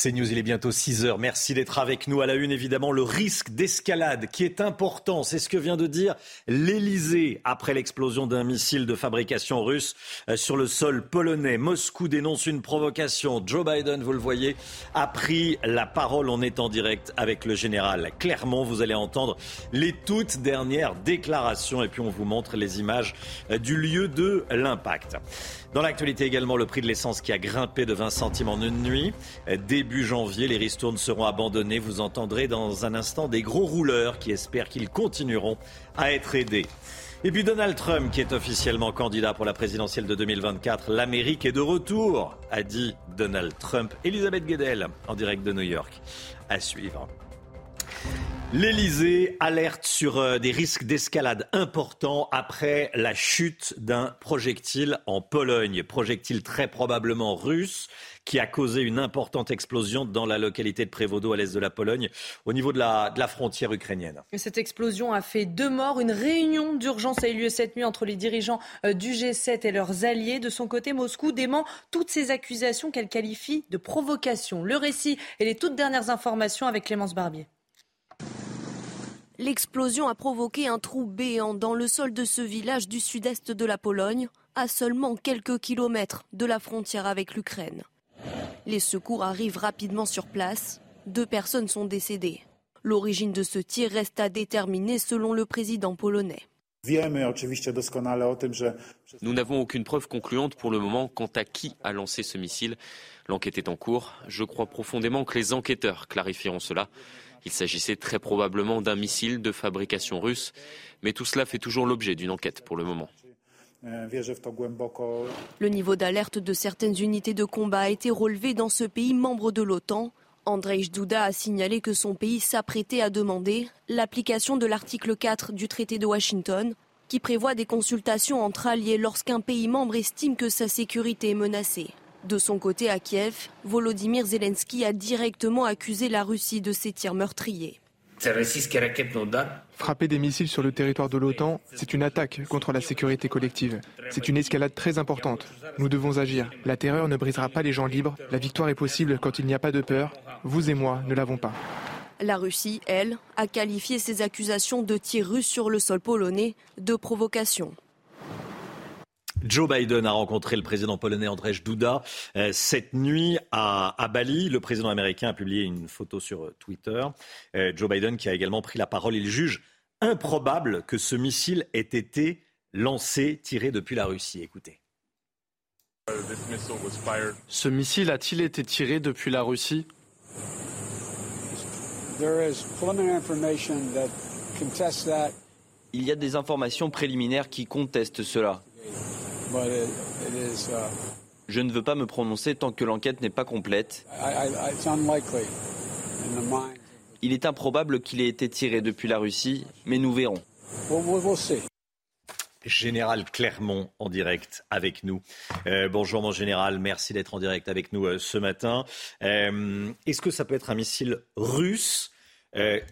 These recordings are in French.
C'est News, il est bientôt 6 heures. Merci d'être avec nous. À la une, évidemment, le risque d'escalade qui est important. C'est ce que vient de dire l'Elysée après l'explosion d'un missile de fabrication russe euh, sur le sol polonais. Moscou dénonce une provocation. Joe Biden, vous le voyez, a pris la parole. On est en direct avec le général Clermont. Vous allez entendre les toutes dernières déclarations et puis on vous montre les images euh, du lieu de l'impact. Dans l'actualité également, le prix de l'essence qui a grimpé de 20 centimes en une nuit. Début janvier, les ristournes seront abandonnés. Vous entendrez dans un instant des gros rouleurs qui espèrent qu'ils continueront à être aidés. Et puis Donald Trump, qui est officiellement candidat pour la présidentielle de 2024, l'Amérique est de retour, a dit Donald Trump. Elisabeth Guedel, en direct de New York, à suivre. L'Elysée alerte sur euh, des risques d'escalade importants après la chute d'un projectile en Pologne. Projectile très probablement russe qui a causé une importante explosion dans la localité de Prévodo à l'est de la Pologne, au niveau de la, frontière ukrainienne. Et cette explosion a fait deux morts. Une réunion d'urgence a eu lieu cette nuit entre les dirigeants euh, du G7 et leurs alliés. De son côté, Moscou dément toutes ces accusations qu'elle qualifie de provocation. Le récit et les toutes dernières informations avec Clémence Barbier. L'explosion a provoqué un trou béant dans le sol de ce village du sud-est de la Pologne, à seulement quelques kilomètres de la frontière avec l'Ukraine. Les secours arrivent rapidement sur place. Deux personnes sont décédées. L'origine de ce tir reste à déterminer selon le président polonais. Nous n'avons aucune preuve concluante pour le moment quant à qui a lancé ce missile. L'enquête est en cours. Je crois profondément que les enquêteurs clarifieront cela. Il s'agissait très probablement d'un missile de fabrication russe, mais tout cela fait toujours l'objet d'une enquête pour le moment. Le niveau d'alerte de certaines unités de combat a été relevé dans ce pays membre de l'OTAN. Andrzej Duda a signalé que son pays s'apprêtait à demander l'application de l'article 4 du traité de Washington, qui prévoit des consultations entre alliés lorsqu'un pays membre estime que sa sécurité est menacée. De son côté, à Kiev, Volodymyr Zelensky a directement accusé la Russie de ses tirs meurtriers. Frapper des missiles sur le territoire de l'OTAN, c'est une attaque contre la sécurité collective. C'est une escalade très importante. Nous devons agir. La terreur ne brisera pas les gens libres. La victoire est possible quand il n'y a pas de peur. Vous et moi ne l'avons pas. La Russie, elle, a qualifié ces accusations de tirs russes sur le sol polonais de provocation. Joe Biden a rencontré le président polonais Andrzej Duda euh, cette nuit à, à, Bali. Le président américain a publié une photo sur euh, Twitter. Euh, Joe Biden qui a également pris la parole. Il juge improbable que ce missile ait été lancé, tiré depuis la Russie. Écoutez. Ce missile a-t-il été tiré depuis la Russie? Il y a des informations préliminaires qui contestent cela. Je ne veux pas me prononcer tant que l'enquête n'est pas complète. Il est improbable qu'il ait été tiré depuis la Russie, mais nous verrons. Général Clermont en direct avec nous. Euh, bonjour mon général, merci d'être en direct avec nous euh, ce matin. Euh, Est-ce que ça peut être un missile russe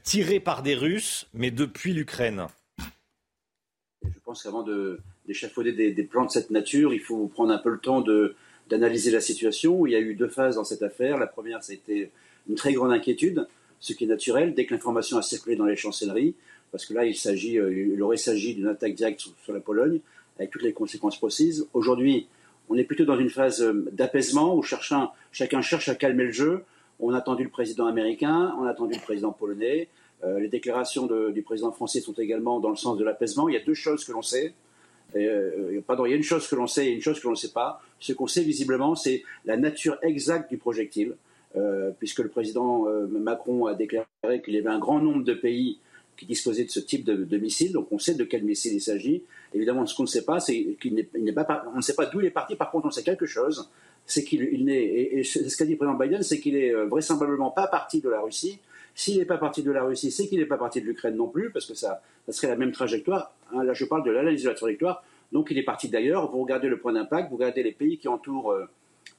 tiré par des Russes, mais depuis l'Ukraine? Je pense qu'avant de, d'échafauder des, des, plans de cette nature, il faut prendre un peu le temps d'analyser la situation. Il y a eu deux phases dans cette affaire. La première, ça a été une très grande inquiétude, ce qui est naturel dès que l'information a circulé dans les chancelleries, parce que là, il, s'agit, il aurait s'agit d'une attaque directe sur, la Pologne, avec toutes les conséquences précises. Aujourd'hui, on est plutôt dans une phase d'apaisement où chacun, cherche à calmer le jeu. On a attendu le président américain, on a attendu le président polonais. Euh, les déclarations du président français sont également dans le sens de l'apaisement. Il y a deux choses que l'on sait. Euh, il y a une chose que l'on sait et une chose que l'on ne sait pas. Ce qu'on sait visiblement, c'est la nature exacte du projectile, euh, puisque le président euh, Macron a déclaré qu'il y avait un grand nombre de pays qui disposait de ce type de, missile, donc on sait de quel missile il s'agit. Évidemment, ce qu'on ne sait pas, c'est qu'il n'est pas, on ne sait pas d'où il est parti. Par contre, on sait quelque chose, c'est qu'il n'est, et, ce qu'a dit le président Biden, c'est qu'il est euh, vraisemblablement pas parti de la Russie. S'il n'est pas parti de la Russie, c'est qu'il n'est pas parti de l'Ukraine non plus, parce que ça, serait la même trajectoire. Hein, là, je parle de l'analyse de la trajectoire. Donc, il est parti d'ailleurs. Vous regardez le point d'impact, vous regardez les pays qui entourent, euh,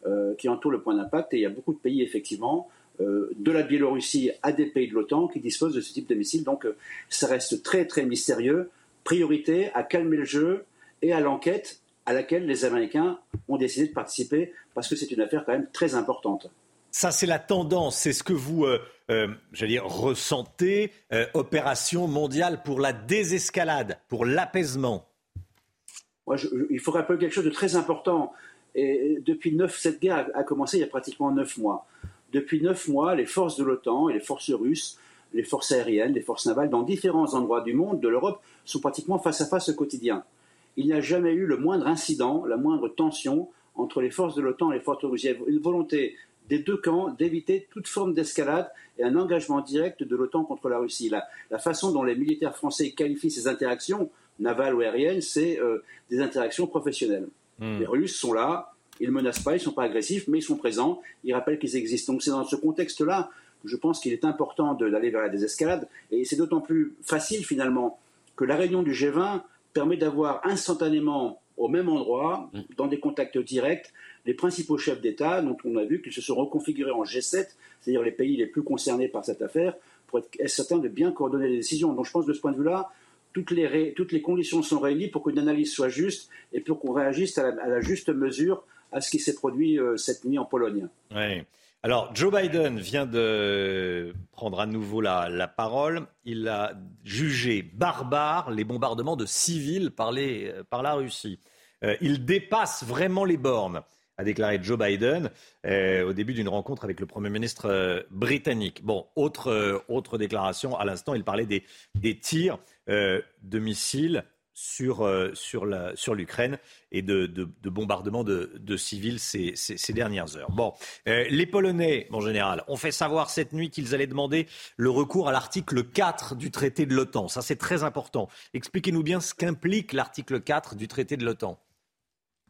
euh, le point d'impact, et il y a beaucoup de pays, effectivement, euh, de la Biélorussie à des pays de l'OTAN qui disposent de ce type de missiles. Donc, ça reste très, très mystérieux. Priorité à calmer le jeu et à l'enquête à laquelle les Américains ont décidé de participer parce que c'est une affaire quand même très importante. Ça, c'est la tendance, c'est ce que vous, euh, euh j'allais dire, ressentez. opération mondiale pour la désescalade, pour l'apaisement. il faut rappeler quelque chose de très important. Et depuis neuf, cette guerre a commencé il y a pratiquement neuf mois. Depuis neuf mois, les forces de l'OTAN et les forces russes, les forces aériennes, les forces navales, dans différents endroits du monde, de l'Europe, sont pratiquement face à face au quotidien. Il n'y a jamais eu le moindre incident, la moindre tension entre les forces de l'OTAN et les forces russes. Il y a une volonté des deux camps d'éviter toute forme d'escalade et un engagement direct de l'OTAN contre la Russie. La, façon dont les militaires français qualifient ces interactions, navales ou aériennes, c'est euh, des interactions professionnelles. Hmm. Les Russes sont là, ils ne menacent pas, ils ne sont pas agressifs, mais ils sont présents, ils rappellent qu'ils existent. Donc c'est dans ce contexte-là que je pense qu'il est important d'aller vers la désescalade. Et c'est d'autant plus facile finalement que la réunion du G20 permet d'avoir instantanément au même endroit, dans des contacts directs, les principaux chefs d'État dont on a vu qu'ils se sont reconfigurés en G7, c'est-à-dire les pays les plus concernés par cette affaire, pour être certains de bien coordonner les décisions. Donc je pense de ce point de vue-là, toutes les, toutes les conditions sont réunies pour qu'une analyse soit juste et pour qu'on réagisse à la juste mesure à ce qui s'est produit euh, cette nuit en Pologne. Alors, Joe Biden vient de prendre à nouveau la, parole. Il a jugé barbare les bombardements de civils par, euh, par la Russie. Euh, il dépasse vraiment les bornes, a déclaré Joe Biden au début d'une rencontre avec le Premier ministre britannique. Bon, autre, autre déclaration, à l'instant, il parlait des, tirs de missiles sur, euh, sur, sur l'Ukraine et de, de, bombardements de, civils ces, dernières heures. Bon, euh, les Polonais, en général, ont fait savoir cette nuit qu'ils allaient demander le recours à l'article 4 du traité de l'OTAN. Ça, c'est très important. Expliquez-nous bien ce qu'implique l'article 4 du traité de l'OTAN.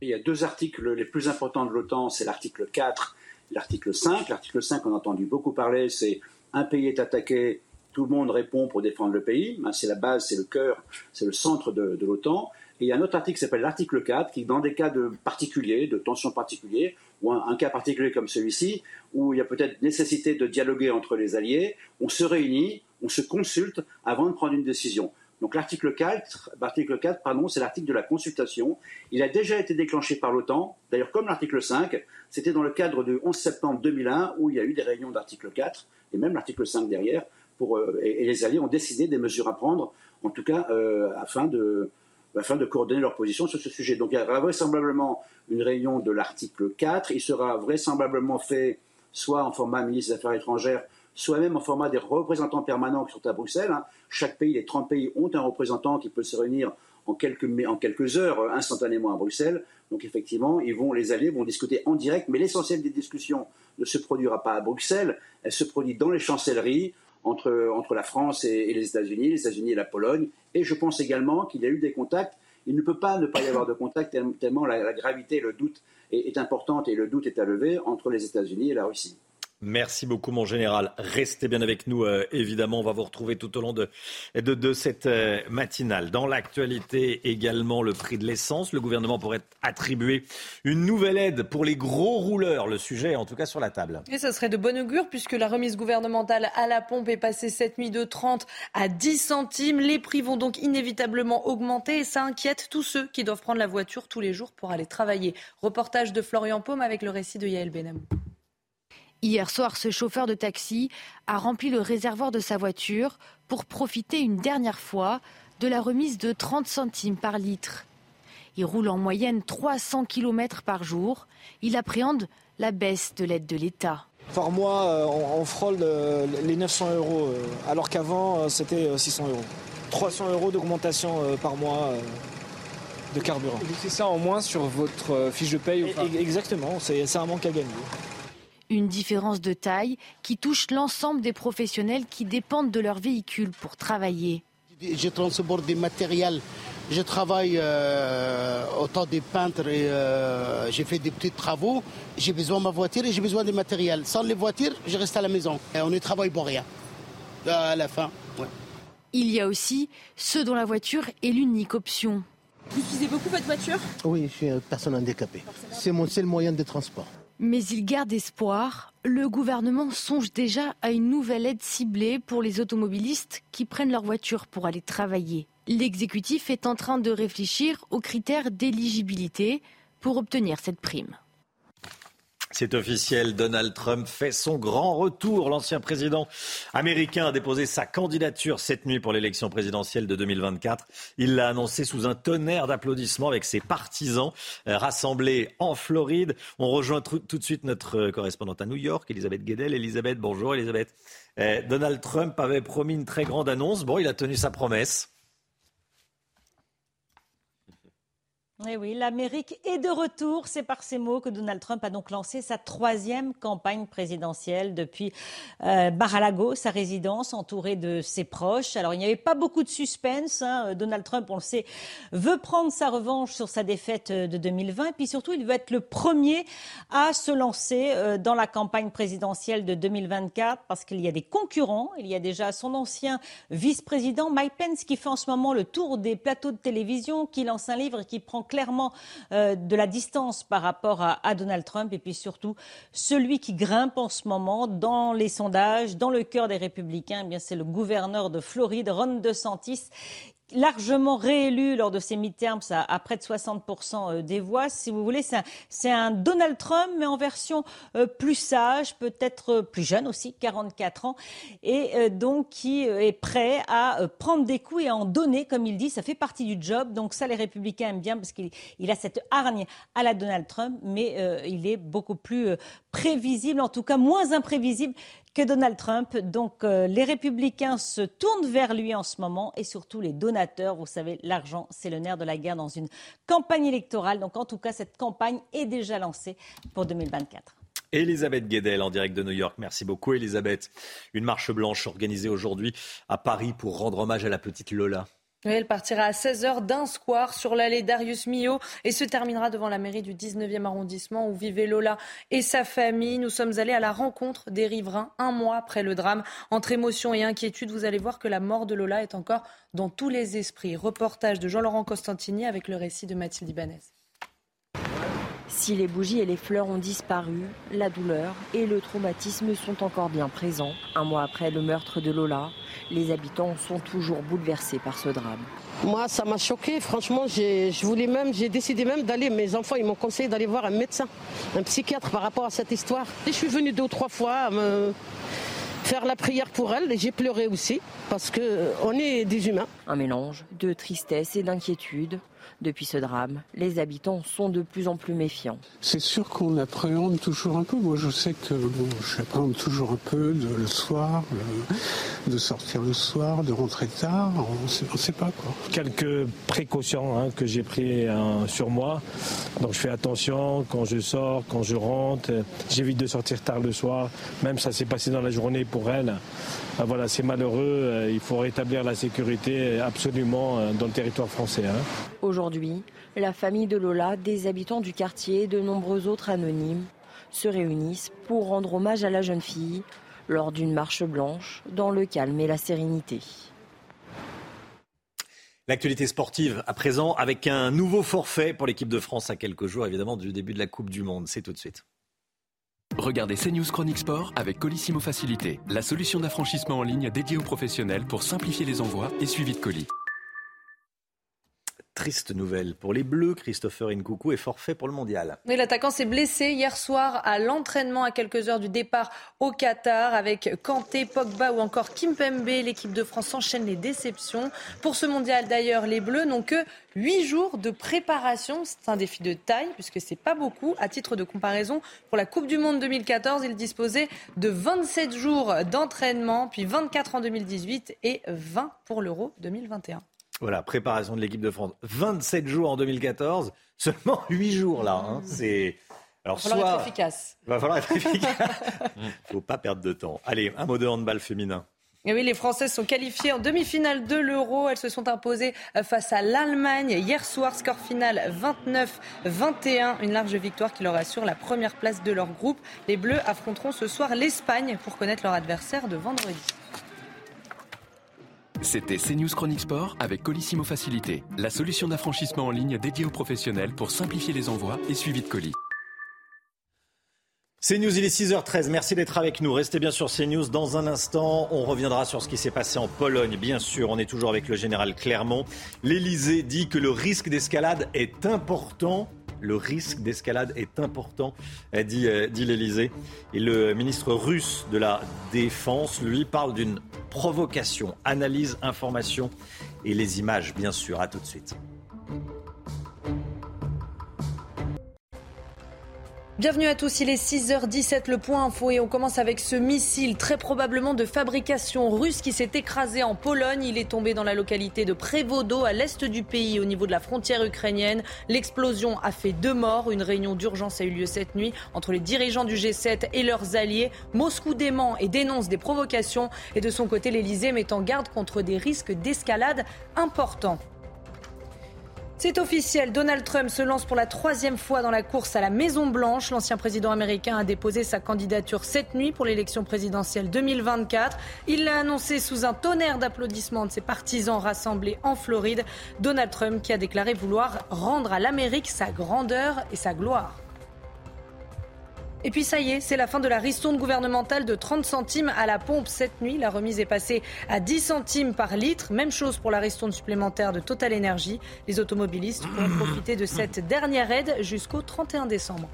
Il y a deux articles les plus importants de l'OTAN, c'est l'article 4 l'article 5. L'article 5, on a entendu beaucoup parler, c'est un pays est attaqué, tout le monde répond pour défendre le pays. Hein, c'est la base, c'est le cœur, c'est le centre de, l'OTAN. Et il y a un autre article qui s'appelle l'article 4, qui, dans des cas de particuliers, de tensions particuliers, ou un, cas particulier comme celui-ci, où il y a peut-être nécessité de dialoguer entre les alliés, on se réunit, on se consulte avant de prendre une décision. Donc l'article 4, l'article 4 pardon, c'est l'article de la consultation. Il a déjà été déclenché par l'OTAN. D'ailleurs, comme l'article 5, c'était dans le cadre du 11 septembre 2001 où il y a eu des réunions d'article 4 et même l'article 5 derrière euh, et, les Alliés ont décidé des mesures à prendre, en tout cas euh, afin, de, afin de coordonner leur position sur ce sujet. Donc il y aura vraisemblablement une réunion de l'article 4. Il sera vraisemblablement fait soit en format ministre des Affaires étrangères, soit même en format des représentants permanents qui sont à Bruxelles. Hein. Chaque pays, les 30 pays, ont un représentant qui peut se réunir en quelques, heures euh, instantanément à Bruxelles. Donc effectivement, ils vont, les alliés vont discuter en direct, mais l'essentiel des discussions ne se produira pas à Bruxelles, elle se produit dans les chancelleries, entre, entre la France et, les États-Unis, les États-Unis et la Pologne. Et je pense également qu'il y a eu des contacts. Il ne peut pas ne pas y avoir de contacts tellement la, gravité, le doute est, est importante et le doute est à lever entre les États-Unis et la Russie. Merci beaucoup, mon général. Restez bien avec nous, euh, évidemment. On va vous retrouver tout au long de, cette euh, matinale. Dans l'actualité également, le prix de l'essence. Le gouvernement pourrait attribuer une nouvelle aide pour les gros rouleurs. Le sujet est en tout cas sur la table. Et ça serait de bon augure puisque la remise gouvernementale à la pompe est passée cette nuit de 30 à 10 centimes. Les prix vont donc inévitablement augmenter et ça inquiète tous ceux qui doivent prendre la voiture tous les jours pour aller travailler. Reportage de Florian Paume avec le récit de Yael Benamou. Hier soir, ce chauffeur de taxi a rempli le réservoir de sa voiture pour profiter une dernière fois de la remise de 30 centimes par litre. Il roule en moyenne 300 km par jour. Il appréhende la baisse de l'aide de l'État. Par mois, euh, on, frôle euh, les 900 euros, euh, alors qu'avant, c'était 600 euros. 300 euros d'augmentation par mois de carburant. C'est ça en moins sur votre fiche de paye ou Exactement, c'est un manque à gagner. Une différence de taille qui touche l'ensemble des professionnels qui dépendent de leur véhicule pour travailler. Je transporte des matériels. Je travaille euh, autant des peintres et euh, j'ai fait des petits travaux. J'ai besoin de ma voiture et j'ai besoin des matériels. Sans les voitures, je reste à la maison. Et on ne travaille pour rien. À la fin, Il y a aussi ceux dont la voiture est l'unique option. Vous utilisez beaucoup votre voiture? Oui, je suis une personne handicapée. C'est mon seul moyen de transport. Mais il garde espoir. Le gouvernement songe déjà à une nouvelle aide ciblée pour les automobilistes qui prennent leur voiture pour aller travailler. L'exécutif est en train de réfléchir aux critères d'éligibilité pour obtenir cette prime. C'est officiel, Donald Trump fait son grand retour. L'ancien président américain a déposé sa candidature cette nuit pour l'élection présidentielle de 2024. Il l'a annoncé sous un tonnerre d'applaudissements avec ses partisans euh, rassemblés en Floride. On rejoint tout de suite notre correspondante à New York, Elisabeth Guedel. Elisabeth, bonjour Elisabeth. Euh, Donald Trump avait promis une très grande annonce. Bon, il a tenu sa promesse. Eh oui, l'Amérique est de retour. C'est par ces mots que Donald Trump a donc lancé sa troisième campagne présidentielle depuis euh, Mar-a-Lago, sa résidence, entouré de ses proches. Alors, il n'y avait pas beaucoup de suspense. Hein. Donald Trump, on le sait, veut prendre sa revanche sur sa défaite euh, de 2020. Et puis surtout, il veut être le premier à se lancer euh, dans la campagne présidentielle de 2024 parce qu'il y a des concurrents. Il y a déjà son ancien vice-président, Mike Pence, qui fait en ce moment le tour des plateaux de télévision, qui lance un livre et qui prend clairement euh, de la distance par rapport à, Donald Trump et puis surtout celui qui grimpe en ce moment dans les sondages, dans le cœur des républicains, eh c'est le gouverneur de Floride, Ron DeSantis, largement réélu lors de ces midterms à, à près de 60% euh, des voix. Si vous voulez, c'est un, Donald Trump, mais en version euh, plus sage, peut-être plus jeune aussi, 44 ans, et euh, donc qui est prêt à euh, prendre des coups et à en donner, comme il dit. Ça fait partie du job. Donc ça, les républicains aiment bien parce qu'il il a cette hargne à la Donald Trump, mais euh, il est beaucoup plus prévisible, en tout cas moins imprévisible que Donald Trump. Donc euh, les républicains se tournent vers lui en ce moment et surtout les donateurs. Vous savez, l'argent, c'est le nerf de la guerre dans une campagne électorale. Donc en tout cas, cette campagne est déjà lancée pour 2024. Elisabeth Guedel en direct de New York. Merci beaucoup Elisabeth. Une marche blanche organisée aujourd'hui à Paris pour rendre hommage à la petite Lola. Elle partira à 16h d'un square sur l'allée Darius Milhaud et se terminera devant la mairie du 19e arrondissement où vivait Lola et sa famille. Nous sommes allés à la rencontre des riverains un mois après le drame. Entre émotion et inquiétude, vous allez voir que la mort de Lola est encore dans tous les esprits. Reportage de Jean-Laurent Costantini avec le récit de Mathilde Ibanez. Si les bougies et les fleurs ont disparu, la douleur et le traumatisme sont encore bien présents. Un mois après le meurtre de Lola, les habitants sont toujours bouleversés par ce drame. Moi, ça m'a choqué. Franchement, je voulais même, j'ai décidé même d'aller. Mes enfants, ils m'ont conseillé d'aller voir un médecin, un psychiatre par rapport à cette histoire. Et je suis venue deux ou trois fois me faire la prière pour elle et j'ai pleuré aussi parce que on est des humains. Un mélange de tristesse et d'inquiétude. Depuis ce drame, les habitants sont de plus en plus méfiants. C'est sûr qu'on appréhende toujours un peu. Moi, je sais que bon, j'appréhende toujours un peu de, le soir, le, de sortir le soir, de rentrer tard. On ne sait pas quoi. Quelques précautions hein, que j'ai pris hein, sur moi. Donc, je fais attention quand je sors, quand je rentre. J'évite de sortir tard le soir. Même ça s'est passé dans la journée pour elle. Ah, voilà, c'est malheureux. Il faut rétablir la sécurité absolument euh, dans le territoire français. Hein. Aujourd'hui, la famille de Lola, des habitants du quartier et de nombreux autres anonymes se réunissent pour rendre hommage à la jeune fille lors d'une marche blanche dans le calme et la sérénité. L'actualité sportive à présent avec un nouveau forfait pour l'équipe de France à quelques jours évidemment du début de la Coupe du Monde. C'est tout de suite. Regardez CNews Chronique Sport avec Colissimo Facilité, la solution d'affranchissement en ligne dédiée aux professionnels pour simplifier les envois et suivi de colis. Triste nouvelle pour les Bleus. Christopher Nkoukou est forfait pour le mondial. L'attaquant s'est blessé hier soir à l'entraînement à quelques heures du départ au Qatar avec Kanté, Pogba ou encore Kimpembe. L'équipe de France enchaîne les déceptions. Pour ce mondial d'ailleurs, les Bleus n'ont que 8 jours de préparation. C'est un défi de taille puisque c'est pas beaucoup. À titre de comparaison, pour la Coupe du Monde 2014, ils disposaient de 27 jours d'entraînement, puis 24 en 2018 et 20 pour l'Euro 2021. Voilà, préparation de l'équipe de France. 27 jours en 2014, seulement 8 jours là. Hein. C'est Alors, Il va falloir soit- être efficace. Il va falloir être efficace. faut pas perdre de temps. Allez, un mot de handball féminin. Et oui, les Françaises sont qualifiées en demi-finale de l'Euro. Elles se sont imposées euh, face à l'Allemagne hier soir. Score final 29-21. Une large victoire qui leur assure la première place de leur groupe. Les Bleus affronteront ce soir l'Espagne pour connaître leur adversaire de vendredi. C'était CNews Chronique Sport avec Colissimo Facilité, la solution d'affranchissement en ligne dédiée aux professionnels pour simplifier les envois et suivi de colis. CNews, il est 6h13. Merci d'être avec nous. Restez bien sur CNews. Dans un instant, on reviendra sur ce qui s'est passé en Pologne. Bien sûr, on est toujours avec le général Clermont. L'Elysée dit que le risque d'escalade est important. Le risque d'escalade est important, a dit, euh, dit l'Elysée. Et le ministre russe de la Défense, lui, parle d'une provocation. Analyse, information et les images, bien sûr. À tout de suite. Bienvenue à tous, il est 6h17, le point info et on commence avec ce missile très probablement de fabrication russe qui s'est écrasé en Pologne. Il est tombé dans la localité de Prévodo à l'est du pays au niveau de la frontière ukrainienne. L'explosion a fait deux morts. Une réunion d'urgence a eu lieu cette nuit entre les dirigeants du G7 et leurs alliés. Moscou dément et dénonce des provocations et de son côté l'Elysée met en garde contre des risques d'escalade importants. C'est officiel, Donald Trump se lance pour la troisième fois dans la course à la Maison-Blanche. L'ancien président américain a déposé sa candidature cette nuit pour l'élection présidentielle 2024. Il l'a annoncé sous un tonnerre d'applaudissements de ses partisans rassemblés en Floride. Donald Trump qui a déclaré vouloir rendre à l'Amérique sa grandeur et sa gloire. Et puis ça y est, c'est la fin de la ristourne gouvernementale de 30 centimes à la pompe cette nuit. La remise est passée à 10 centimes par litre. Même chose pour la ristourne supplémentaire de Total Energy. Les automobilistes pourront profiter de cette dernière aide jusqu'au 31 décembre.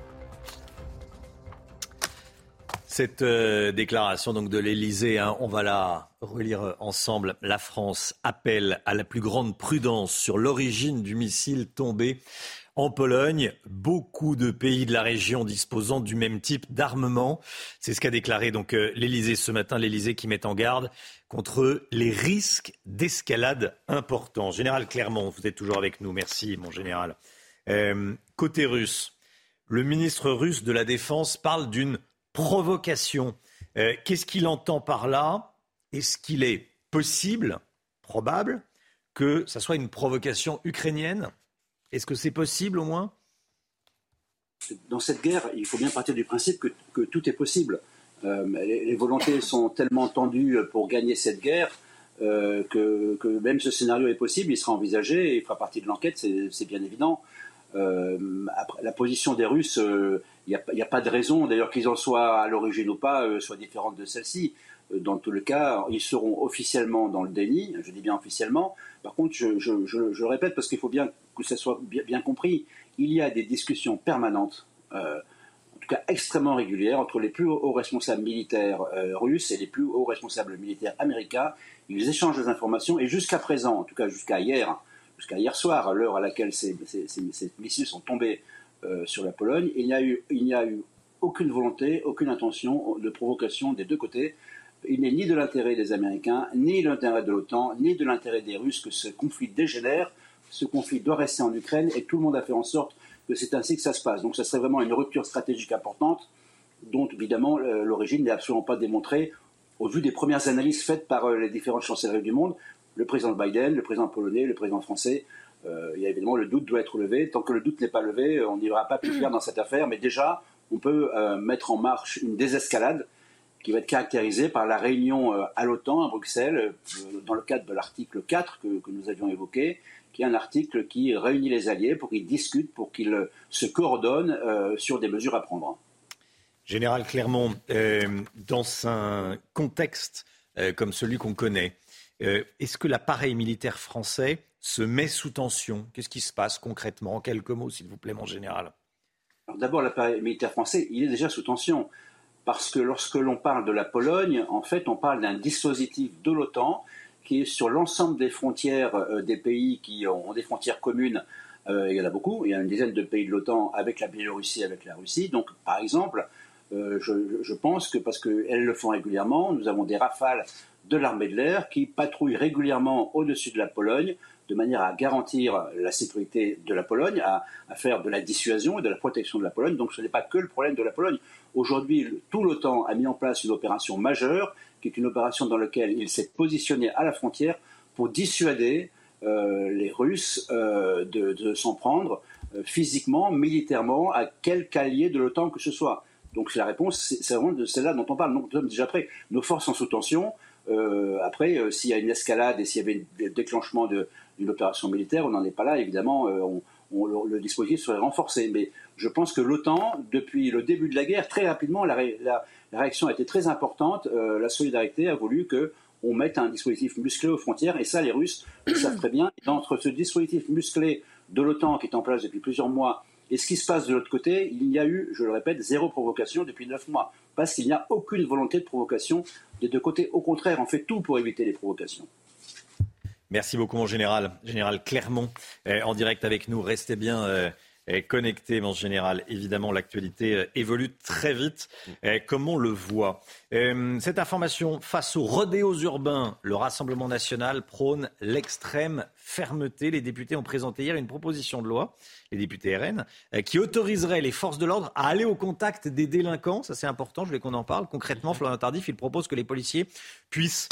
Cette euh, déclaration de l'Elysée, hein, on va la relire ensemble. La France appelle à la plus grande prudence sur l'origine du missile tombé en Pologne. Beaucoup de pays de la région disposant du même type d'armement. C'est ce qu'a déclaré donc euh, l'Elysée ce matin. L'Elysée qui met en garde contre les risques d'escalade importants. Général Clermont, vous êtes toujours avec nous. Merci, mon général. Euh, côté russe, le ministre russe de la Défense parle d'une provocation. Euh, Qu'est-ce qu'il entend par là? Est-ce qu'il est possible, probable, que ça soit une provocation ukrainienne? Est-ce que c'est possible au moins? Dans cette guerre, il faut bien partir du principe que, tout est possible. Euh, les, volontés sont tellement tendues pour gagner cette guerre euh, que, même ce scénario est possible, il sera envisagé et il fera partie de l'enquête, c'est bien évident. Euh, la position des Russes, il n'y a, pas de raison, d'ailleurs qu'ils en soient à l'origine ou pas, soit différente de celle-ci. Euh, dans tout le cas, ils seront officiellement dans le déni, je dis bien officiellement. Par contre, je, je, je, je répète parce qu'il faut bien que ça soit bien, compris, il y a des discussions permanentes, euh, en tout cas extrêmement régulières, entre les plus hauts responsables militaires euh, russes et les plus hauts responsables militaires américains. Ils échangent des informations et jusqu'à présent, en tout cas jusqu'à hier, jusqu'à hier soir, à l'heure à laquelle ces, missiles sont tombés sur la Pologne, il n'y a eu aucune volonté, aucune intention de provocation des deux côtés. Il n'est ni de l'intérêt des Américains, ni de l'intérêt de l'OTAN, ni de l'intérêt des Russes que ce conflit dégénère. Ce conflit doit rester en Ukraine et tout le monde a fait en sorte que c'est ainsi que ça se passe. Donc ça serait vraiment une rupture stratégique importante dont évidemment l'origine n'est absolument pas démontrée au vu des premières analyses faites par les différentes chancelleries du monde le président Biden, le président polonais, le président français. Euh, il y a évidemment le doute doit être levé. Tant que le doute n'est pas levé, on n'ira pas plus clair dans cette affaire. Mais déjà, on peut euh, mettre en marche une désescalade qui va être caractérisée par la réunion euh, à l'OTAN à Bruxelles, dans le cadre de l'article 4 que, que, nous avions évoqué, qui est un article qui réunit les alliés pour qu'ils discutent, pour qu'ils se coordonnent sur des mesures à prendre. Général Clermont, dans un contexte comme celui qu'on connaît, euh, Est-ce que l'appareil militaire français se met sous tension? Qu'est-ce qui se passe concrètement? En quelques mots, s'il vous plaît, mon général. D'abord, l'appareil militaire français, il est déjà sous tension. Parce que lorsque l'on parle de la Pologne, en fait, on parle d'un dispositif de l'OTAN qui est sur l'ensemble des frontières euh, des pays qui ont, des frontières communes. Euh, il y en a beaucoup. Il y a une dizaine de pays de l'OTAN avec la Biélorussie, avec la Russie. Donc, par exemple, euh, je, je, pense que parce qu'elles le font régulièrement, nous avons des rafales de l'armée de l'air qui patrouille régulièrement au-dessus de la Pologne de manière à garantir la sécurité de la Pologne, à, faire de la dissuasion et de la protection de la Pologne. Donc ce n'est pas que le problème de la Pologne. Aujourd'hui, tout l'OTAN a mis en place une opération majeure, qui est une opération dans laquelle il s'est positionné à la frontière pour dissuader euh, les Russes euh, de, s'en prendre euh, physiquement, militairement, à quelque allié de l'OTAN que ce soit. Donc la réponse, c'est vraiment de celle-là dont on parle. nous sommes déjà prêts. Nos forces sont sous tension. après, s'il y a une escalade et s'il y avait un déclenchement d'une opération militaire, on n'en est pas là. Évidemment, le, dispositif serait renforcé. Mais je pense que l'OTAN, depuis le début de la guerre, très rapidement, la, réaction a été très importante. la solidarité a voulu que on met un dispositif musclé aux frontières, et ça, les Russes le savent très bien. entre ce dispositif musclé de l'OTAN qui est en place depuis plusieurs mois et ce qui se passe de l'autre côté, il y a eu, je le répète, zéro provocation depuis neuf mois, parce qu'il n'y a aucune volonté de provocation des deux côtés. Au contraire, on fait tout pour éviter les provocations. Merci beaucoup, mon général. Général Clermont, euh, en direct avec nous. Restez bien. Euh, connecté, mon général. Évidemment, l'actualité évolue très vite, comme on le voit? Cette information, face aux rodéos urbains, le Rassemblement national prône l'extrême fermeté. Les députés ont présenté hier une proposition de loi, les députés RN, qui autoriserait les forces de l'ordre à aller au contact des délinquants. Ça, c'est important, je voulais qu'on en parle. Concrètement, Florian Tardif, il propose que les policiers puissent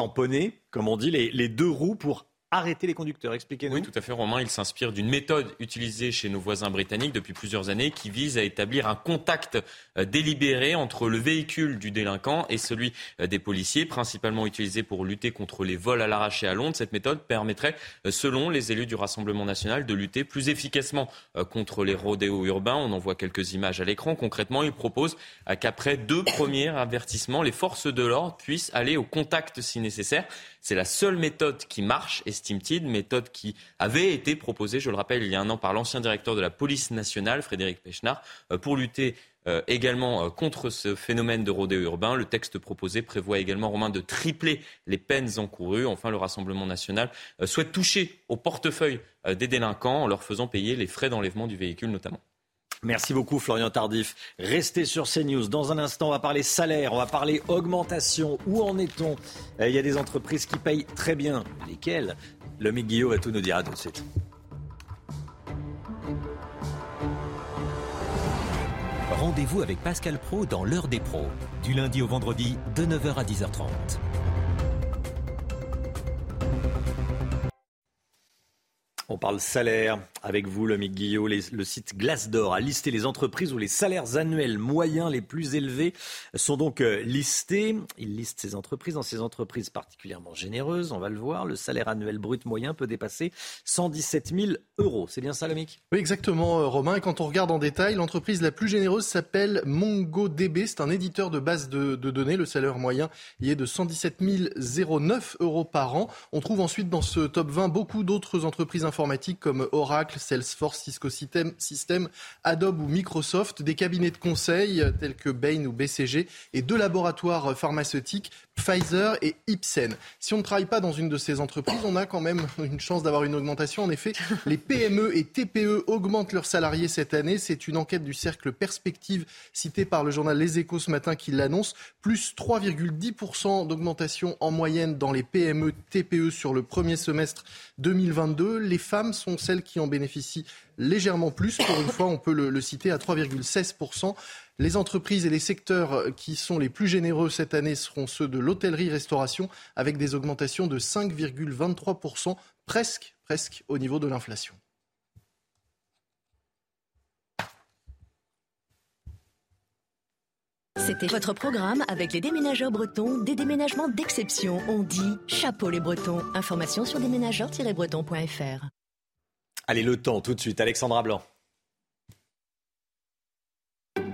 tamponner, comme on dit, les, deux roues pour arrêter les conducteurs. Expliquez-nous. Oui, tout à fait, Romain. Il s'inspire d'une méthode utilisée chez nos voisins britanniques depuis plusieurs années qui vise à établir un contact euh, délibéré entre le véhicule du délinquant et celui euh, des policiers, principalement utilisé pour lutter contre les vols à l'arraché à Londres. Cette méthode permettrait, euh, selon les élus du Rassemblement national, de lutter plus efficacement contre les rodéos urbains. On en voit quelques images à l'écran. Concrètement, il propose qu'après deux premiers avertissements, les forces de l'ordre puissent aller au contact si nécessaire. C'est la seule méthode qui marche, estime-t-il, méthode qui avait été proposée, je le rappelle, il y a un an par l'ancien directeur de la police nationale, Frédéric Pechnard, euh, pour lutter euh, également euh, contre ce phénomène de rodéo urbain. Le texte proposé prévoit également, Romain, de tripler les peines encourues. Enfin, le Rassemblement national souhaite toucher au portefeuille des délinquants en leur faisant payer les frais d'enlèvement du véhicule notamment. Merci beaucoup Florian Tardif. Restez sur CNews. Dans un instant, on va parler salaire, on va parler augmentation. Où en est-on? Euh, Il y a des entreprises qui payent très bien. Lesquelles? Le Guillaume va tout nous dire. À tout de suite. Rendez-vous avec Pascal Pro dans l'heure des pros, du lundi au vendredi de 9h à 10h30. Parle salaire avec vous, le Guillot. le site Glassdoor a listé les entreprises où les salaires annuels moyens les plus élevés sont donc euh, listés. Il liste ces entreprises. Dans ces entreprises particulièrement généreuses, on va le voir, le salaire annuel brut moyen peut dépasser 117 000 euros. C'est bien ça, Lomic Oui, exactement, euh, Romain. Et quand on regarde en détail, l'entreprise la plus généreuse s'appelle MongoDB. C'est un éditeur de base de, de, données. Le salaire moyen y est de 117 009 euros par an. On trouve ensuite dans ce top 20 beaucoup d'autres entreprises informatiques comme Oracle, Salesforce, Cisco System, Adobe ou Microsoft, des cabinets de conseil tels que Bain ou BCG et deux laboratoires pharmaceutiques, Pfizer et Ipsen. Si on ne travaille pas dans une de ces entreprises, on a quand même une chance d'avoir une augmentation. En effet, les PME et TPE augmentent leurs salariés cette année. C'est une enquête du cercle Perspective citée par le journal Les Échos ce matin qui l'annonce. Plus 3,10% d'augmentation en moyenne dans les PME TPE sur le premier semestre 2022. Les femmes sont celles qui en bénéficient légèrement plus. Pour une fois, on peut le, citer à 3,16%. Les entreprises et les secteurs qui sont les plus généreux cette année seront ceux de l'hôtellerie-restauration, avec des augmentations de 5,23%, presque, presque au niveau de l'inflation. C'était votre programme avec les déménageurs bretons, des déménagements d'exception. On dit chapeau les bretons. Information sur déménageurs-bretons.fr. Allez, le temps tout de suite, Alexandra Blanc.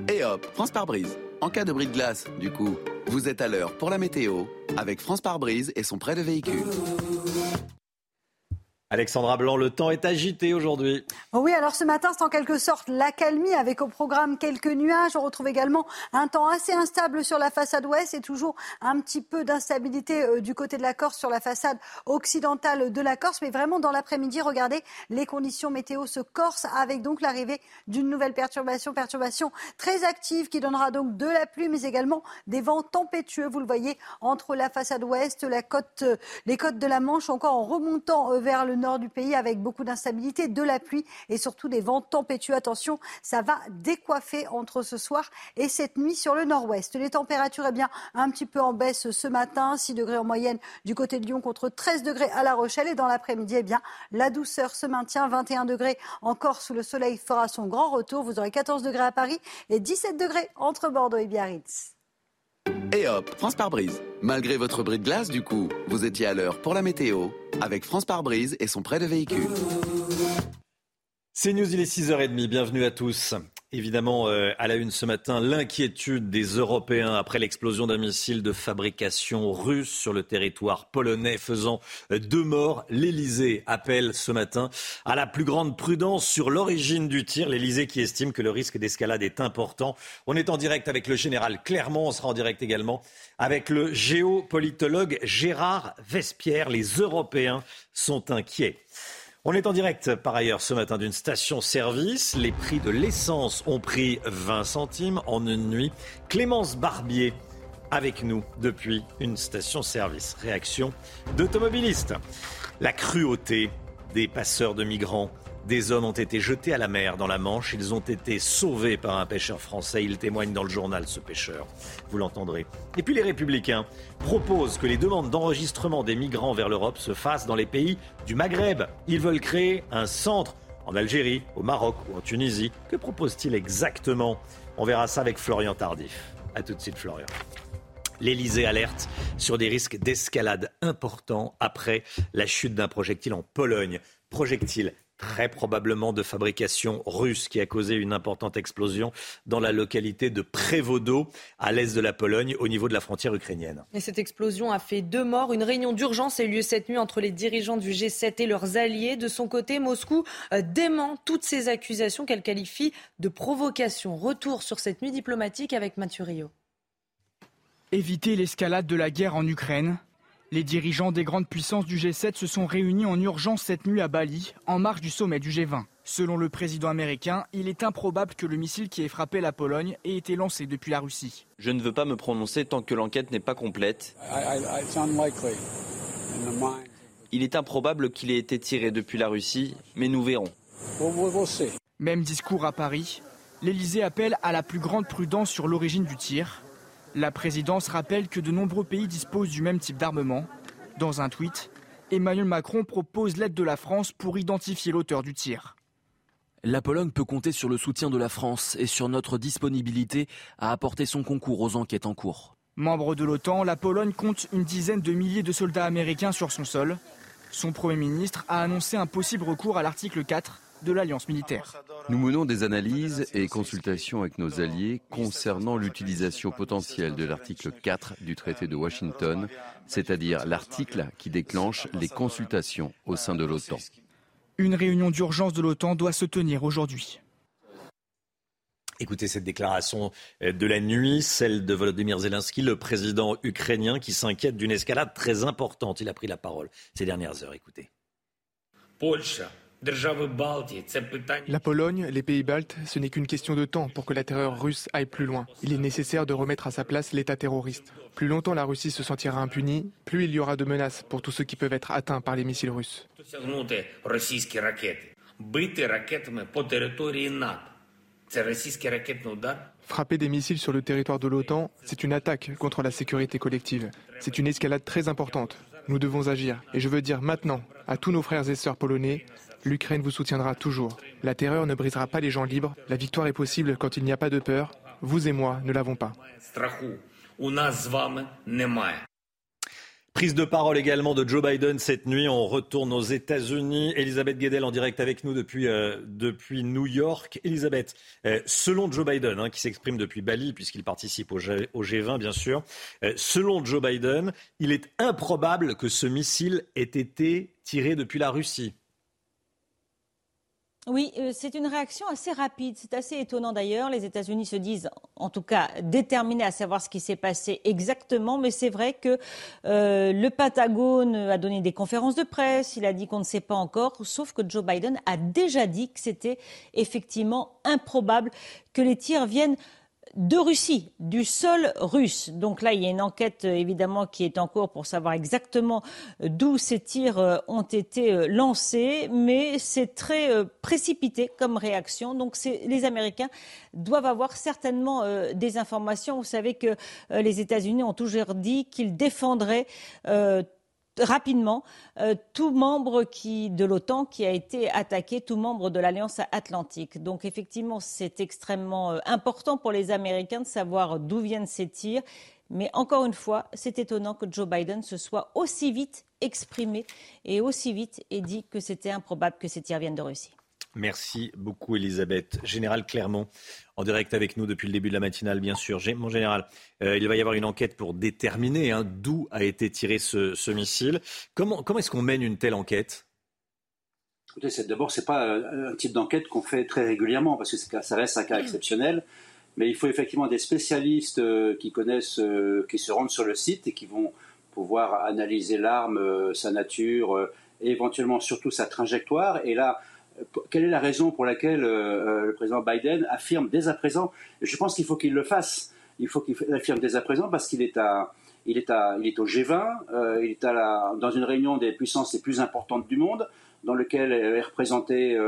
Et hop, France par brise. En cas de bris de glace, du coup, vous êtes à l'heure pour la météo avec France par brise et son prêt de véhicule. Alexandra Blanc, le temps est agité aujourd'hui. Oh oui, alors ce matin, c'est en quelque sorte l'accalmie avec au programme quelques nuages. On retrouve également un temps assez instable sur la façade ouest et toujours un petit peu d'instabilité euh, du côté de la Corse sur la façade occidentale de la Corse. Mais vraiment, dans l'après-midi, regardez, les conditions météo se corsent avec donc l'arrivée d'une nouvelle perturbation, perturbation très active qui donnera donc de la pluie, mais également des vents tempétueux. Vous le voyez entre la façade ouest, euh, les côtes de la Manche, encore en remontant euh, vers le nord du pays avec beaucoup d'instabilité, de la pluie et surtout des vents tempétueux. Attention, ça va décoiffer entre ce soir et cette nuit sur le nord-ouest. Les températures, eh bien, un petit peu en baisse ce matin, 6 degrés en moyenne du côté de Lyon contre 13 degrés à La Rochelle. Et dans l'après-midi, eh bien, la douceur se maintient, 21 degrés encore sous le soleil fera son grand retour. Vous aurez 14 degrés à Paris et 17 degrés entre Bordeaux et Biarritz. Et hop, France par brise. Malgré votre bris de glace, du coup, vous étiez à l'heure pour la météo avec France par brise et son prêt de véhicule. C'est News, il est 6h30. Bienvenue à tous. Évidemment, euh, à la une ce matin, l'inquiétude des Européens après l'explosion d'un missile de fabrication russe sur le territoire polonais faisant euh, deux morts. L'Elysée appelle ce matin à la plus grande prudence sur l'origine du tir. L'Elysée qui estime que le risque d'escalade est important. On est en direct avec le général Clermont. On sera en direct également avec le géopolitologue Gérard Vespierre. Les Européens sont inquiets. On est en direct par ailleurs ce matin d'une station-service. Les prix de l'essence ont pris 20 centimes en une nuit. Clémence Barbier avec nous depuis une station-service. Réaction d'automobilistes. La cruauté des passeurs de migrants des hommes ont été jetés à la mer dans la Manche. Ils ont été sauvés par un pêcheur français. Il témoigne dans le journal, ce pêcheur. Vous l'entendrez. Et puis les républicains proposent que les demandes d'enregistrement des migrants vers l'Europe se fassent dans les pays du Maghreb. Ils veulent créer un centre en Algérie, au Maroc ou en Tunisie. Que propose-t-il exactement? On verra ça avec Florian Tardif. A tout de suite, Florian. L'Elysée alerte sur des risques d'escalade importants après la chute d'un projectile en Pologne. Projectile très probablement de fabrication russe qui a causé une importante explosion dans la localité de Prévodo, à l'est de la Pologne, au niveau de la frontière ukrainienne. Et cette explosion a fait deux morts. Une réunion d'urgence a eu lieu cette nuit entre les dirigeants du G7 et leurs alliés. De son côté, Moscou euh, dément toutes ces accusations qu'elle qualifie de provocation. Retour sur cette nuit diplomatique avec Mathieu Rio. Éviter l'escalade de la guerre en Ukraine, les dirigeants des grandes puissances du G7 se sont réunis en urgence cette nuit à Bali, en marge du sommet du G20. Selon le président américain, il est improbable que le missile qui ait frappé la Pologne ait été lancé depuis la Russie. Je ne veux pas me prononcer tant que l'enquête n'est pas complète. Il est improbable qu'il ait été tiré depuis la Russie, mais nous verrons. Même discours à Paris. L'Elysée appelle à la plus grande prudence sur l'origine du tir. La présidence rappelle que de nombreux pays disposent du même type d'armement. Dans un tweet, Emmanuel Macron propose l'aide de la France pour identifier l'auteur du tir. La Pologne peut compter sur le soutien de la France et sur notre disponibilité à apporter son concours aux enquêtes en cours. Membre de l'OTAN, la Pologne compte une dizaine de milliers de soldats américains sur son sol. Son Premier ministre a annoncé un possible recours à l'article 4 de l'alliance militaire. Nous menons des analyses et consultations avec nos alliés concernant l'utilisation potentielle de l'article 4 du traité de Washington, c'est-à-dire l'article qui déclenche les consultations au sein de l'OTAN. Une réunion d'urgence de l'OTAN doit se tenir aujourd'hui. Écoutez cette déclaration de la nuit, celle de Volodymyr Zelensky, le président ukrainien qui s'inquiète d'une escalade très importante. Il a pris la parole ces dernières heures. Écoutez. La Pologne, les pays baltes, ce n'est qu'une question de temps pour que la terreur russe aille plus loin. Il est nécessaire de remettre à sa place l'État terroriste. Plus longtemps la Russie se sentira impunie, plus il y aura de menaces pour tous ceux qui peuvent être atteints par les missiles russes. Frapper des missiles sur le territoire de l'OTAN, c'est une attaque contre la sécurité collective. C'est une escalade très importante. Nous devons agir. Et je veux dire maintenant à tous nos frères et sœurs polonais, L'Ukraine vous soutiendra toujours. La terreur ne brisera pas les gens libres. La victoire est possible quand il n'y a pas de peur. Vous et moi ne l'avons pas. Prise de parole également de Joe Biden cette nuit. On retourne aux États-Unis. Elisabeth Guedel en direct avec nous depuis, euh, depuis New York. Elisabeth, euh, selon Joe Biden, hein, qui s'exprime depuis Bali, puisqu'il participe au, G, 20 bien sûr, euh, selon Joe Biden, il est improbable que ce missile ait été tiré depuis la Russie. Oui, euh, c'est une réaction assez rapide. C'est assez étonnant d'ailleurs. Les États-Unis se disent, en tout cas, déterminés à savoir ce qui s'est passé exactement. Mais c'est vrai que euh, le Pentagone a donné des conférences de presse. Il a dit qu'on ne sait pas encore. Sauf que Joe Biden a déjà dit que c'était effectivement improbable que les tirs viennent de Russie, du sol russe. Donc là, il y a une enquête euh, évidemment qui est en cours pour savoir exactement euh, d'où ces tirs euh, ont été lancés, mais c'est très précipité comme réaction. Donc les Américains doivent avoir certainement des informations. Vous savez que les États-Unis ont toujours dit qu'ils défendraient rapidement euh, tout membre qui, de l'OTAN qui a été attaqué, tout membre de l'Alliance atlantique. Donc effectivement, c'est extrêmement euh, important pour les Américains de savoir d'où viennent ces tirs. Mais encore une fois, c'est étonnant que Joe Biden se soit aussi vite exprimé et aussi vite ait dit que c'était improbable que ces tirs viennent de Russie. Merci beaucoup, Elisabeth. Général Clermont, en direct avec nous depuis le début de la matinale, bien sûr. Mon général, euh, il va y avoir une enquête pour déterminer hein, d'où a été tiré ce, missile. Comment, comment est-ce qu'on mène une telle enquête? D'abord, ce n'est pas euh, un type d'enquête qu'on fait très régulièrement, parce que ça reste un cas exceptionnel. Mais il faut effectivement des spécialistes euh, qui connaissent, qui se rendent sur le site et qui vont pouvoir analyser l'arme, sa nature, et éventuellement surtout sa trajectoire. Et là, quelle est la raison pour laquelle euh, euh, le président Biden affirme dès à présent Je pense qu'il faut qu'il le fasse. Il faut qu'il affirme dès à présent parce qu'il est est, est au G20, euh, il est à la, dans une réunion des puissances les plus importantes du monde, dans lequel est représenté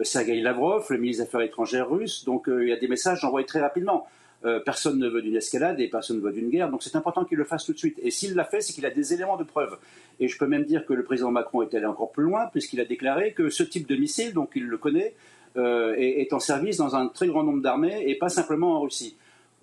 Sergei Lavrov, le ministre des Affaires étrangères russe. Donc il y a des messages envoyés très rapidement. Euh, personne ne veut d'une escalade et personne ne veut d'une guerre. Donc c'est important qu'il le fasse tout de suite. Et s'il l'a fait, c'est qu'il a des éléments de preuve. Et je peux même dire que le président Macron est allé encore plus loin, puisqu'il a déclaré que ce type de missile, donc il le connaît, euh, est, en service dans un très grand nombre d'armées et pas simplement en Russie.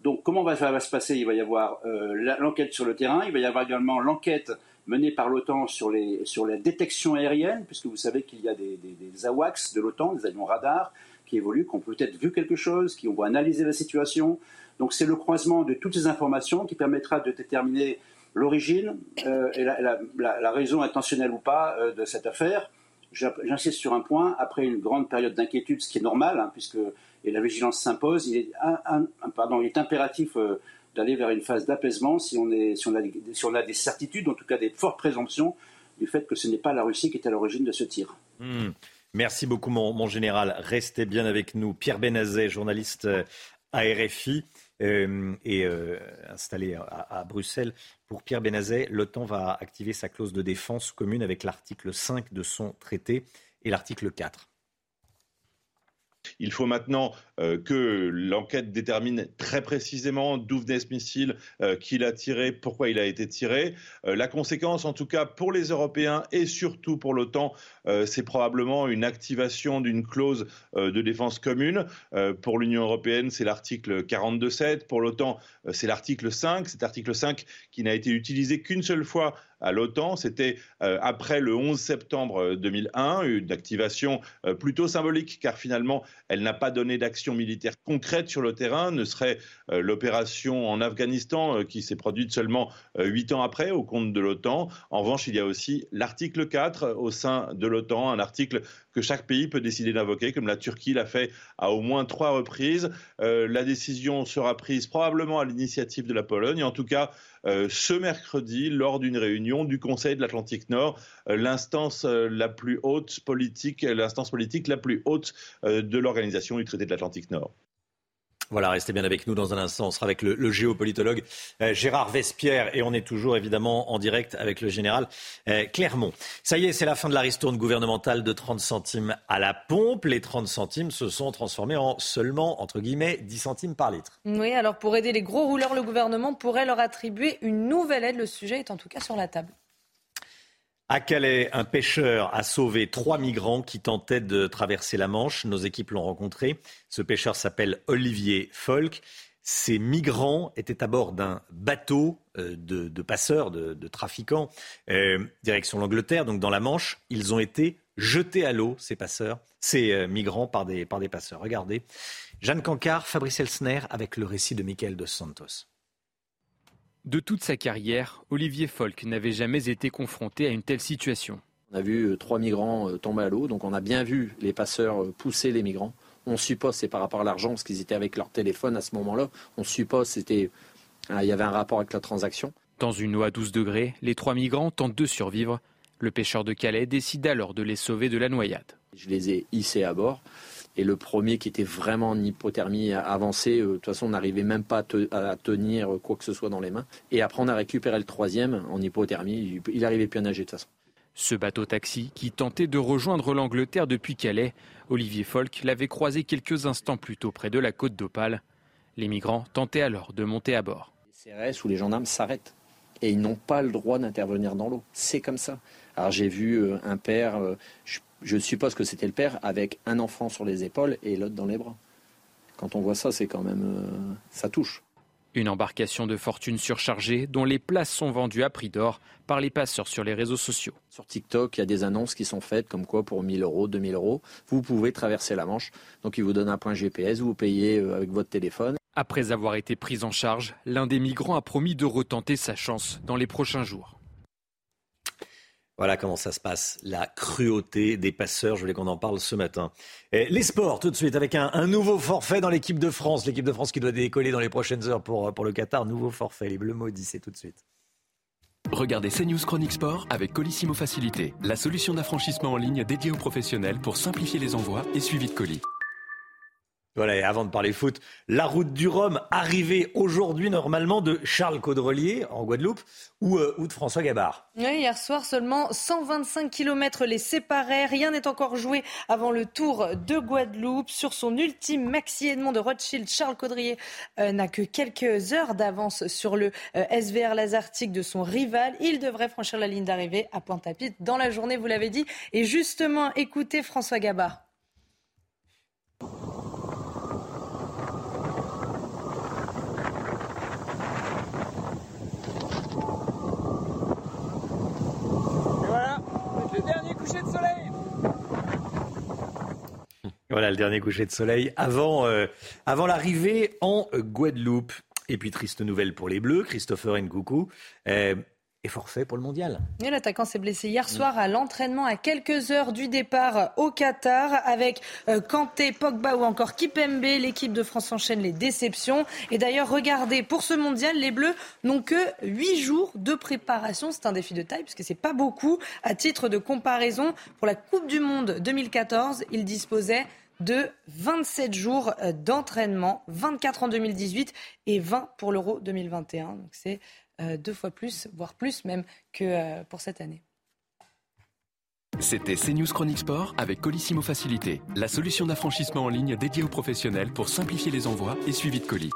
Donc comment va, va se passer? Il va y avoir euh, l'enquête sur le terrain, il va y avoir également l'enquête menée par l'OTAN sur, sur la détection aérienne, puisque vous savez qu'il y a des, des AWACS de l'OTAN, des avions radars, qui évoluent, qui ont peut-être vu quelque chose, qui ont analysé la situation, donc c'est le croisement de toutes ces informations qui permettra de déterminer l'origine euh, et la, raison intentionnelle ou pas euh, de cette affaire. J'insiste sur un point, après une grande période d'inquiétude, ce qui est normal, hein, puisque et la vigilance s'impose, il, est impératif euh, d'aller vers une phase d'apaisement si, on si, a, si on a des certitudes, en tout cas des fortes présomptions du fait que ce n'est pas la Russie qui est à l'origine de ce tir. Hmm. Merci beaucoup, mon, mon, général. Restez bien avec nous. Pierre Benazet, journaliste à RFI. Euh, et euh, installé à, Bruxelles. Pour Pierre Benazet, l'OTAN va activer sa clause de défense commune avec l'article 5 de son traité et l'article 4. Il faut maintenant euh, que l'enquête détermine très précisément d'où venait ce missile, qui l'a tiré, pourquoi il a été tiré. La conséquence, en tout cas pour les Européens et surtout pour l'OTAN, c'est probablement une activation d'une clause de défense commune. pour l'Union européenne, c'est l'article 42.7. Pour l'OTAN, c'est l'article 5. Cet article 5 qui n'a été utilisé qu'une seule fois à l'OTAN. C'était euh, après le 11 septembre 2001, euh, une activation euh, plutôt symbolique, car finalement, elle n'a pas donné d'action militaire concrète sur le terrain, ne serait l'opération en Afghanistan qui s'est produite seulement huit ans après au compte de l'OTAN. En revanche, il y a aussi l'article 4 au sein de l'OTAN, un article que chaque pays peut décider d'invoquer, comme la Turquie l'a fait à au moins trois reprises. la décision sera prise probablement à l'initiative de la Pologne. En tout cas, euh, ce mercredi lors d'une réunion du Conseil de l'Atlantique Nord, euh, euh, la plus haute politique, l'instance politique la plus haute de l'organisation du traité de l'Atlantique Nord. Voilà, restez bien avec nous dans un instant. On sera avec le, géopolitologue euh, Gérard Vespierre et on est toujours évidemment en direct avec le général euh, Clermont. Ça y est, c'est la fin de la ristourne gouvernementale de 30 centimes à la pompe. Les 30 centimes se sont transformés en seulement, entre guillemets, 10 centimes par litre. Oui, alors pour aider les gros rouleurs, le gouvernement pourrait leur attribuer une nouvelle aide. Le sujet est en tout cas sur la table. À Calais, un pêcheur a sauvé trois migrants qui tentaient de traverser la Manche. Nos équipes l'ont rencontré. Ce pêcheur s'appelle Olivier Folk. Ces migrants étaient à bord d'un bateau euh, de, passeurs, de, trafiquants, euh, direction l'Angleterre, donc dans la Manche. Ils ont été jetés à l'eau, ces passeurs, ces euh, migrants par des, passeurs. Regardez, Jeanne Cancard, Fabrice Elsner, avec le récit de Michael dos Santos. De toute sa carrière, Olivier Folk n'avait jamais été confronté à une telle situation. On a vu euh, trois migrants euh, tomber à l'eau, donc on a bien vu les passeurs euh, pousser les migrants. On suppose c'est par rapport à l'argent, parce qu'ils étaient avec leur téléphone à ce moment-là. On suppose c'était il y avait un rapport avec la transaction. Dans une eau à 12 degrés, les trois migrants tentent de survivre. Le pêcheur de Calais décide alors de les sauver de la noyade. Je les ai hissés à bord Et le premier qui était vraiment en hypothermie avancée, de toute façon, on n'arrivait même pas à, tenir quoi que ce soit dans les mains. Et après, on a récupéré le troisième en hypothermie. Il n'arrivait plus à nager de toute façon. Ce bateau-taxi, qui tentait de rejoindre l'Angleterre depuis Calais, Olivier Folk l'avait croisé quelques instants plus tôt près de la côte d'Opale. Les migrants tentaient alors de monter à bord. Les CRS ou les gendarmes s'arrêtent et ils n'ont pas le droit d'intervenir dans l'eau. C'est comme ça. Alors j'ai vu euh, un père, euh, je, suppose que c'était le père, avec un enfant sur les épaules et l'autre dans les bras. Quand on voit ça, c'est quand même... Euh, ça touche. Une embarcation de fortune surchargée dont les places sont vendues à prix d'or par les passeurs sur les réseaux sociaux. Sur TikTok, il y a des annonces qui sont faites comme quoi pour 1000 euros, 2000 euros, vous pouvez traverser la Manche. Donc ils vous donnent un point GPS, vous payez euh, avec votre téléphone. Après avoir été pris en charge, l'un des migrants a promis de retenter sa chance dans les prochains jours. Voilà comment ça se passe, la cruauté des passeurs. Je voulais qu'on en parle ce matin. les sports, tout de suite, avec un, nouveau forfait dans l'équipe de France. L'équipe de France qui doit décoller dans les prochaines heures pour, pour le Qatar. Nouveau forfait, les Bleus maudits, c'est tout de suite. Regardez CNews Chronique Sport avec Colissimo Facilité, la solution d'affranchissement en ligne dédiée aux professionnels pour simplifier les envois et suivi de colis. Voilà, et avant de parler foot, la route du Rhum, arrivée aujourd'hui normalement de Charles Caudrelier en Guadeloupe ou, euh, ou de François Gabard. Oui, hier soir, seulement 125 km les séparaient. Rien n'est encore joué avant le Tour de Guadeloupe. Sur son ultime maxi Edmond de Rothschild, Charles Caudrelier euh, n'a que quelques heures d'avance sur le euh, SVR Lazartique de son rival. Il devrait franchir la ligne d'arrivée à Pointe-à-Pitre dans la journée, vous l'avez dit. Et justement, écoutez François Gabard. Voilà le dernier coucher de soleil avant, euh, avant l'arrivée en Guadeloupe. Et puis triste nouvelle pour les Bleus, Christopher Nkoukou euh, est forfait pour le mondial. L'attaquant s'est blessé hier soir à l'entraînement à quelques heures du départ au Qatar avec euh, Kanté, Pogba ou encore Kipembe. L'équipe de France enchaîne les déceptions. Et d'ailleurs, regardez, pour ce mondial, les Bleus n'ont que 8 jours de préparation. C'est un défi de taille puisque c'est pas beaucoup. À titre de comparaison, pour la Coupe du Monde 2014, ils disposaient de 27 jours euh, d'entraînement, 24 en 2018 et 20 pour l'Euro 2021. Donc c'est deux fois plus, voire plus même que euh, pour cette année. C'était CNews Chronique Sport avec Colissimo Facilité, la solution d'affranchissement en ligne dédiée aux professionnels pour simplifier les envois et suivi de colis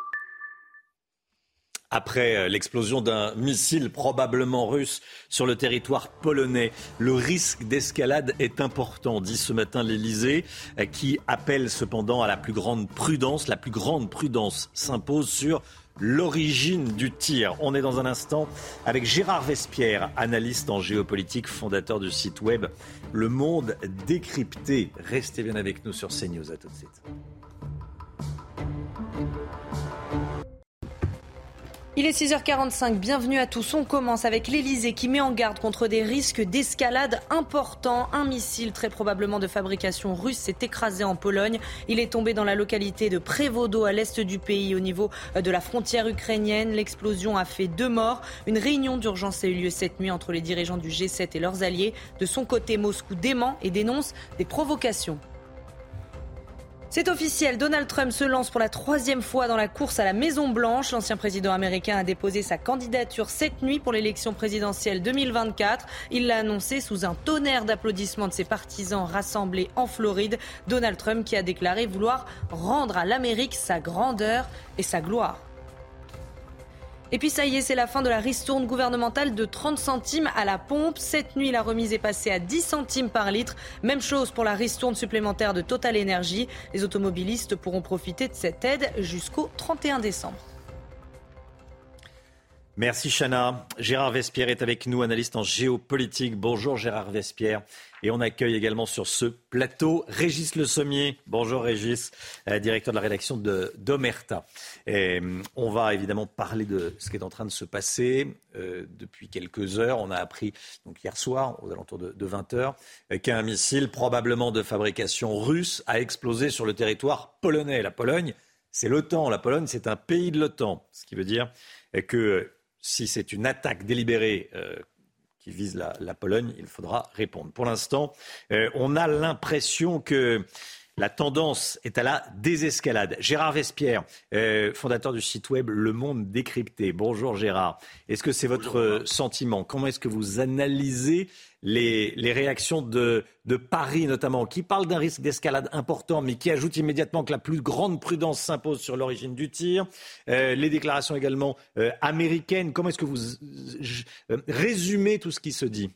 après euh, l'explosion d'un missile probablement russe sur le territoire polonais. Le risque d'escalade est important, dit ce matin l'Elysée, euh, qui appelle cependant à la plus grande prudence. La plus grande prudence s'impose sur l'origine du tir. On est dans un instant avec Gérard Vespierre, analyste en géopolitique, fondateur du site web Le Monde décrypté. Restez bien avec nous sur CNews. À tout de suite. Il est 6h45, bienvenue à tous. On commence avec l'Elysée qui met en garde contre des risques d'escalade importants. Un missile très probablement de fabrication russe s'est écrasé en Pologne. Il est tombé dans la localité de Prévodo à l'est du pays au niveau de la frontière ukrainienne. L'explosion a fait deux morts. Une réunion d'urgence a eu lieu cette nuit entre les dirigeants du G7 et leurs alliés. De son côté, Moscou dément et dénonce des provocations. C'est officiel, Donald Trump se lance pour la troisième fois dans la course à la Maison Blanche. L'ancien président américain a déposé sa candidature cette nuit pour l'élection présidentielle 2024. Il l'a annoncé sous un tonnerre d'applaudissements de ses partisans rassemblés en Floride. Donald Trump qui a déclaré vouloir rendre à l'Amérique sa grandeur et sa gloire. Et puis ça y est, c'est la fin de la ristourne gouvernementale de 30 centimes à la pompe. Cette nuit, la remise est passée à 10 centimes par litre. Même chose pour la ristourne supplémentaire de Total Energy. Les automobilistes pourront profiter de cette aide jusqu'au 31 décembre. Merci Chana. Gérard Vespierre est avec nous, analyste en géopolitique. Bonjour Gérard Vespierre. Et on accueille également sur ce plateau Régis Le Sommier. Bonjour Régis, euh, directeur de la rédaction d'Omerta. Euh, on va évidemment parler de ce qui est en train de se passer euh, depuis quelques heures. On a appris donc hier soir, aux alentours de, de 20 heures, qu'un missile probablement de fabrication russe a explosé sur le territoire polonais. La Pologne, c'est l'OTAN. La Pologne, c'est un pays de l'OTAN. Ce qui veut dire que si c'est une attaque délibérée euh, qui vise la, Pologne, il faudra répondre. Pour l'instant, euh, on a l'impression que La tendance est à la désescalade. Gérard Vespierre, euh, fondateur du site web Le Monde Décrypté. Bonjour Gérard. Est-ce que c'est votre sentiment? Comment est-ce que vous analysez les, réactions de, Paris notamment, qui parle d'un risque d'escalade important, mais qui ajoute immédiatement que la plus grande prudence s'impose sur l'origine du tir? Euh, les déclarations également euh, américaines. Comment est-ce que vous résumez tout ce qui se dit?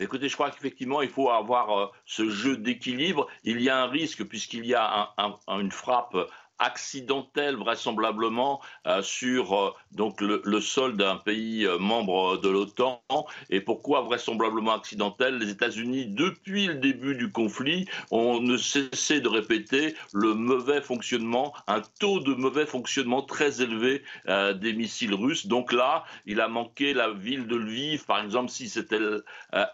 Écoutez, je crois qu'effectivement, il faut avoir ce jeu d'équilibre. Il y a un risque puisqu'il y a une frappe accidentelle vraisemblablement euh, sur euh, donc le, sol d'un pays euh, membre de l'OTAN. Et pourquoi vraisemblablement accidentelle? Les États-Unis, depuis le début du conflit, ont ne cessé de répéter le mauvais fonctionnement, un taux de mauvais fonctionnement très élevé des missiles russes. Donc là, il a manqué la ville de Lviv, par exemple, si c'était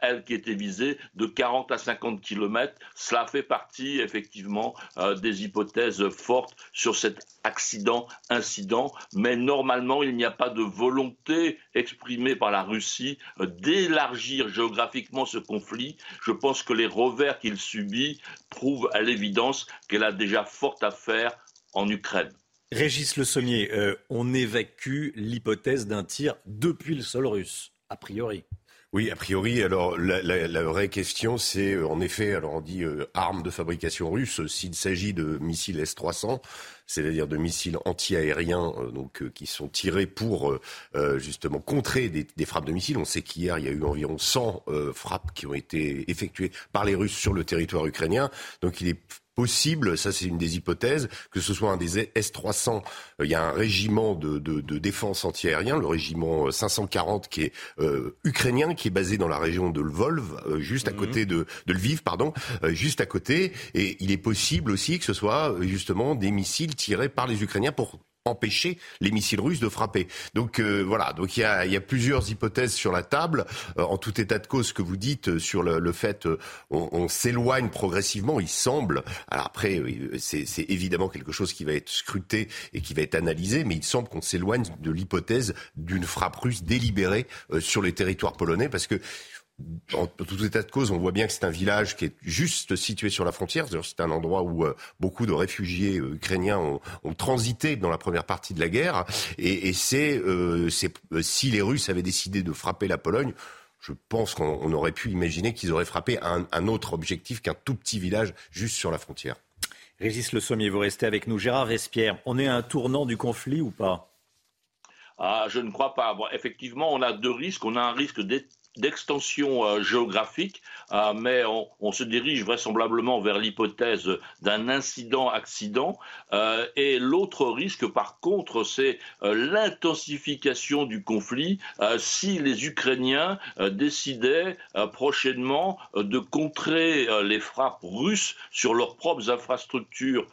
elle qui était visée, de 40 à 50 kilomètres. Cela fait partie effectivement des hypothèses fortes sur cet accident, incident, mais normalement, il n'y a pas de volonté exprimée par la Russie d'élargir géographiquement ce conflit. Je pense que les revers qu'il subit prouvent à l'évidence qu'elle a déjà fort à faire en Ukraine. Régis Le Sommier, euh, on évacue l'hypothèse d'un tir depuis le sol russe, a priori. Oui, a priori. Alors la, vraie question, c'est euh, en effet, alors on dit euh, armes de fabrication russe. S'il s'agit de missiles S-300, c'est-à-dire de missiles anti-aériens, euh, donc qui sont tirés pour justement contrer des, des, frappes de missiles. On sait qu'hier il y a eu environ 100 frappes qui ont été effectuées par les Russes sur le territoire ukrainien. Donc il est possible, ça c'est une des hypothèses, que ce soit un des S-300, euh, il y a un régiment de, de, de défense antiaérien, le régiment 540 euh, qui est euh, ukrainien, qui est basé dans la région de Lvov, juste à mhm. côté de, de Lviv, pardon, juste à côté, et il est possible aussi que ce soit justement des missiles tirés par les Ukrainiens pour empêcher les missiles russes de frapper. Donc euh, voilà, donc il y a, y a, plusieurs hypothèses sur la table. Euh, en tout état de cause, que vous dites euh, sur le, le fait on, on s'éloigne progressivement, il semble. Alors après, c'est évidemment quelque chose qui va être scruté et qui va être analysé, mais il semble qu'on s'éloigne de l'hypothèse d'une frappe russe délibérée sur les territoires polonais, parce que en tout état de cause, on voit bien que c'est un village qui est juste situé sur la frontière. C'est un endroit où euh, beaucoup de réfugiés euh, ukrainiens ont, ont, transité dans la première partie de la guerre. Et, et c'est euh, si les Russes avaient décidé de frapper la Pologne, je pense qu'on aurait pu imaginer qu'ils auraient frappé un, un autre objectif qu'un tout petit village juste sur la frontière. Régis Le Sommier, vous restez avec nous. Gérard Vespierre, on est à un tournant du conflit ou pas? Ah, je ne crois pas. Bon, effectivement, on a deux risques. On a un risque d'extension euh, géographique, euh, mais on, se dirige vraisemblablement vers l'hypothèse d'un incident-accident. Euh, et l'autre risque, par contre, c'est l'intensification du conflit si les Ukrainiens décidaient prochainement de contrer les frappes russes sur leurs propres infrastructures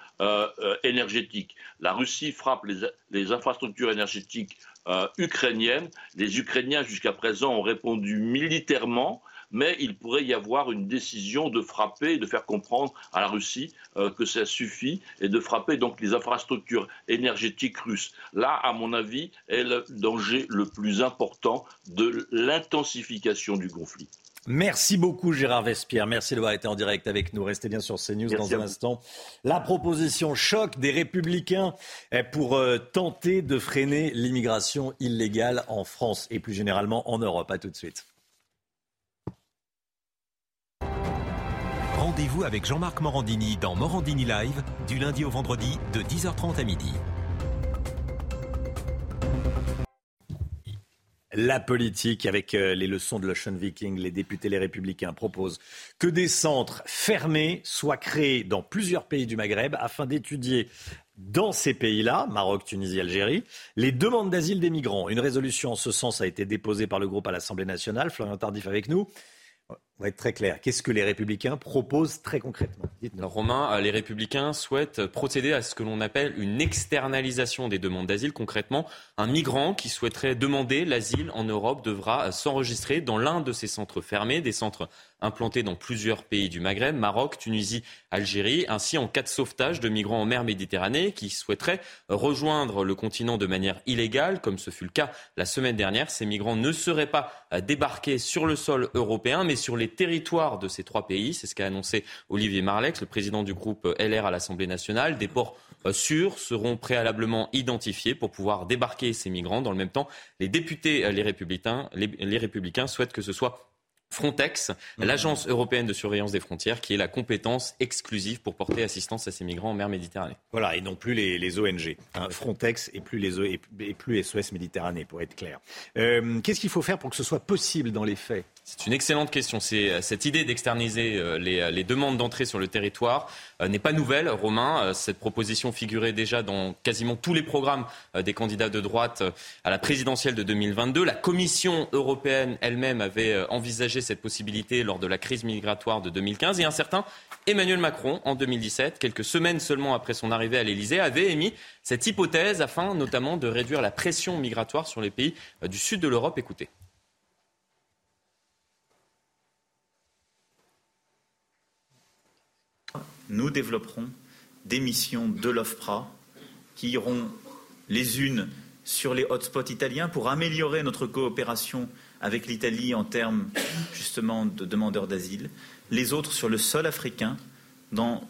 énergétiques. La Russie frappe les infrastructures énergétiques euh, ukrainienne. Les Ukrainiens, jusqu'à présent, ont répondu militairement, mais il pourrait y avoir une décision de frapper et de faire comprendre à la Russie euh, que ça suffit et de frapper donc les infrastructures énergétiques russes. Là, à mon avis, est le danger le plus important de l'intensification du conflit. Merci beaucoup Gérard Vespierre. Merci d'avoir été en direct avec nous. Restez bien sur CNews dans un instant. La proposition choc des républicains pour euh, tenter de freiner l'immigration illégale en France et plus généralement en Europe. À tout de suite. Rendez-vous avec Jean-Marc Morandini dans Morandini Live du lundi au vendredi de 10h30 à midi. La politique, avec euh, les leçons de l'Ocean Viking, les députés, les républicains proposent que des centres fermés soient créés dans plusieurs pays du Maghreb afin d'étudier dans ces pays-là, Maroc, Tunisie, Algérie, les demandes d'asile des migrants. Une résolution en ce sens a été déposée par le groupe à l'Assemblée nationale. Florian Tardif avec nous. On va être très clair. Qu'est-ce que les Républicains proposent très concrètement? Romain, euh, les Républicains souhaitent procéder à ce que l'on appelle une externalisation des demandes d'asile. Concrètement, un migrant qui souhaiterait demander l'asile en Europe devra s'enregistrer dans l'un de ces centres fermés, des centres implantés dans plusieurs pays du Maghreb, Maroc, Tunisie, Algérie. Ainsi, en cas de sauvetage de migrants en mer Méditerranée qui souhaiteraient rejoindre le continent de manière illégale, comme ce fut le cas la semaine dernière, ces migrants ne seraient pas débarqués sur le sol européen, mais sur les les territoires de ces trois pays. C'est ce qu'a annoncé Olivier Marlex, le président du groupe LR à l'Assemblée nationale. Des ports euh, sûrs seront préalablement identifiés pour pouvoir débarquer ces migrants. Dans le même temps, les députés, euh, les républicains, les républicains souhaitent que ce soit Frontex, mhm. l'agence européenne de surveillance des frontières, qui est la compétence exclusive pour porter assistance à ces migrants en mer Méditerranée. Voilà, et non plus les, ONG. Hein. Frontex et plus, les, et plus SOS Méditerranée, pour être clair. Euh, qu'est-ce qu'il faut faire pour que ce soit possible dans les faits? C'est une excellente question. Euh, cette idée d'externaliser euh, les, demandes d'entrée sur le territoire n'est pas nouvelle, Romain. Cette proposition figurait déjà dans quasiment tous les programmes des candidats de droite à la présidentielle de 2022. La Commission européenne elle-même avait envisagé cette possibilité lors de la crise migratoire de 2015 et un certain Emmanuel Macron, en 2017, quelques semaines seulement après son arrivée à l'Elysée, avait émis cette hypothèse afin notamment de réduire la pression migratoire sur les pays euh, du sud de l'Europe. Écoutez. Nous développerons des missions de l'OFPRA qui iront les unes sur les hotspots italiens pour améliorer notre coopération avec l'Italie en termes justement de demandeurs d'asile, les autres sur le sol africain, dans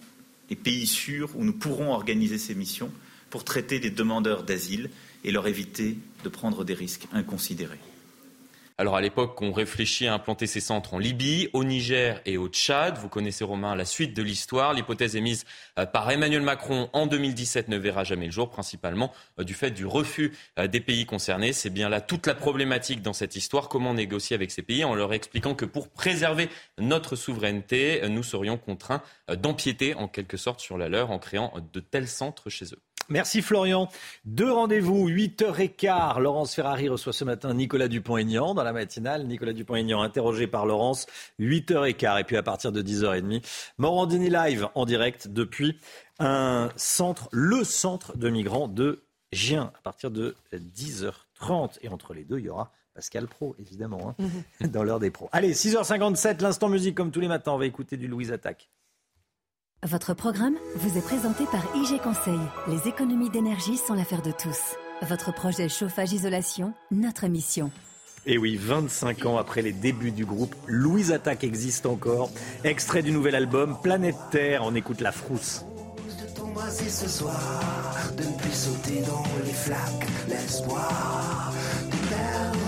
les pays sûrs où nous pourrons organiser ces missions pour traiter des demandeurs d'asile et leur éviter de prendre des risques inconsidérés. Alors à l'époque, on réfléchit à implanter ces centres en Libye, au Niger et au Tchad. Vous connaissez Romain la suite de l'histoire. L'hypothèse émise euh, par Emmanuel Macron en 2017 ne verra jamais le jour, principalement euh, du fait du refus euh, des pays concernés. C'est bien là toute la problématique dans cette histoire. Comment négocier avec ces pays en leur expliquant que pour préserver notre souveraineté, nous serions contraints d'empiéter en quelque sorte sur la leur en créant de tels centres chez eux? Merci Florian. Deux rendez-vous, 8h15. Laurence Ferrari reçoit ce matin Nicolas Dupont-Aignan dans la matinale. Nicolas Dupont-Aignan interrogé par Laurence, 8h15. Et puis à partir de 10h30, Morandini Live en direct depuis un centre, le centre de migrants de Gien, à partir de 10h30. Et entre les deux, il y aura Pascal Pro, évidemment, hein, mhm. dans l'heure des pros. Allez, 6h57, l'instant musique comme tous les matins. On va écouter du Louise Attaque. Votre programme vous est présenté par IG Conseil. Les économies d'énergie sont l'affaire de tous. Votre projet chauffage-isolation, notre mission. Et oui, 25 ans après les débuts du groupe, Louise Attaque existe encore. Extrait du nouvel album Planète Terre, on écoute la frousse. De ce soir, de ne plus sauter dans les flaques, l'espoir de perdre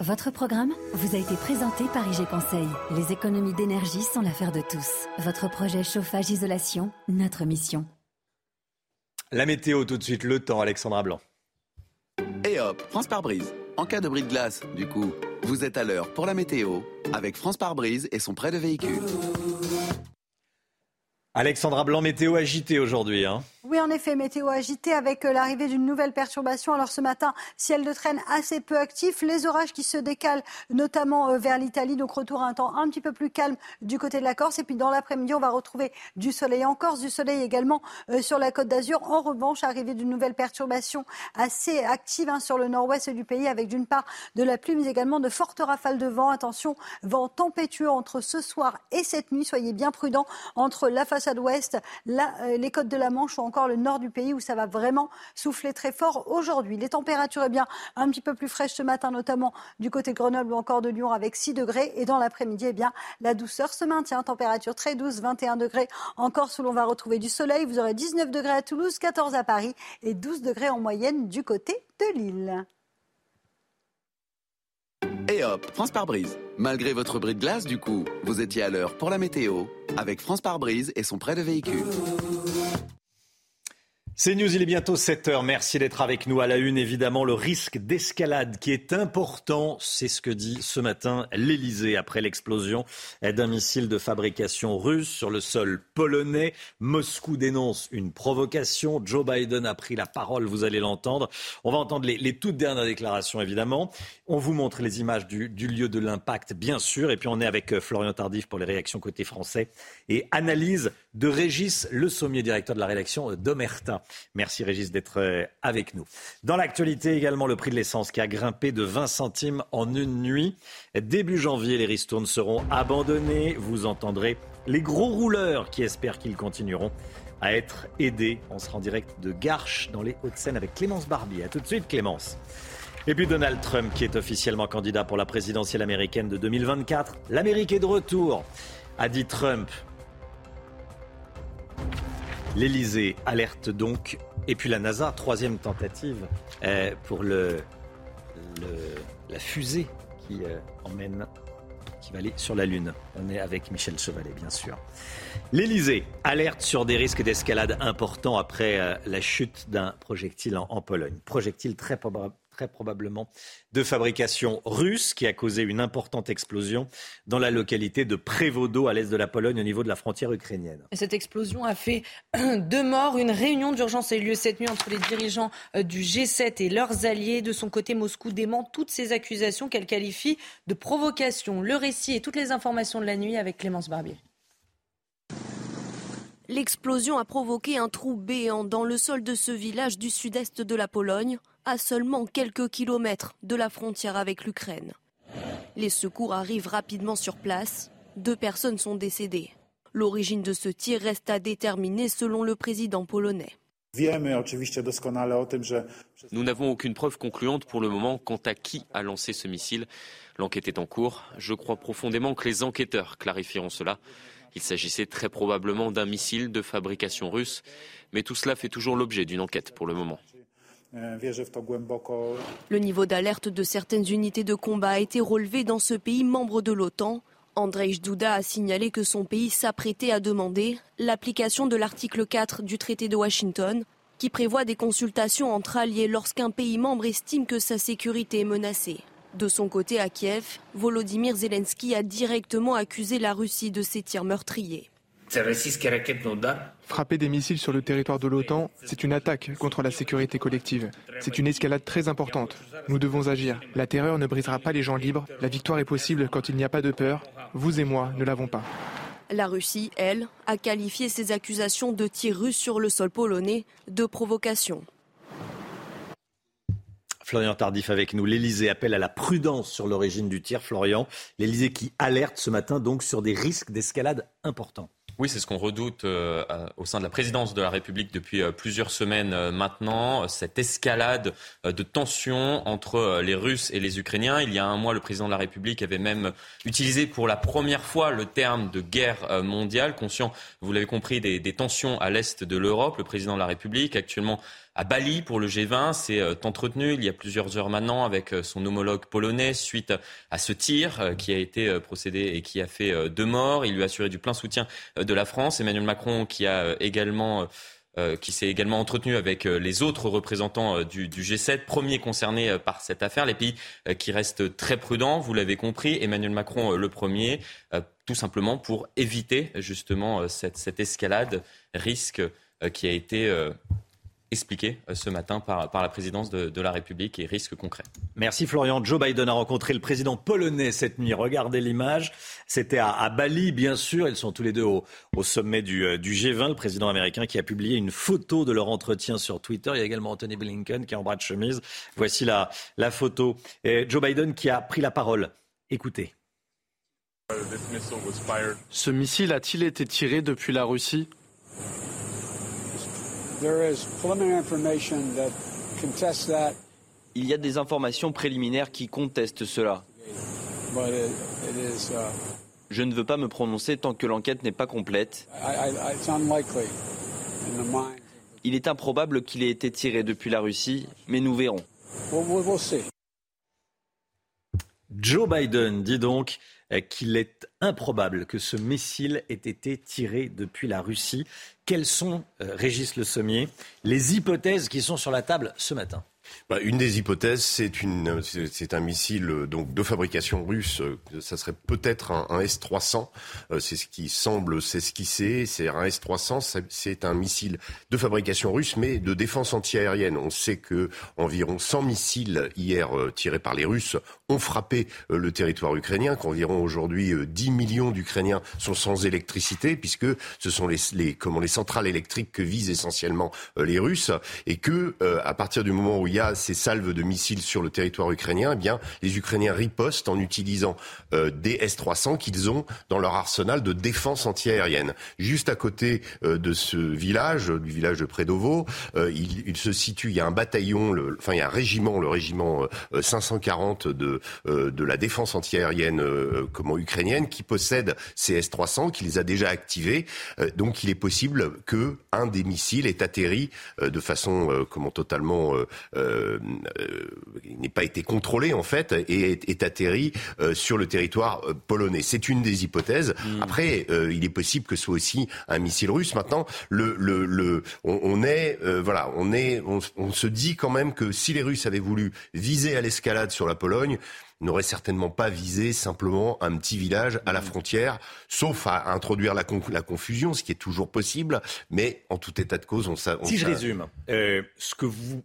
Votre programme vous a été présenté par IG Conseil. Les économies d'énergie sont l'affaire de tous. Votre projet chauffage-isolation, notre mission. La météo tout de suite, le temps, Alexandra Blanc. Et hop, France par brise. En cas de bris de glace, du coup, vous êtes à l'heure pour la météo avec France par brise et son prêt de véhicule. Alexandra Blanc, météo agité aujourd'hui. Hein. Oui, en effet, météo agité avec euh, l'arrivée d'une nouvelle perturbation. Alors ce matin, ciel de traîne assez peu actif, les orages qui se décalent notamment euh, vers l'Italie, donc retour à un temps un petit peu plus calme du côté de la Corse. Et puis dans l'après-midi, on va retrouver du soleil en Corse, du soleil également euh, sur la côte d'Azur. En revanche, arrivée d'une nouvelle perturbation assez active hein, sur le nord-ouest du pays avec d'une part de la pluie, mais également de fortes rafales de vent. Attention, vent tempétueux entre ce soir et cette nuit. Soyez bien prudents entre la façade ouest, les côtes de la Manche ou encore le nord du pays où ça va vraiment souffler très fort aujourd'hui. Les températures, eh bien, un petit peu plus fraîches ce matin, notamment du côté de Grenoble ou encore de Lyon avec 6 degrés. Et dans l'après-midi, eh bien, la douceur se maintient. Température très douce, 21 degrés en Corse où l'on va retrouver du soleil. Vous aurez 19 degrés à Toulouse, 14 à Paris et 12 degrés en moyenne du côté de Lille. Hop, France par brise. Malgré votre bris de glace, du coup, vous étiez à l'heure pour la météo avec France par brise et son prêt de véhicule. C'est News, il est bientôt 7 heures. Merci d'être avec nous à la une. Évidemment, le risque d'escalade qui est important, c'est ce que dit ce matin l'Elysée après l'explosion d'un missile de fabrication russe sur le sol polonais. Moscou dénonce une provocation. Joe Biden a pris la parole, vous allez l'entendre. On va entendre les, toutes dernières déclarations, évidemment. On vous montre les images du, du lieu de l'impact, bien sûr. Et puis on est avec euh, Florian Tardif pour les réactions côté français et analyse de Régis Le Sommier, directeur de la rédaction d'Omerta. Merci Régis d'être euh, avec nous. Dans l'actualité également, le prix de l'essence qui a grimpé de 20 centimes en une nuit. Début janvier, les ristournes seront abandonnés. Vous entendrez les gros rouleurs qui espèrent qu'ils continueront à être aidés. On sera en direct de Garches dans les Hauts-de-Seine avec Clémence Barbier. A tout de suite Clémence. Et puis Donald Trump qui est officiellement candidat pour la présidentielle américaine de 2024. L'Amérique est de retour, a dit Trump. L'Elysée alerte donc. Et puis la NASA, troisième tentative euh, pour le, la fusée qui euh, emmène qui va aller sur la Lune. On est avec Michel Chevalet, bien sûr. L'Elysée alerte sur des risques d'escalade importants après euh, la chute d'un projectile en, en Pologne. Projectile très, probable très probablement de fabrication russe, qui a causé une importante explosion dans la localité de Prévodo, à l'est de la Pologne, au niveau de la frontière ukrainienne. Et cette explosion a fait deux morts. Une réunion d'urgence a eu lieu cette nuit entre les dirigeants euh, du G7 et leurs alliés. De son côté, Moscou dément toutes ces accusations qu'elle qualifie de provocation. Le récit et toutes les informations de la nuit avec Clémence Barbier. L'explosion a provoqué un trou béant dans le sol de ce village du sud-est de la Pologne à seulement quelques kilomètres de la frontière avec l'Ukraine. Les secours arrivent rapidement sur place. Deux personnes sont décédées. L'origine de ce tir reste à déterminer selon le président polonais. Nous n'avons aucune preuve concluante pour le moment quant à qui a lancé ce missile. L'enquête est en cours. Je crois profondément que les enquêteurs clarifieront cela. Il s'agissait très probablement d'un missile de fabrication russe, mais tout cela fait toujours l'objet d'une enquête pour le moment. Le niveau d'alerte de certaines unités de combat a été relevé dans ce pays membre de l'OTAN. Andrzej Duda a signalé que son pays s'apprêtait à demander l'application de l'article 4 du traité de Washington, qui prévoit des consultations entre alliés lorsqu'un pays membre estime que sa sécurité est menacée. De son côté, à Kiev, Volodymyr Zelensky a directement accusé la Russie de ces tirs meurtriers. Frapper des missiles sur le territoire de l'OTAN, c'est une attaque contre la sécurité collective. C'est une escalade très importante. Nous devons agir. La terreur ne brisera pas les gens libres. La victoire est possible quand il n'y a pas de peur. Vous et moi ne l'avons pas. La Russie, elle, a qualifié ces accusations de tirs russes sur le sol polonais de provocation. Florian Tardif avec nous. L'Elysée appelle à la prudence sur l'origine du tir. Florian, l'Elysée qui alerte ce matin donc sur des risques d'escalade importants. Oui, c'est ce qu'on redoute euh, au sein de la présidence de la République depuis euh, plusieurs semaines euh, maintenant, cette escalade de tensions entre les Russes et les Ukrainiens. Il y a un mois, le président de la République avait même utilisé pour la première fois le terme de guerre mondiale, conscient, vous l'avez compris, des, des tensions à l'est de l'Europe. Le président de la République, actuellement à Bali pour le G20. C'est euh, entretenu il y a plusieurs heures maintenant avec euh, son homologue polonais suite à ce tir euh, qui a été procédé et qui a fait deux morts. Il lui a assuré du plein soutien de la France. Emmanuel Macron qui a également qui s'est également entretenu avec les autres représentants du, du, G7, premiers concernés par cette affaire, les pays qui restent très prudents, vous l'avez compris, Emmanuel Macron le premier, tout simplement pour éviter justement cette escalade, risque qui a été expliqué euh, ce matin par, par la présidence de, la République et risque concret. Merci Florian. Joe Biden a rencontré le président polonais cette nuit. Regardez l'image. C'était à, Bali, bien sûr. Ils sont tous les deux au, sommet du, euh, du, G20. Le président américain qui a publié une photo de leur entretien sur Twitter. Il y a également Anthony Blinken qui est en bras de chemise. Voici la, la photo. Et Joe Biden qui a pris la parole. Écoutez. Ce missile a-t-il été tiré depuis la Russie? Il y a des informations préliminaires qui contestent cela. Uh, Je ne veux pas me prononcer tant que l'enquête n'est pas complète. Il est improbable qu'il ait été tiré depuis la Russie, mais nous verrons. Joe Biden dit donc euh, qu'il est improbable que ce missile ait été tiré depuis la Russie. Quelles sont, euh, Régis Le Sommier, les hypothèses qui sont sur la table ce matin? Une des hypothèses, c'est un missile euh, donc de fabrication russe. Euh, ça serait peut-être un, S-300. Euh, c'est ce qui semble s'esquisser. C'est un S-300. C'est un missile de fabrication russe, mais de défense antiaérienne. On sait que environ 100 missiles hier tirés par les Russes ont frappé le territoire ukrainien. Qu'environ aujourd'hui 10 millions d'Ukrainiens sont sans électricité, puisque ce sont les, les, centrales électriques que visent essentiellement les Russes, et que à partir du moment où y a ces salves de missiles sur le territoire ukrainien, eh bien, les Ukrainiens ripostent en utilisant euh, des S-300 qu'ils ont dans leur arsenal de défense antiaérienne. Juste à côté euh, de ce village, du village de Predovo, euh, il, se situe, il y a un bataillon, enfin il y a un régiment, le régiment 540 de, de la défense antiaérienne comment, ukrainienne, qui possède ces S-300, qui les a déjà activés. donc il est possible que un des missiles ait atterri de façon comment totalement euh, euh, n'ait pas été contrôlé en fait et est, atterri euh, sur le territoire polonais. C'est une des hypothèses. Hmm. Après, il est possible que ce soit aussi un missile russe. Maintenant, le, le, le on, est voilà, on est, on, se dit quand même que si les Russes avaient voulu viser à l'escalade sur la Pologne, n'aurait certainement pas visé simplement un petit village à la hmm. frontière, sauf à introduire la, la, confusion, ce qui est toujours possible. Mais en tout état de cause, on, on Si je résume, ce que vous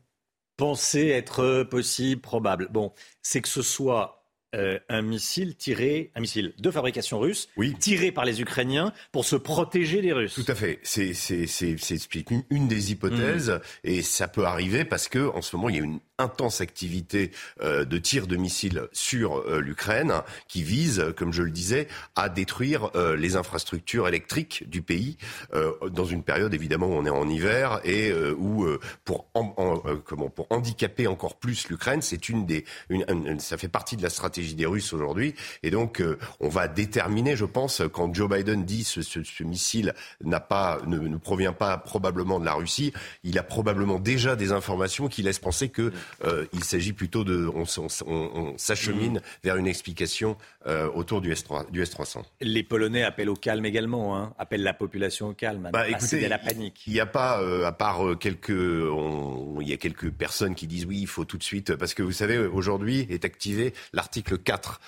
penser être possible, probable. Bon, c'est que ce soit euh, un missile tiré, un missile de fabrication russe, tiré par les Ukrainiens pour se protéger des Russes. Tout à fait. C'est une, une des hypothèses, mmh. et ça peut arriver parce que en ce moment il y a une intense activité euh, de tir de missiles sur euh, l'Ukraine qui vise, comme je le disais, à détruire euh, les infrastructures électriques du pays dans une période évidemment où on est en hiver et où pour comment pour handicaper encore plus l'Ukraine, c'est une des une, ça fait partie de la stratégie des Russes aujourd'hui. Et donc on va déterminer, je pense, quand Joe Biden dit ce, ce, ce missile n'a pas ne, ne, provient pas probablement de la Russie, il a probablement déjà des informations qui laissent penser que euh, il s'agit plutôt de, on, s'achemine mm. vers une explication euh, autour du, S 300 Les Polonais appellent au calme également, hein, appellent la population au calme, bah, écoutez, la panique. Il n'y a pas, euh, à part quelques, il y a quelques personnes qui disent oui, il faut tout de suite, parce que vous savez, aujourd'hui est activé l'article 4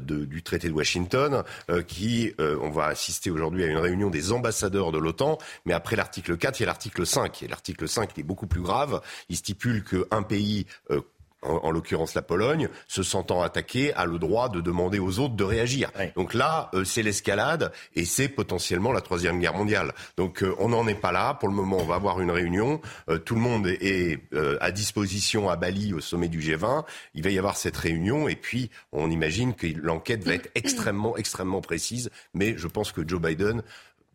du traité de Washington, qui, on va assister aujourd'hui à une réunion des ambassadeurs de l'OTAN, mais après l'article 4, il y a l'article 5, et l'article 5 est beaucoup plus grave. Il stipule qu'un pays euh, en, l'occurrence la Pologne, se sentant attaqué, a le droit de demander aux autres de réagir. Donc là, euh, c'est l'escalade et c'est potentiellement la troisième guerre mondiale. Donc euh, on n'en est pas là. Pour le moment, on va avoir une réunion. tout le monde est à disposition à Bali au sommet du G20. Il va y avoir cette réunion et puis on imagine que l'enquête va être extrêmement, extrêmement précise. Mais je pense que Joe Biden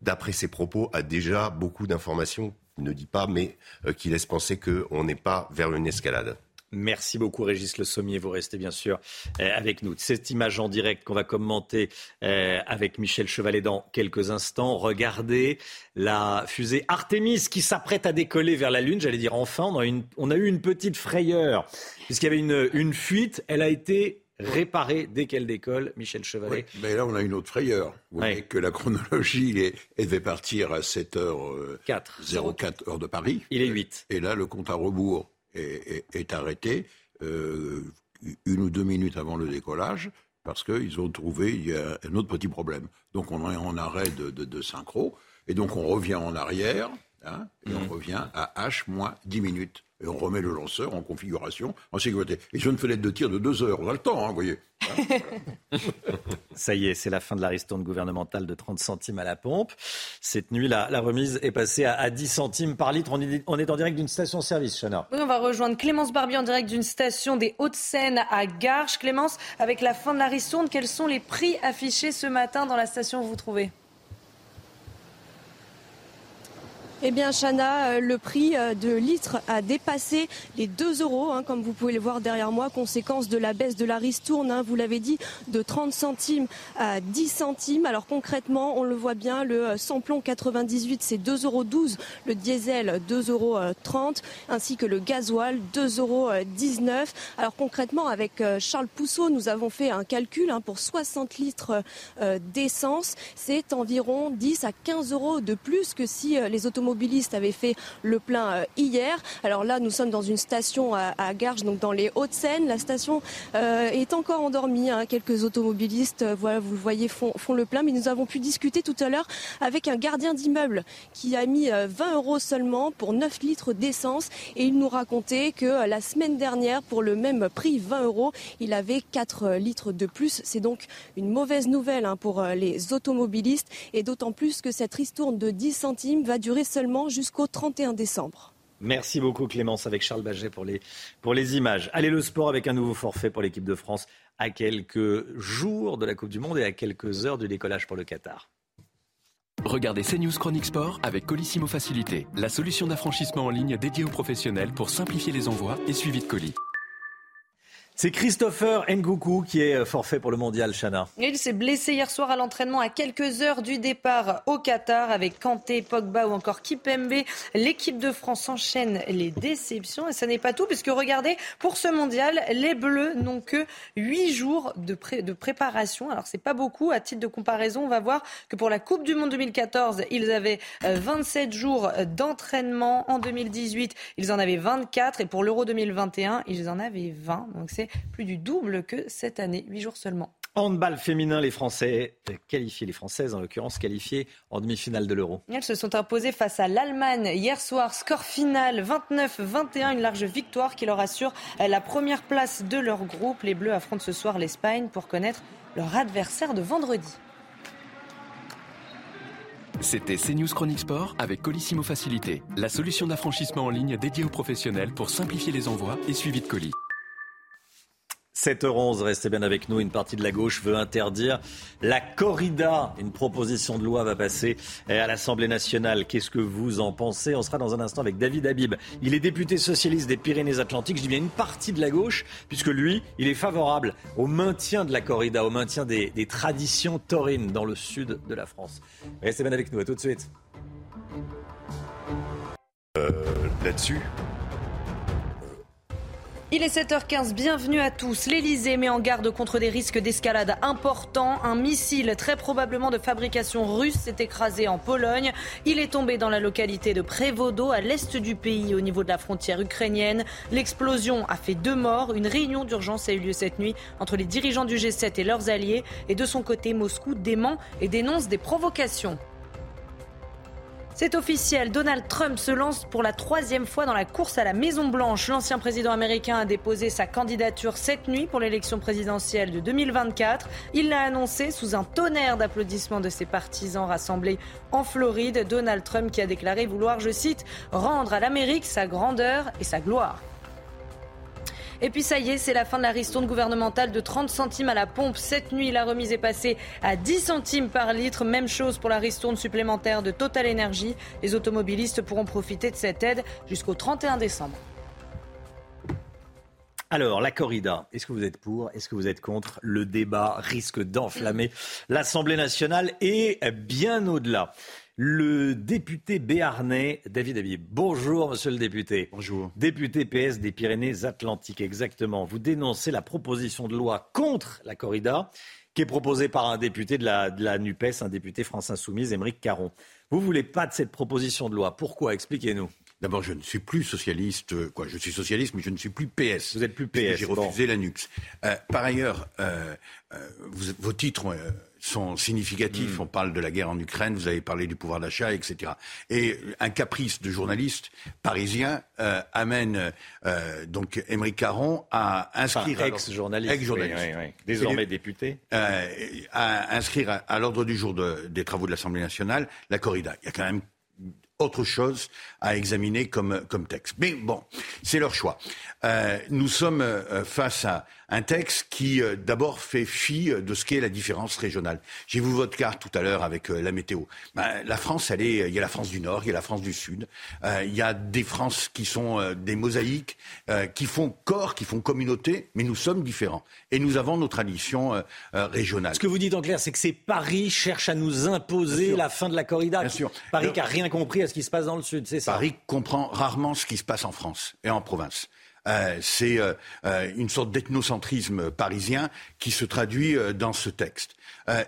d'après ses propos, a déjà beaucoup d'informations ne dit pas, mais euh, qui laisse penser qu'on n'est pas vers une escalade. Merci beaucoup Régis Le Sommier, vous restez bien sûr euh, avec nous. Cette image en direct qu'on va commenter euh, avec Michel Chevalet dans quelques instants. Regardez la fusée Artemis qui s'apprête à décoller vers la Lune. J'allais dire enfin, on a, eu une petite frayeur puisqu'il y avait une fuite. Elle a été réparer dès qu'elle décolle, Michel Chevalet. mais là, on a une autre frayeur. Vous voyez que la chronologie, elle devait partir à 7h04 4. heure de Paris. Il est 8. Et là, le compte à rebours est, arrêté euh, une ou deux minutes avant le décollage parce qu'ils ont trouvé il y a un autre petit problème. Donc on est en arrêt de, synchro et donc on revient en arrière hein, et on mmh. revient à H moins 10 minutes et on remet le lanceur en configuration, en sécurité. Et j'ai une fenêtre de tir de deux heures. On a le temps, hein, vous voyez. Ça y est, c'est la fin de la ristourne gouvernementale de 30 centimes à la pompe. Cette nuit, la, la remise est passée à, 10 centimes par litre. On est, on est en direct d'une station-service, Chana. Oui, on va rejoindre Clémence Barbier en direct d'une station des Hauts-de-Seine à Garches. Clémence, avec la fin de la ristourne, quels sont les prix affichés ce matin dans la station où vous vous trouvez? Eh bien, Chana, euh, le prix euh, de litre a dépassé les 2 euros, hein, comme vous pouvez le voir derrière moi, conséquence de la baisse de la ristourne, hein, vous l'avez dit, de 30 centimes à 10 centimes. Alors concrètement, on le voit bien, le euh, samplon 98, c'est 2,12 euros, le diesel 2,30 euros, ainsi que le gasoil 2,19 euros. Alors concrètement, avec Charles Pousseau, nous avons fait un calcul hein, pour 60 litres d'essence. C'est environ 10 à 15 euros de plus que si les automobiles automobilistes avaient fait le plein hier. Alors là, nous sommes dans une station à, Garges, donc dans les Hauts-de-Seine. La station est encore endormie. Hein. Quelques automobilistes, voilà, vous le voyez, font, le plein. Mais nous avons pu discuter tout à l'heure avec un gardien d'immeuble qui a mis 20 euros seulement pour 9 litres d'essence. Et il nous racontait que la semaine dernière, pour le même prix, 20 euros, il avait 4 litres de plus. C'est donc une mauvaise nouvelle hein, pour euh, les automobilistes et d'autant plus que cette ristourne de 10 centimes va durer seulement jusqu'au 31 décembre. Merci beaucoup Clémence avec Charles Baget pour les, pour les images. Allez le sport avec un nouveau forfait pour l'équipe de France à quelques jours de la Coupe du Monde et à quelques heures du décollage pour le Qatar. Regardez CNews Chronique Sport avec Colissimo Facilité, la solution d'affranchissement en ligne dédiée aux professionnels pour simplifier les envois et suivi de colis. C'est Christopher Ngoukou qui est euh, forfait pour le mondial, Chana. Il s'est blessé hier soir à l'entraînement à quelques heures du départ au Qatar avec Kanté, Pogba ou encore Kipembe. L'équipe de France enchaîne les déceptions et ça n'est pas tout puisque regardez, pour ce mondial, les Bleus n'ont que 8 jours de, préparation. Alors c'est pas beaucoup. À titre de comparaison, on va voir que pour la Coupe du Monde 2014, ils avaient 27 euh, jours d'entraînement. En 2018, ils en avaient 24 et pour l'Euro 2021, ils en avaient 20. Donc plus du double que cette année, huit jours seulement. Handball féminin, les Français qualifiés, les Françaises en l'occurrence qualifiées en demi-finale de l'Euro. Elles se sont imposées face à l'Allemagne hier soir. Score final 29-21, une large victoire qui leur assure la première place de leur groupe. Les Bleus affrontent ce soir l'Espagne pour connaître leur adversaire de vendredi. C'était CNews Chronique Sport avec Colissimo Facilité, la solution d'affranchissement en ligne dédiée aux professionnels pour simplifier les envois et suivi de colis. 7h11, restez bien avec nous. Une partie de la gauche veut interdire la corrida. Une proposition de loi va passer à l'Assemblée nationale. Qu'est-ce que vous en pensez? On sera dans un instant avec David Habib. Il est député socialiste des Pyrénées-Atlantiques. Je dis bien une partie de la gauche, puisque lui, il est favorable au maintien de la corrida, au maintien des, traditions taurines dans le sud de la France. Restez bien avec nous. À tout de suite. Euh, là-dessus, il est 7h15, bienvenue à tous. L'Elysée met en garde contre des risques d'escalade importants. Un missile très probablement de fabrication russe s'est écrasé en Pologne. Il est tombé dans la localité de Prévodo, à l'est du pays, au niveau de la frontière ukrainienne. L'explosion a fait deux morts. Une réunion d'urgence a eu lieu cette nuit entre les dirigeants du G7 et leurs alliés. Et de son côté, Moscou dément et dénonce des provocations. C'est officiel, Donald Trump se lance pour la troisième fois dans la course à la Maison-Blanche. L'ancien président américain a déposé sa candidature cette nuit pour l'élection présidentielle de 2024. Il l'a annoncé sous un tonnerre d'applaudissements de ses partisans rassemblés en Floride. Donald Trump qui a déclaré vouloir, je cite, rendre à l'Amérique sa grandeur et sa gloire. Et puis ça y est, c'est la fin de la ristourne gouvernementale de 30 centimes à la pompe. Cette nuit, la remise est passée à 10 centimes par litre. Même chose pour la ristourne supplémentaire de Total Energy. Les automobilistes pourront profiter de cette aide jusqu'au 31 décembre. Alors, la corrida, est-ce que vous êtes pour Est-ce que vous êtes contre? Le débat risque d'enflammer l'Assemblée nationale et bien au-delà le député béarnais David Habib. Bonjour, monsieur le député. Bonjour. Député PS des Pyrénées-Atlantiques, exactement. Vous dénoncez la proposition de loi contre la corrida qui est proposée par un député de la, de la NUPES, un député France Insoumise, Émeric Caron. Vous ne voulez pas de cette proposition de loi. Pourquoi? Expliquez-nous. D'abord, je ne suis plus socialiste. Euh, quoi, je suis socialiste, mais je ne suis plus PS. Vous êtes plus PS. J'ai refusé la NUPS. Euh, par ailleurs, euh, vos titres sont significatifs. Hmm. On parle de la guerre en Ukraine, vous avez parlé du pouvoir d'achat, etc. Et un caprice de journaliste parisien euh, amène euh, donc Émeric Caron à inscrire ex-journaliste, désormais député, euh, à inscrire à, l'ordre du jour des travaux de l'Assemblée nationale la corrida. Il y a quand même autre chose à examiner comme, comme texte. Mais bon, c'est leur choix. Euh, nous sommes euh, face à un texte qui, euh, d'abord, fait fi de ce qu'est la différence régionale. J'ai vu votre carte tout à l'heure avec la météo. Ben, la France, elle est, il y a la France du Nord, il y a la France du Sud. il y a des France qui sont des mosaïques, qui font corps, qui font communauté, mais nous sommes différents. Et nous avons nos traditions régionales. Ce que vous dites en clair, c'est que c'est Paris cherche à nous imposer la fin de la corrida. Bien sûr. Paris qui n'a rien compris à ce qui se passe dans le Sud, c'est ça Paris comprend rarement ce qui se passe en France et en province. Euh, c'est euh, euh, une sorte d'ethnocentrisme parisien qui se traduit dans ce texte.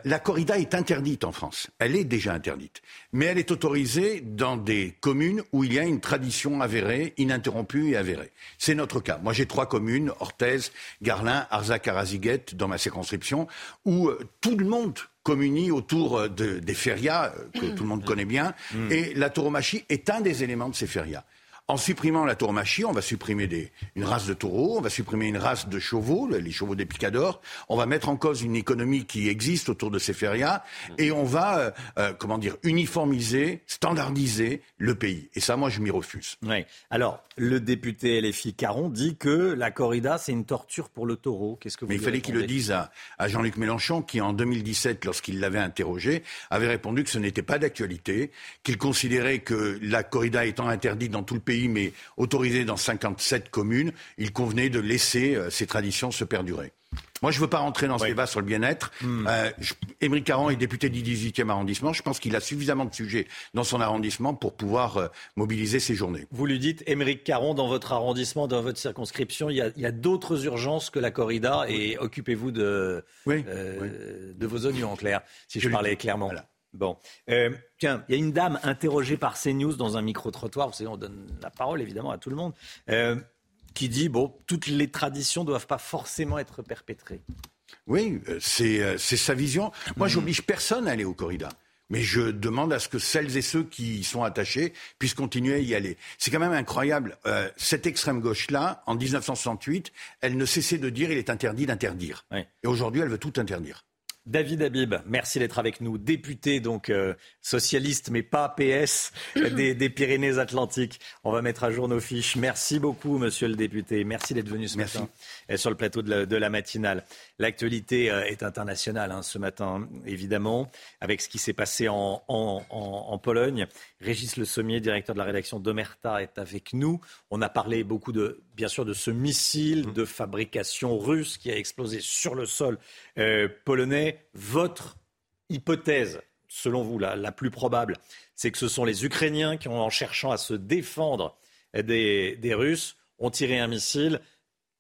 la corrida est interdite en France. Elle est déjà interdite. Mais elle est autorisée dans des communes où il y a une tradition avérée, ininterrompue et avérée. C'est notre cas. Moi, j'ai trois communes, Orthez, Garlin, Arzac-Araziguet, dans ma circonscription, où tout le monde communie autour des férias, que tout le monde connaît bien, mmh. et la tauromachie est un des éléments de ces férias. En supprimant la tauromachie, on va supprimer des, une race de taureaux, on va supprimer une race de chevaux, les chevaux des picadors, on va mettre en cause une économie qui existe autour de ces férias, et on va, euh, euh, comment dire, uniformiser, standardiser le pays. Et ça, moi, je m'y refuse. Oui. Alors, le député LFI Caron dit que la corrida, c'est une torture pour le taureau. Qu'est-ce que vous Mais il fallait qu'il le dise à, à Jean-Luc Mélenchon, qui en 2017, lorsqu'il l'avait interrogé, avait répondu que ce n'était pas d'actualité, qu'il considérait que la corrida étant interdite dans tout le pays, mais autorisé dans 57 communes, il convenait de laisser euh, ces traditions se perdurer. Moi, je ne veux pas rentrer dans ce débat sur le bien-être. Euh, Émeric Caron est député du 18e arrondissement. Je pense qu'il a suffisamment de sujets dans son arrondissement pour pouvoir euh, mobiliser ses journées. Vous lui dites, Émeric Caron, dans votre arrondissement, dans votre circonscription, il y a, d'autres urgences que la corrida et occupez-vous de, de vos oignons, en clair, si je, parlais clairement. Bon. Euh, tiens, il y a une dame interrogée par CNews dans un micro-trottoir. Vous savez, on donne la parole évidemment à tout le monde. Euh, qui dit bon, toutes les traditions ne doivent pas forcément être perpétrées. Oui, euh, c'est sa vision. Moi, j'oblige personne à aller au corrida. Mais je demande à ce que celles et ceux qui y sont attachés puissent continuer à y aller. C'est quand même incroyable. cette extrême gauche-là, en 1968, elle ne cessait de dire il est interdit d'interdire. Et aujourd'hui, elle veut tout interdire. David Habib, merci d'être avec nous, député donc euh, socialiste mais pas PS des, Pyrénées-Atlantiques. On va mettre à jour nos fiches. Merci beaucoup, monsieur le député. Merci d'être venu ce matin euh, sur le plateau de la, matinale. L'actualité euh, est internationale hein, ce matin, évidemment, avec ce qui s'est passé en, en, Pologne. Régis Le Sommier, directeur de la rédaction d'Omerta, est avec nous. On a parlé beaucoup de, bien sûr, de ce missile de fabrication russe qui a explosé sur le sol polonais. Votre hypothèse, selon vous, la, plus probable, c'est que ce sont les Ukrainiens qui, en cherchant à se défendre des, Russes, ont tiré un missile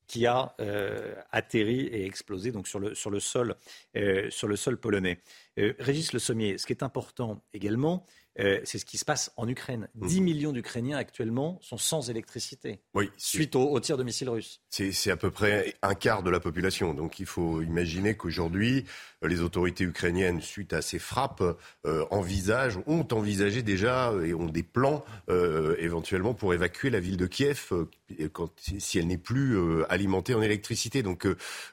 qui a euh, atterri et explosé euh, sur le sol polonais. Euh, Régis Le Sommier, ce qui est important également, euh, c'est ce qui se passe en Ukraine. 10 mhm. millions d'Ukrainiens actuellement sont sans électricité oui, suite au, tir de missiles russes. C'est à peu près un quart de la population. Donc il faut imaginer qu'aujourd'hui, euh, les autorités ukrainiennes, suite à ces frappes, euh, envisagent, ont envisagé déjà et ont des plans éventuellement pour évacuer la ville de Kiev quand, si elle n'est plus alimentée en électricité. Donc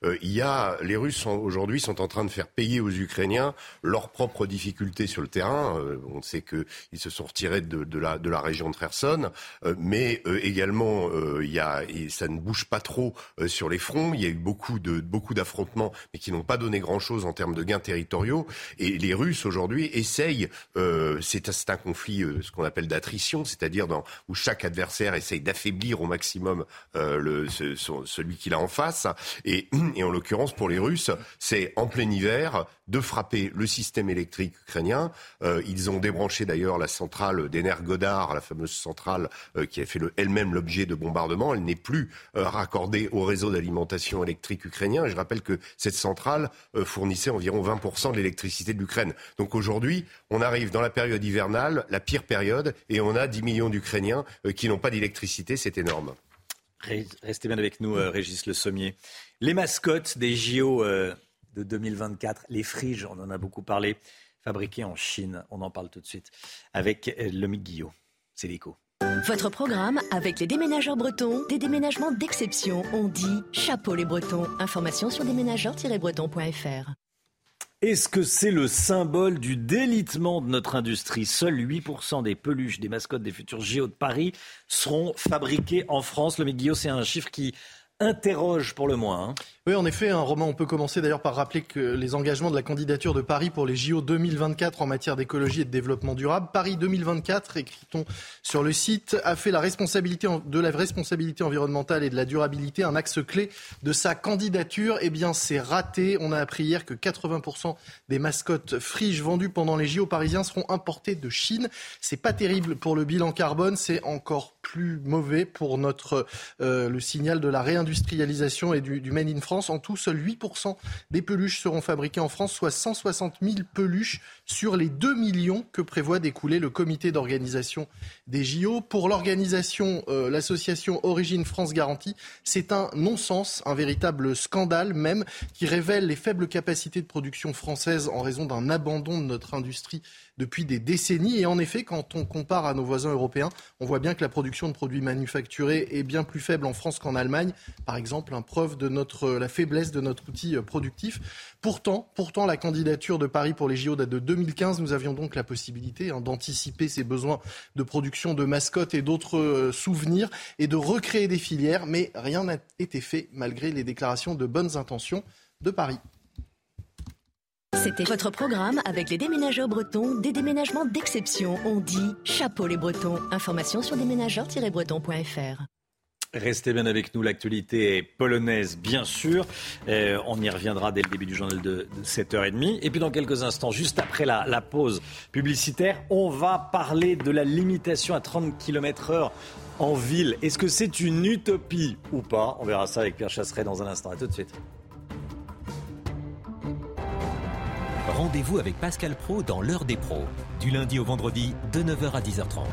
il y a, les Russes aujourd'hui sont en train de faire payer aux Ukrainiens leurs propres difficultés sur le terrain. on sait qu'ils se sont retirés de, la, région de Kherson, euh, mais euh, également euh, ça ne bouge pas trop sur les fronts. Il y a eu beaucoup d'affrontements, mais qui n'ont pas donné grand-chose en termes de gains territoriaux. Et les Russes aujourd'hui essayent, c'est un conflit, ce qu'on appelle d'attrition, c'est-à-dire où chaque adversaire essaye d'affaiblir au maximum celui qu'il a en face. Et, et en l'occurrence, pour les Russes, c'est en plein hiver de frapper le système électrique ukrainien. ils ont débranché d'ailleurs la centrale d'Energodar, la fameuse centrale euh, qui a fait elle-même l'objet de bombardements. Elle n'est plus euh, raccordée au réseau d'alimentation électrique ukrainien. je rappelle que cette centrale euh, fournissait environ 20% de l'électricité de l'Ukraine. Donc aujourd'hui, on arrive dans la période hivernale, la pire période, et on a 10 millions d'Ukrainiens qui n'ont pas d'électricité. C'est énorme. Restez bien avec nous, Régis Le Sommier. Les mascottes des JO de 2024, les friges, on en a beaucoup parlé fabriqué en Chine. On en parle tout de suite avec euh, Lomique Guillot. C'est l'écho. Votre programme avec les déménageurs bretons, des déménagements d'exception. On dit chapeau les bretons. Information sur déménageurs-bretons.fr. Est-ce que c'est le symbole du délitement de notre industrie? Seuls 8% des peluches des mascottes des futurs JO de Paris seront fabriquées en France. Le Guillaume, c'est un chiffre qui interroge pour le moins. Hein. Oui, en effet, un roman, on peut commencer d'ailleurs par rappeler que les engagements de la candidature de Paris pour les JO 2024 en matière d'écologie et de développement durable. Paris 2024, écrit-on sur le site, a fait de la responsabilité environnementale et de la durabilité un axe clé de sa candidature. Eh bien, c'est raté. On a appris hier que 80% des mascottes friges vendues pendant les JO parisiens seront importées de Chine. C'est pas terrible pour le bilan carbone, c'est encore plus mauvais pour notre euh, le signal de la réindustrialisation et du, du Made in France. En tout, seuls 8% des peluches seront fabriquées en France, soit 160 000 peluches sur les 2 millions que prévoit d'écouler le comité d'organisation des JO. Pour l'organisation, euh, l'association Origine France Garantie, c'est un non-sens, un véritable scandale même, qui révèle les faibles capacités de production françaises en raison d'un abandon de notre industrie depuis des décennies. Et en effet, quand on compare à nos voisins européens, on voit bien que la production de produits manufacturés est bien plus faible en France qu'en Allemagne. Par exemple, un preuve de la faiblesse de notre outil euh, productif. Pourtant, pourtant, la candidature de Paris pour les JO date de 2015. Nous avions donc la possibilité hein, d'anticiper ces besoins de production de mascottes et d'autres euh, souvenirs et de recréer des filières. Mais rien n'a été fait malgré les déclarations de bonnes intentions de Paris. C'était votre programme avec les déménageurs bretons, des déménagements d'exception. On dit chapeau les bretons. Information sur déménageurs-bretons.fr. Restez bien avec nous, l'actualité polonaise, bien sûr. Euh, on y reviendra dès le début du journal de, 7h30. Et puis dans quelques instants, juste après la, pause publicitaire, on va parler de la limitation à 30 km/h en ville. Est-ce que c'est une utopie ou pas? On verra ça avec Pierre Chasseret dans un instant. A tout de suite. Rendez-vous avec Pascal Pro dans l'heure des pros, du lundi au vendredi de 9h à 10h30.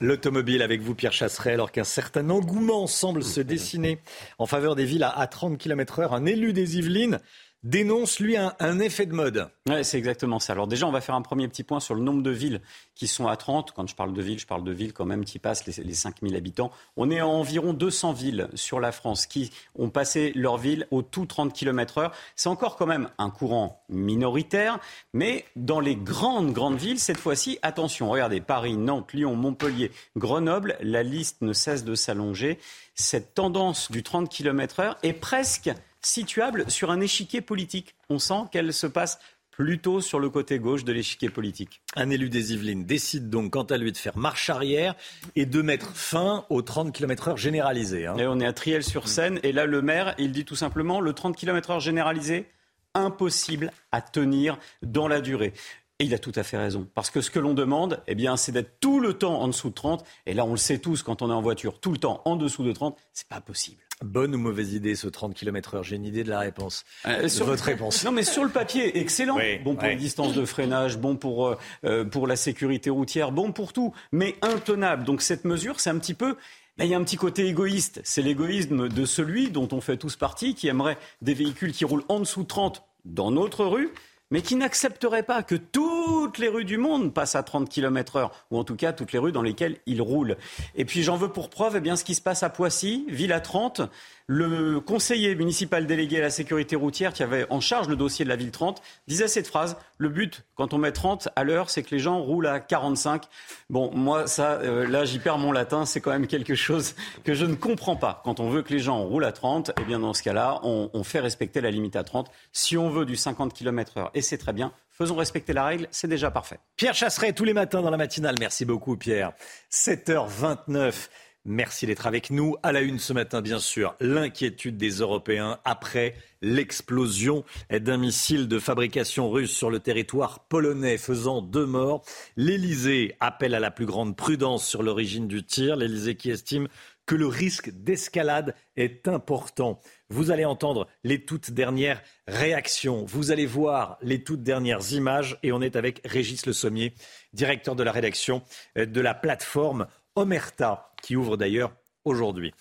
L'automobile avec vous, Pierre Chasseret, alors qu'un certain engouement semble se dessiner en faveur des villes à 30 km/h. Un élu des Yvelines dénonce, lui, un, effet de mode. C'est exactement ça. Alors déjà, on va faire un premier petit point sur le nombre de villes qui sont à 30. Quand je parle de villes, je parle de villes quand même qui passent les, les 5000 habitants. On est à environ 200 villes sur la France qui ont passé leur ville au tout 30 km heure. C'est encore quand même un courant minoritaire, mais dans les grandes, grandes villes, cette fois-ci, attention, regardez, Paris, Nantes, Lyon, Montpellier, Grenoble, la liste ne cesse de s'allonger. Cette tendance du 30 km heure est presque situable sur un échiquier politique. On sent qu'elle se passe plutôt sur le côté gauche de l'échiquier politique. Un élu des Yvelines décide donc quant à lui de faire marche arrière et de mettre fin au 30 km/h généralisé. Hein. Et on est à Triel-sur-Seine et là le maire, il dit tout simplement le 30 km/h généralisé, impossible à tenir dans la durée. Et il a tout à fait raison. Parce que ce que l'on demande, eh bien, c'est d'être tout le temps en dessous de 30. Et là, on le sait tous, quand on est en voiture, tout le temps en dessous de 30, c'est pas possible. Bonne ou mauvaise idée ce 30 km/h J'ai une idée de la réponse. Euh, sur votre réponse. Non, mais sur le papier, excellent. bon pour les distances de freinage, bon pour, euh, euh, pour la sécurité routière, bon pour tout, mais intenable. Donc cette mesure, c'est un petit peu il y a un petit côté égoïste. C'est l'égoïsme de celui dont on fait tous partie, qui aimerait des véhicules qui roulent en dessous de 30 dans notre rue mais qui n'accepterait pas que toutes les rues du monde passent à 30 km heure, ou en tout cas toutes les rues dans lesquelles il roule. Et puis j'en veux pour preuve eh bien, ce qui se passe à Poissy, ville à 30, le conseiller municipal délégué à la sécurité routière qui avait en charge le dossier de la ville 30 disait cette phrase le but quand on met 30 à l'heure c'est que les gens roulent à 45 bon moi ça euh, là j'y perds mon latin c'est quand même quelque chose que je ne comprends pas quand on veut que les gens roulent à 30 eh bien dans ce cas-là on, fait respecter la limite à 30 si on veut du 50 km heure et c'est très bien Faisons respecter la règle, c'est déjà parfait. Pierre Chasseret, tous les matins dans la matinale. Merci beaucoup, Pierre. 7h29. Merci d'être avec nous. À la une ce matin, bien sûr, l'inquiétude des Européens après l'explosion d'un missile de fabrication russe sur le territoire polonais faisant deux morts. L'Elysée appelle à la plus grande prudence sur l'origine du tir. L'Elysée qui estime que le risque d'escalade est important. Vous allez entendre les toutes dernières réactions. Vous allez voir les toutes dernières images. Et on est avec Régis Le Sommier, directeur de la rédaction de la plateforme Omerta, qui ouvre d'ailleurs aujourd'hui.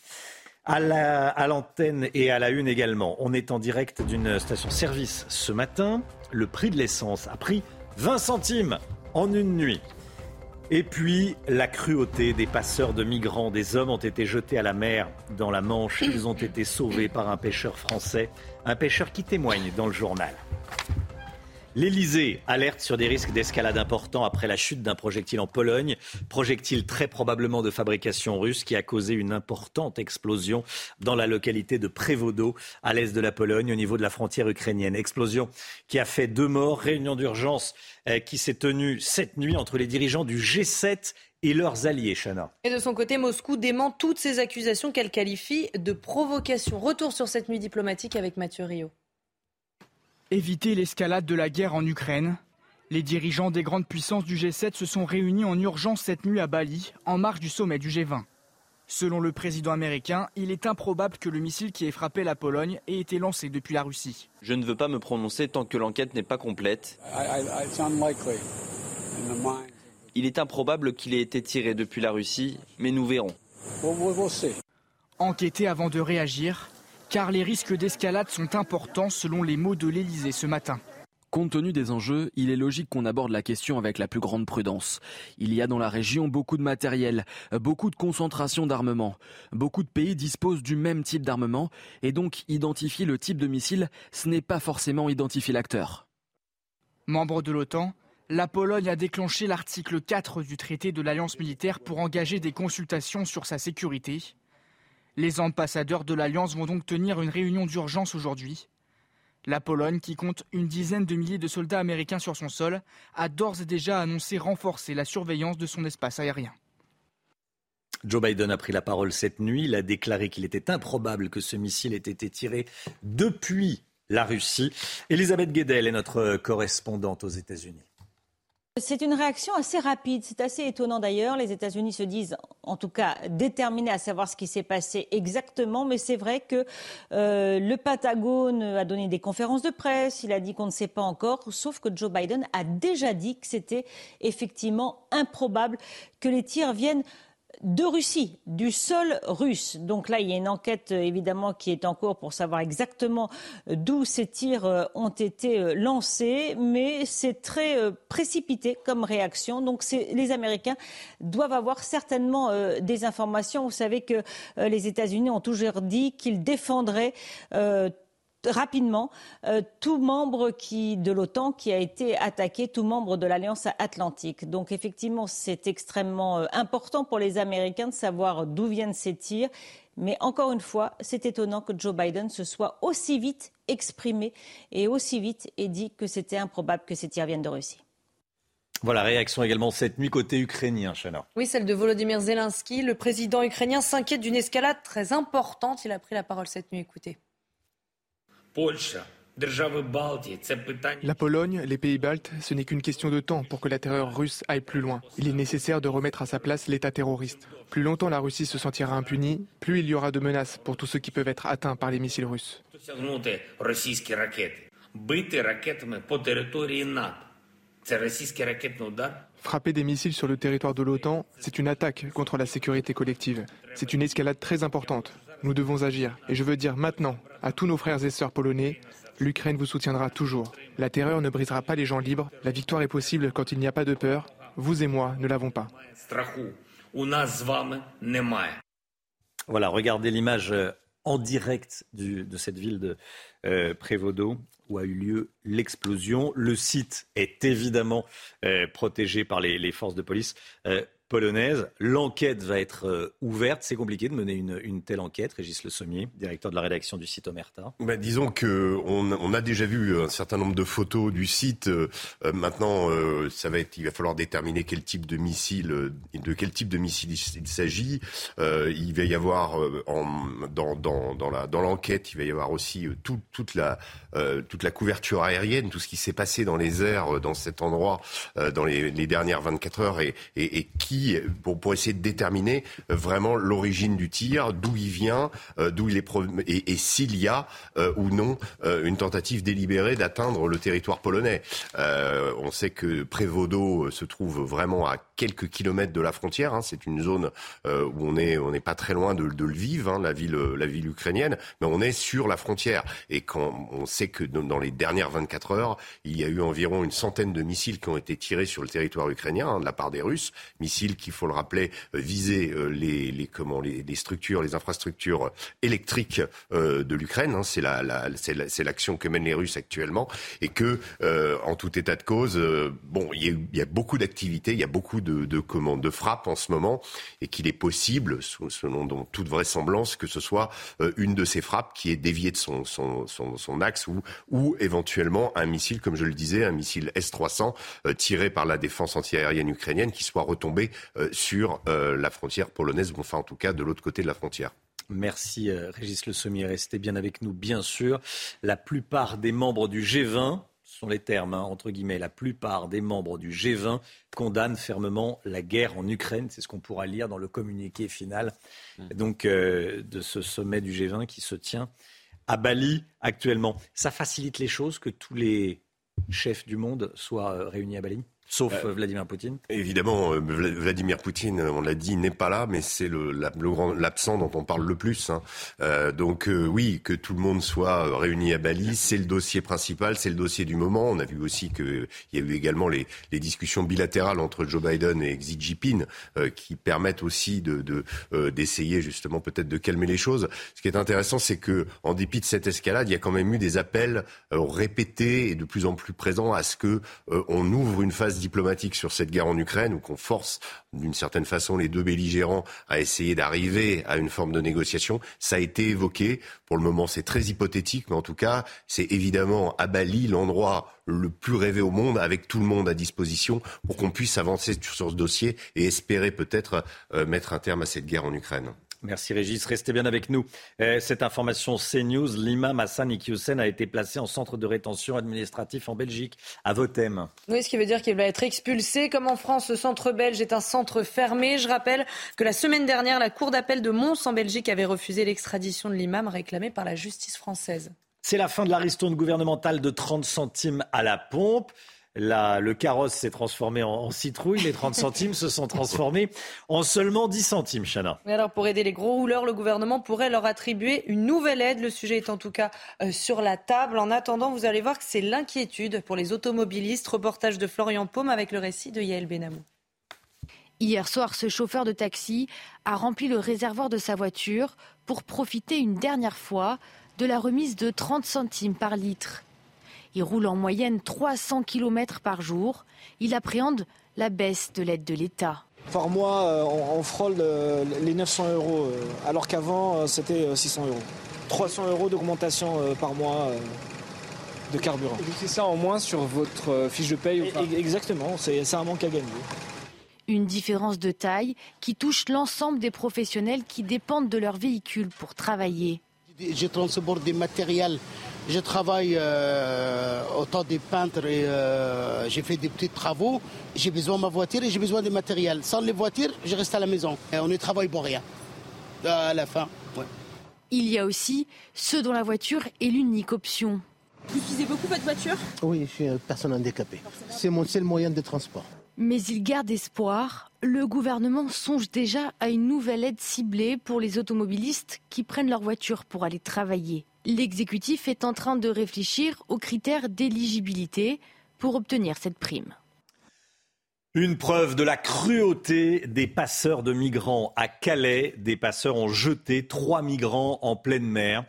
À l'antenne et à la une également, on est en direct d'une station-service ce matin. Le prix de l'essence a pris 20 centimes en une nuit. Et puis, la cruauté des passeurs de migrants. Des hommes ont été jetés à la mer dans la Manche. Ils ont été sauvés par un pêcheur français. Un pêcheur qui témoigne dans le journal. L'Elysée alerte sur des risques d'escalade importants après la chute d'un projectile en Pologne, projectile très probablement de fabrication russe qui a causé une importante explosion dans la localité de Prévodo, à l'est de la Pologne, au niveau de la frontière ukrainienne. Explosion qui a fait deux morts, réunion d'urgence euh, qui s'est tenue cette nuit entre les dirigeants du G7 et leurs alliés, Chana. Et de son côté, Moscou dément toutes ces accusations qu'elle qualifie de provocation. Retour sur cette nuit diplomatique avec Mathieu Rio. Éviter l'escalade de la guerre en Ukraine. Les dirigeants des grandes puissances du G7 se sont réunis en urgence cette nuit à Bali, en marge du sommet du G20. Selon le président américain, il est improbable que le missile qui ait frappé la Pologne ait été lancé depuis la Russie. Je ne veux pas me prononcer tant que l'enquête n'est pas complète. Il est improbable qu'il ait été tiré depuis la Russie, mais nous verrons. Enquêter avant de réagir, car les risques d'escalade sont importants selon les mots de l'Elysée ce matin. Compte tenu des enjeux, il est logique qu'on aborde la question avec la plus grande prudence. Il y a dans la région beaucoup de matériel, beaucoup de concentration d'armement. Beaucoup de pays disposent du même type d'armement et donc identifier le type de missile, ce n'est pas forcément identifier l'acteur. Membre de l'OTAN, la Pologne a déclenché l'article 4 du traité de l'alliance militaire pour engager des consultations sur sa sécurité. Les ambassadeurs de l'Alliance vont donc tenir une réunion d'urgence aujourd'hui. La Pologne, qui compte une dizaine de milliers de soldats américains sur son sol, a d'ores et déjà annoncé renforcer la surveillance de son espace aérien. Joe Biden a pris la parole cette nuit. Il a déclaré qu'il était improbable que ce missile ait été tiré depuis la Russie. Elisabeth Guedel est notre correspondante aux États-Unis. C'est une réaction assez rapide, c'est assez étonnant d'ailleurs. Les États-Unis se disent en tout cas déterminés à savoir ce qui s'est passé exactement, mais c'est vrai que euh, le Patagone a donné des conférences de presse, il a dit qu'on ne sait pas encore, sauf que Joe Biden a déjà dit que c'était effectivement improbable que les tirs viennent de Russie, du sol russe. Donc là, il y a une enquête euh, évidemment qui est en cours pour savoir exactement euh, d'où ces tirs euh, ont été lancés, mais c'est très précipité comme réaction. Donc les Américains doivent avoir certainement des informations. Vous savez que les États-Unis ont toujours dit qu'ils défendraient rapidement euh, tout membre qui, de l'OTAN qui a été attaqué, tout membre de l'Alliance atlantique. Donc effectivement, c'est extrêmement euh, important pour les Américains de savoir d'où viennent ces tirs. Mais encore une fois, c'est étonnant que Joe Biden se soit aussi vite exprimé et aussi vite ait dit que c'était improbable que ces tirs viennent de Russie. Voilà, réaction également cette nuit côté ukrainien, Chana. Oui, celle de Volodymyr Zelensky. Le président ukrainien s'inquiète d'une escalade très importante. Il a pris la parole cette nuit. Écoutez. La Pologne, les pays baltes, ce n'est qu'une question de temps pour que la terreur russe aille plus loin. Il est nécessaire de remettre à sa place l'État terroriste. Plus longtemps la Russie se sentira impunie, plus il y aura de menaces pour tous ceux qui peuvent être atteints par les missiles russes. Frapper des missiles sur le territoire de l'OTAN, c'est une attaque contre la sécurité collective. C'est une escalade très importante. Nous devons agir. Et je veux dire maintenant à tous nos frères et sœurs polonais, l'Ukraine vous soutiendra toujours. La terreur ne brisera pas les gens libres. La victoire est possible quand il n'y a pas de peur. Vous et moi ne l'avons pas. Voilà, regardez l'image euh, en direct de cette ville de euh, Prévodo où a eu lieu l'explosion. Le site est évidemment euh, protégé par les, forces de police polonaise. L'enquête va être euh, ouverte. C'est compliqué de mener une, telle enquête. Régis Le Sommier, directeur de la rédaction du site Omerta. Bah, disons que on, a déjà vu un certain nombre de photos du site. Euh, euh, maintenant, ça va être, il va falloir déterminer quel type de missile, de quel type de missile il, s'agit. il va y avoir dans, l'enquête, il va y avoir aussi toute la couverture aérienne, tout ce qui s'est passé dans les airs dans cet endroit dans les, dernières 24 heures et qui pour, essayer de déterminer euh, vraiment l'origine du tir, d'où il vient, euh, d'où il est et, s'il y a euh, ou non une tentative délibérée d'atteindre le territoire polonais. on sait que Prévodo se trouve vraiment à quelques kilomètres de la frontière. Hein. C'est une zone où on est on n'est pas très loin de, de Lviv, hein, la ville la ville ukrainienne, mais on est sur la frontière. Et quand on sait que dans les dernières 24 heures, il y a eu environ une centaine de missiles qui ont été tirés sur le territoire ukrainien hein, de la part des Russes, missiles missile qui, faut le rappeler, visait les, les, comment, les, les, structures, les infrastructures électriques de l'Ukraine. Hein, c'est la, la, c'est l'action que mènent les Russes actuellement, et que, en tout état de cause, bon, il y, y a beaucoup d'activités, il y a beaucoup de, de commandes, de frappes en ce moment, et qu'il est possible, selon toute vraisemblance, que ce soit une de ces frappes qui est déviée de son, son, son, son axe ou, ou éventuellement un missile, comme je le disais, un missile S-300 euh, tiré par la défense antiaérienne ukrainienne qui soit retombé euh, sur euh, la frontière polonaise, ou enfin en tout cas de l'autre côté de la frontière. Merci Régis Le Sommier, restez bien avec nous, bien sûr. La plupart des membres du G20, ce sont les termes, hein, entre guillemets, la plupart des membres du G20 condamnent fermement la guerre en Ukraine. C'est ce qu'on pourra lire dans le communiqué final mmh. donc, de ce sommet du G20 qui se tient à Bali actuellement. Ça facilite les choses que tous les chefs du monde soient euh, réunis à Bali? Sauf euh, Vladimir Poutine Évidemment, euh, Vladimir Poutine, on l'a dit, n'est pas là, mais c'est le, l'absent dont on parle le plus. Hein. Euh, donc oui, que tout le monde soit réuni à Bali, c'est le dossier principal, c'est le dossier du moment. On a vu aussi qu'il y a eu également les, les, discussions bilatérales entre Joe Biden et Xi Jinping qui permettent aussi de, de d'essayer justement peut-être de calmer les choses. Ce qui est intéressant, c'est que en dépit de cette escalade, il y a quand même eu des appels répétés et de plus en plus présents à ce que on ouvre une phase diplomatique sur cette guerre en Ukraine ou qu'on force d'une certaine façon les deux belligérants à essayer d'arriver à une forme de négociation, ça a été évoqué. Pour le moment, c'est très hypothétique, mais en tout cas, c'est évidemment à Bali l'endroit le plus rêvé au monde, avec tout le monde à disposition, pour qu'on puisse avancer sur ce dossier et espérer peut-être euh, mettre un terme à cette guerre en Ukraine. Merci Régis, restez bien avec nous. Euh, cette information CNews, l'imam Hassan Iqiyoussen a été placé en centre de rétention administratif en Belgique, à Votem. Oui, ce qui veut dire qu'il va être expulsé. Comme en France, ce centre belge est un centre fermé. Je rappelle que la semaine dernière, la Cour d'appel de Mons en Belgique avait refusé l'extradition de l'imam réclamée par la justice française. C'est la fin de la ristourne gouvernementale de 30 centimes à la pompe le carrosse s'est transformé en, citrouille, les 30 centimes se sont transformés en seulement 10 centimes, Chana. alors, pour aider les gros rouleurs, le gouvernement pourrait leur attribuer une nouvelle aide. Le sujet est en tout cas euh, sur la table. En attendant, vous allez voir que c'est l'inquiétude pour les automobilistes. Reportage de Florian Paume avec le récit de Yael Benamou. Hier soir, ce chauffeur de taxi a rempli le réservoir de sa voiture pour profiter une dernière fois de la remise de 30 centimes par litre. Il roule en moyenne 300 km par jour. Il appréhende la baisse de l'aide de l'État. Par mois, euh, on, frôle euh, les 900 euros, euh, alors qu'avant, c'était 600 euros. 300 euros d'augmentation par mois de carburant. C'est ça en moins sur votre fiche de paye Exactement, c'est un manque à gagner. Une différence de taille qui touche l'ensemble des professionnels qui dépendent de leur véhicule pour travailler. Je transporte des matériels je travaille euh, autant des peintres et euh, j'ai fait des petits travaux. J'ai besoin de ma voiture et j'ai besoin des matériels. Sans les voitures, je reste à la maison. Et on ne travaille pour rien. À la fin, Il y a aussi ceux dont la voiture est l'unique option. Vous utilisez beaucoup votre voiture? Oui, je suis une personne handicapée. C'est mon seul moyen de transport. Mais il garde espoir. Le gouvernement songe déjà à une nouvelle aide ciblée pour les automobilistes qui prennent leur voiture pour aller travailler. L'exécutif est en train de réfléchir aux critères d'éligibilité pour obtenir cette prime. Une preuve de la cruauté des passeurs de migrants à Calais. Des passeurs ont jeté trois migrants en pleine mer.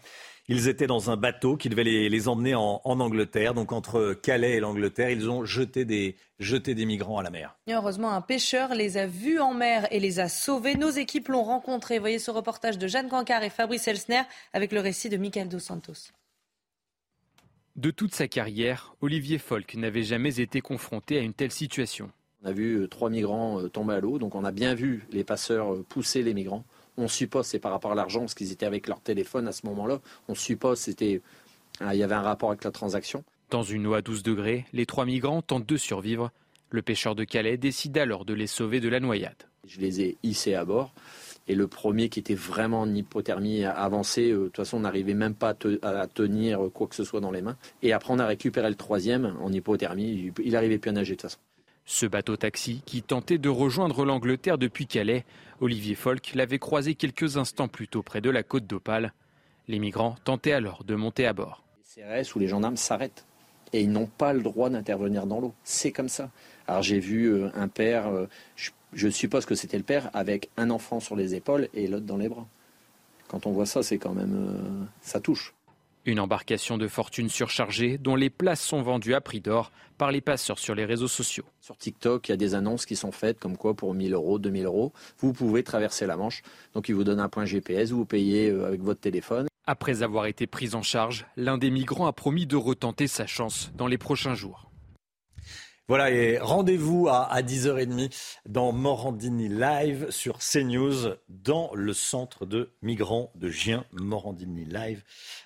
Ils étaient dans un bateau qui devait les, emmener en, Angleterre. Donc entre Calais et l'Angleterre, ils ont jeté des, jeté des migrants à la mer. heureusement, un pêcheur les a vus en mer et les a sauvés. Nos équipes l'ont rencontré. Voyez ce reportage de Jeanne Cancard et Fabrice Elsner avec le récit de Michael Dos Santos. De toute sa carrière, Olivier Folk n'avait jamais été confronté à une telle situation. On a vu euh, trois migrants euh, tomber à l'eau, donc on a bien vu les passeurs euh, pousser les migrants. On suppose c'est par rapport à l'argent, parce qu'ils étaient avec leur téléphone à ce moment-là. On suppose c'était il y avait un rapport avec la transaction. Dans une eau à 12 degrés, les trois migrants tentent de survivre. Le pêcheur de Calais décide alors de les sauver de la noyade. Je les ai hissés à bord. Et le premier qui était vraiment en hypothermie avancée, euh, de toute façon, on n'arrivait même pas à, tenir quoi que ce soit dans les mains. Et après, on a récupéré le troisième en hypothermie. Il n'arrivait plus à nager de toute façon. Ce bateau-taxi, qui tentait de rejoindre l'Angleterre depuis Calais, Olivier Folk l'avait croisé quelques instants plus tôt près de la côte d'Opale. Les migrants tentaient alors de monter à bord. Les CRS ou les gendarmes s'arrêtent et ils n'ont pas le droit d'intervenir dans l'eau. C'est comme ça. Alors j'ai vu euh, un père, euh, je suppose que c'était le père, avec un enfant sur les épaules et l'autre dans les bras. Quand on voit ça, c'est quand même. Euh, ça touche. Une embarcation de fortune surchargée dont les places sont vendues à prix d'or par les passeurs sur les réseaux sociaux. Sur TikTok, il y a des annonces qui sont faites comme quoi pour 1000 euros, 2000 euros, vous pouvez traverser la Manche. Donc ils vous donnent un point GPS, vous payez euh, avec votre téléphone. Après avoir été pris en charge, l'un des migrants a promis de retenter sa chance dans les prochains jours. Voilà, et rendez-vous à, 10h30 dans Morandini Live sur CNews, dans le centre de migrants de Gien, Morandini Live,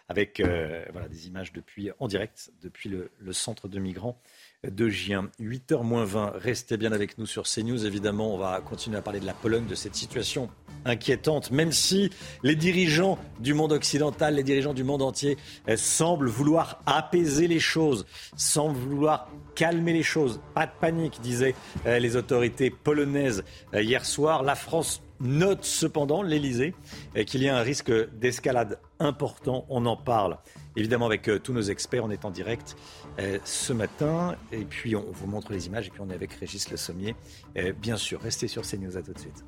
avec euh, des images depuis, en direct depuis le centre de migrants de Gien. 8h moins 20, restez bien avec nous sur CNews. Évidemment, on va continuer à parler de la Pologne, de cette situation inquiétante, même si les dirigeants du monde occidental, les dirigeants du monde entier eh, semblent vouloir apaiser les choses, semblent vouloir calmer les choses. Pas de panique, disaient eh, les autorités polonaises eh, hier soir. La France note cependant, l'Elysée, qu'il y a un risque d'escalade important. On en parle évidemment avec euh, tous nos experts. On est en direct euh, ce matin. Et puis, on vous montre les images. Et puis, on est avec Régis Le Sommier. Euh, bien sûr, restez sur CNews. À tout de suite.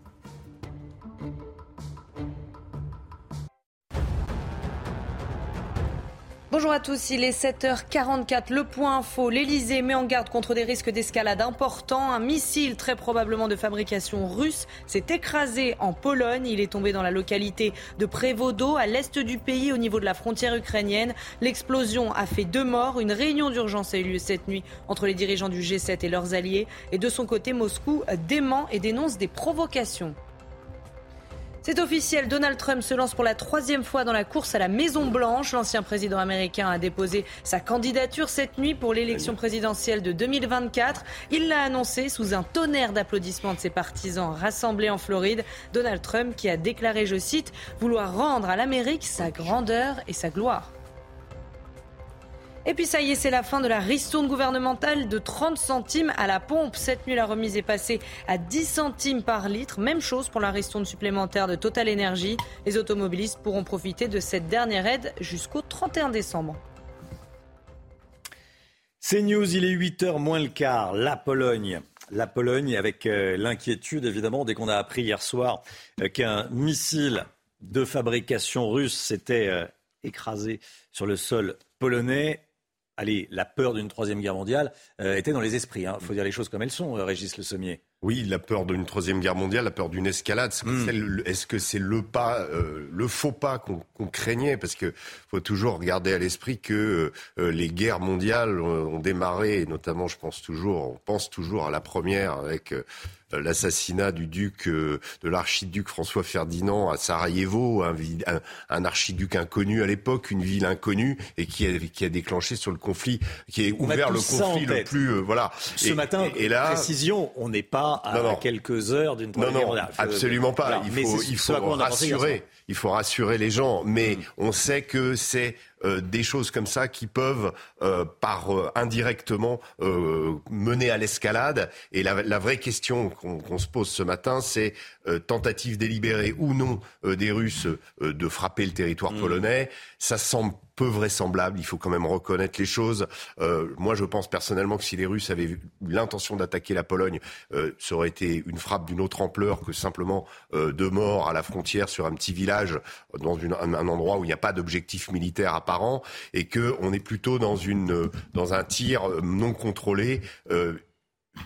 Bonjour à tous, il est 7h44, le point info, l'Elysée met en garde contre des risques d'escalade importants. Un missile très probablement de fabrication russe s'est écrasé en Pologne. Il est tombé dans la localité de Prévodo, à l'est du pays, au niveau de la frontière ukrainienne. L'explosion a fait deux morts. Une réunion d'urgence a eu lieu cette nuit entre les dirigeants du G7 et leurs alliés. Et de son côté, Moscou dément et dénonce des provocations. C'est officiel, Donald Trump se lance pour la troisième fois dans la course à la Maison Blanche. L'ancien président américain a déposé sa candidature cette nuit pour l'élection présidentielle de 2024. Il l'a annoncé sous un tonnerre d'applaudissements de ses partisans rassemblés en Floride. Donald Trump qui a déclaré, je cite, vouloir rendre à l'Amérique sa grandeur et sa gloire. Et puis ça y est, c'est la fin de la ristourne gouvernementale de 30 centimes à la pompe. Cette nuit, la remise est passée à 10 centimes par litre. Même chose pour la ristourne supplémentaire de Total Energy. Les automobilistes pourront profiter de cette dernière aide jusqu'au 31 décembre. C'est News, il est 8h moins le quart. La Pologne. La Pologne, avec euh, l'inquiétude évidemment, dès qu'on a appris hier soir euh, qu'un missile de fabrication russe s'était euh, écrasé sur le sol polonais allez, la peur d'une troisième guerre mondiale euh, était dans les esprits. Il hein. faut dire les choses comme elles sont, euh, Régis Le Sommier. Oui, la peur d'une troisième guerre mondiale, la peur d'une escalade. Hmm. Est-ce que c'est le pas, euh, le faux pas qu'on craignait Parce que faut toujours regarder à l'esprit que les guerres mondiales ont démarré, et notamment, je pense toujours, on pense toujours à la première avec euh, l'assassinat du duc, euh, de l'archiduc François Ferdinand à Sarajevo, un, un, archiduc inconnu à l'époque, une ville inconnue, et qui a, qui a déclenché sur le conflit, qui a ouvert le conflit le plus, euh, voilà. Ce matin, et, là, précision, on n'est pas à quelques heures d'une Non, non, absolument pas. il faut, il faut rassurer il faut rassurer les gens, mais mm. on sait que c'est euh, des choses comme ça qui peuvent, euh, par euh, indirectement, mener à l'escalade. Et la, vraie question qu'on se pose ce matin, c'est tentative délibérée ou non des Russes de frapper le territoire mm. polonais. Ça semble peu vraisemblable. Il faut quand même reconnaître les choses. Euh, moi, je pense personnellement que si les Russes avaient l'intention d'attaquer la Pologne, euh, ça aurait été une frappe d'une autre ampleur que simplement euh, deux morts à la frontière sur un petit village, dans une, un, un, endroit où il n'y a pas d'objectif militaire apparent, et que on est plutôt dans une dans un tir non contrôlé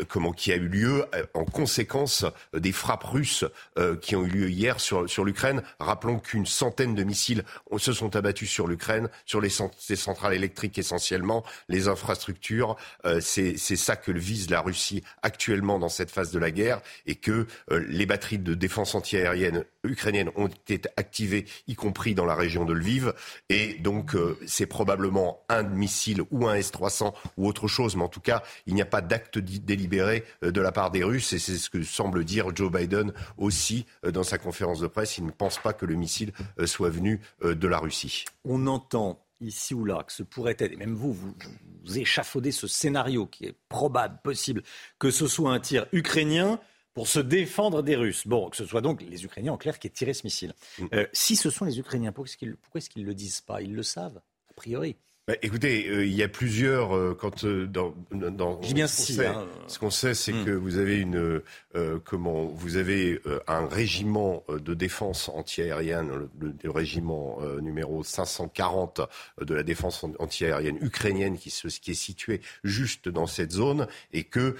comment qui a eu lieu euh, en conséquence des frappes russes euh, qui ont eu lieu hier sur, sur l'Ukraine. Rappelons qu'une centaine de missiles se sont abattus sur l'Ukraine, sur les, centrales électriques essentiellement, les infrastructures. Euh, c'est ça que vise la Russie actuellement dans cette phase de la guerre et que les batteries de défense antiaérienne ukrainiennes ont été activées, y compris dans la région de Lviv. Et donc c'est probablement un missile ou un S-300 ou autre chose, mais en tout cas il n'y a pas d'acte délibéré libéré euh, de la part des Russes. Et c'est ce que semble dire Joe Biden aussi euh, dans sa conférence de presse. Il ne pense pas que le missile euh, soit venu de la Russie. On entend ici ou là que ce pourrait être, et même vous, vous, vous échafaudez ce scénario qui est probable, possible, que ce soit un tir ukrainien pour se défendre des Russes. Bon, que ce soit donc les Ukrainiens en clair qui aient tiré ce missile. Mm. si ce sont les Ukrainiens, pourquoi est-ce qu'ils ne le disent pas? Ils le savent, a priori. Bah, écoutez, euh, il y a plusieurs. Euh, quand euh, dans, dans bien ce qu'on si, sait, hein. ce qu'on sait, c'est Hmm. que vous avez une comment Vous avez un régiment de défense antiaérienne, le, le régiment numéro 540 de la défense antiaérienne ukrainienne, qui, se, qui est situé juste dans cette zone, et que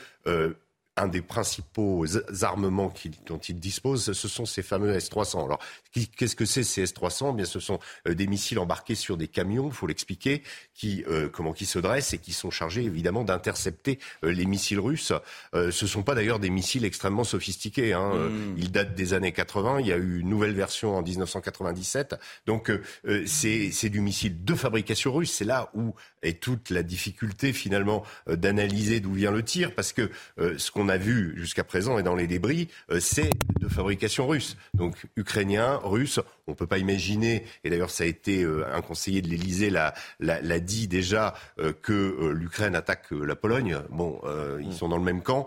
un des principaux armements dont ils disposent, ce sont ces fameux S-300. Alors, qu'est-ce que c'est ces S-300 Eh Bien, ce sont euh, des missiles embarqués sur des camions, il faut l'expliquer, qui euh, comment qui se dressent et qui sont chargés évidemment d'intercepter euh, les missiles russes. Euh, ce sont pas d'ailleurs des missiles extrêmement sophistiqués. Hein. Mm. Ils datent des années 80. Il y a eu une nouvelle version en 1997. Donc, euh, c'est c'est du missile de fabrication russe. C'est là où est toute la difficulté finalement d'analyser d'où vient le tir, parce que ce qu'on a vu jusqu'à présent et dans les débris, euh, c'est de fabrication russe. Donc ukrainien, russe, on peut pas imaginer, et d'ailleurs ça a été euh, un conseiller de l'Elysée l'a, l'a, l'a dit déjà, euh, que l'Ukraine attaque la Pologne. Bon, ils sont dans le même camp,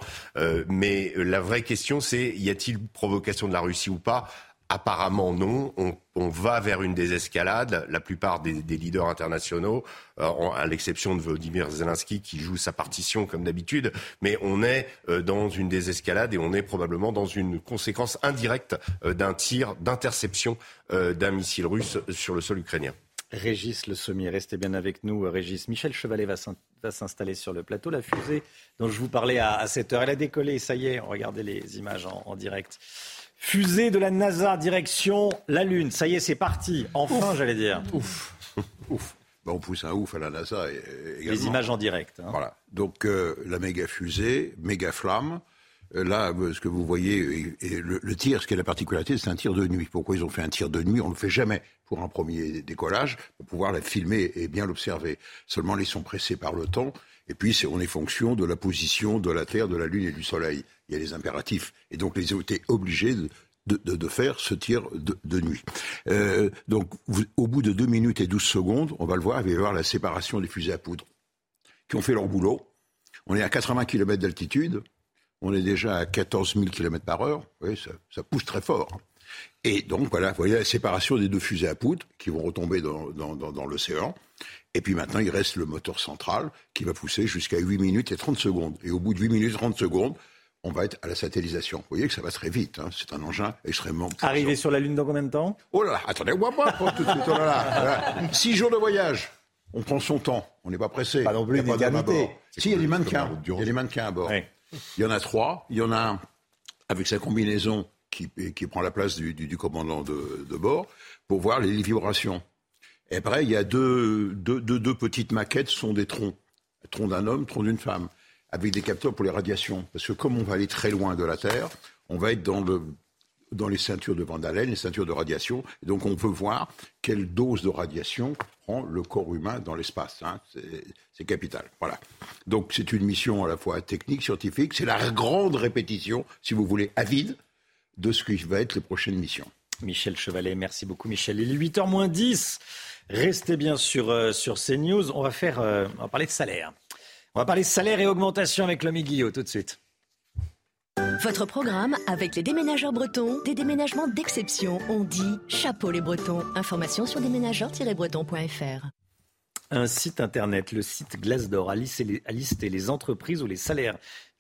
mais la vraie question c'est, y a-t-il provocation de la Russie ou pas Apparemment non. On, va vers une désescalade. La plupart des, leaders internationaux, euh, à l'exception de Vladimir Zelensky qui joue sa partition comme d'habitude, mais on est euh, dans une désescalade et on est probablement dans une conséquence indirecte euh, d'un tir d'interception d'un missile russe sur le sol ukrainien. Régis Le Sommier, restez bien avec nous. Régis, Michel Chevalet va s'installer sur le plateau. La fusée dont je vous parlais à, à 7 heures, elle a décollé. Ça y est, regardez les images en direct. Fusée de la NASA, direction la Lune. Ça y est, c'est parti. Enfin, j'allais dire. Ouf. ouf. Ben, on pousse un ouf à la NASA. Également. Les images en direct. Hein. Voilà. Donc, euh, la méga fusée, méga flamme. Euh, là, ce que vous voyez, et, le, le, tir, ce qui est la particularité, c'est un tir de nuit. Pourquoi ils ont fait un tir de nuit? On ne le fait jamais pour un premier décollage, pour pouvoir la filmer et bien l'observer. Seulement, ils sont pressés par le temps. Et puis, c'est, on est fonction de la position de la Terre, de la Lune et du Soleil. Il y a les impératifs. Et donc, les ont été obligés de, faire ce tir de, nuit. Euh, donc, vous, au bout de 2 minutes et 12 secondes, on va le voir, il va y avoir la séparation des fusées à poudre qui ont fait leur boulot. On est à 80 km d'altitude. On est déjà à 14 000 km par heure. Oui, ça, ça pousse très fort. Et donc, voilà, vous voyez la séparation des deux fusées à poudre qui vont retomber dans, dans l'océan. Et puis maintenant, il reste le moteur central qui va pousser jusqu'à 8 minutes et 30 secondes. Et au bout de 8 minutes et 30 secondes, on va être à la satellisation. Vous voyez que ça va très vite. Hein. C'est un engin extrêmement puissant. Arriver sur la Lune dans combien de temps? Oh là là, attendez, on va pas tout de suite. Oh là là, voilà. Six jours de voyage. On prend son temps. On n'est pas pressé. Pas non plus une éternité. Si, il y a des mannequins. Il y a des mannequins à bord. Il y en a trois. Il y en a un avec sa combinaison qui, qui prend la place du, du, du commandant de, de, bord pour voir les vibrations. Et après, il y a deux, deux, deux, deux petites maquettes, ce sont des troncs. Tronc d'un homme, tronc d'une femme, avec des capteurs pour les radiations. Parce que comme on va aller très loin de la Terre, on va être dans, le, dans les ceintures de Van Allen, les ceintures de radiation. Donc on peut voir quelle dose de radiation prend le corps humain dans l'espace. Hein. C'est capital. Voilà. Donc c'est une mission à la fois technique, scientifique. C'est la grande répétition, si vous voulez, avide de ce qui va être les prochaines missions. Michel Chevalet, merci beaucoup Michel. Il est 8h moins 10. Restez bien sur, euh, sur CNews. On va, faire, euh, on va parler de salaire. On va parler de salaire et augmentation avec l'homme Guillaume tout de suite. Votre programme avec les déménageurs bretons, des déménagements d'exception. On dit chapeau les bretons. Information sur déménageurs-bretons.fr. Un site internet, le site Glace d'Or, a listé les entreprises où les salaires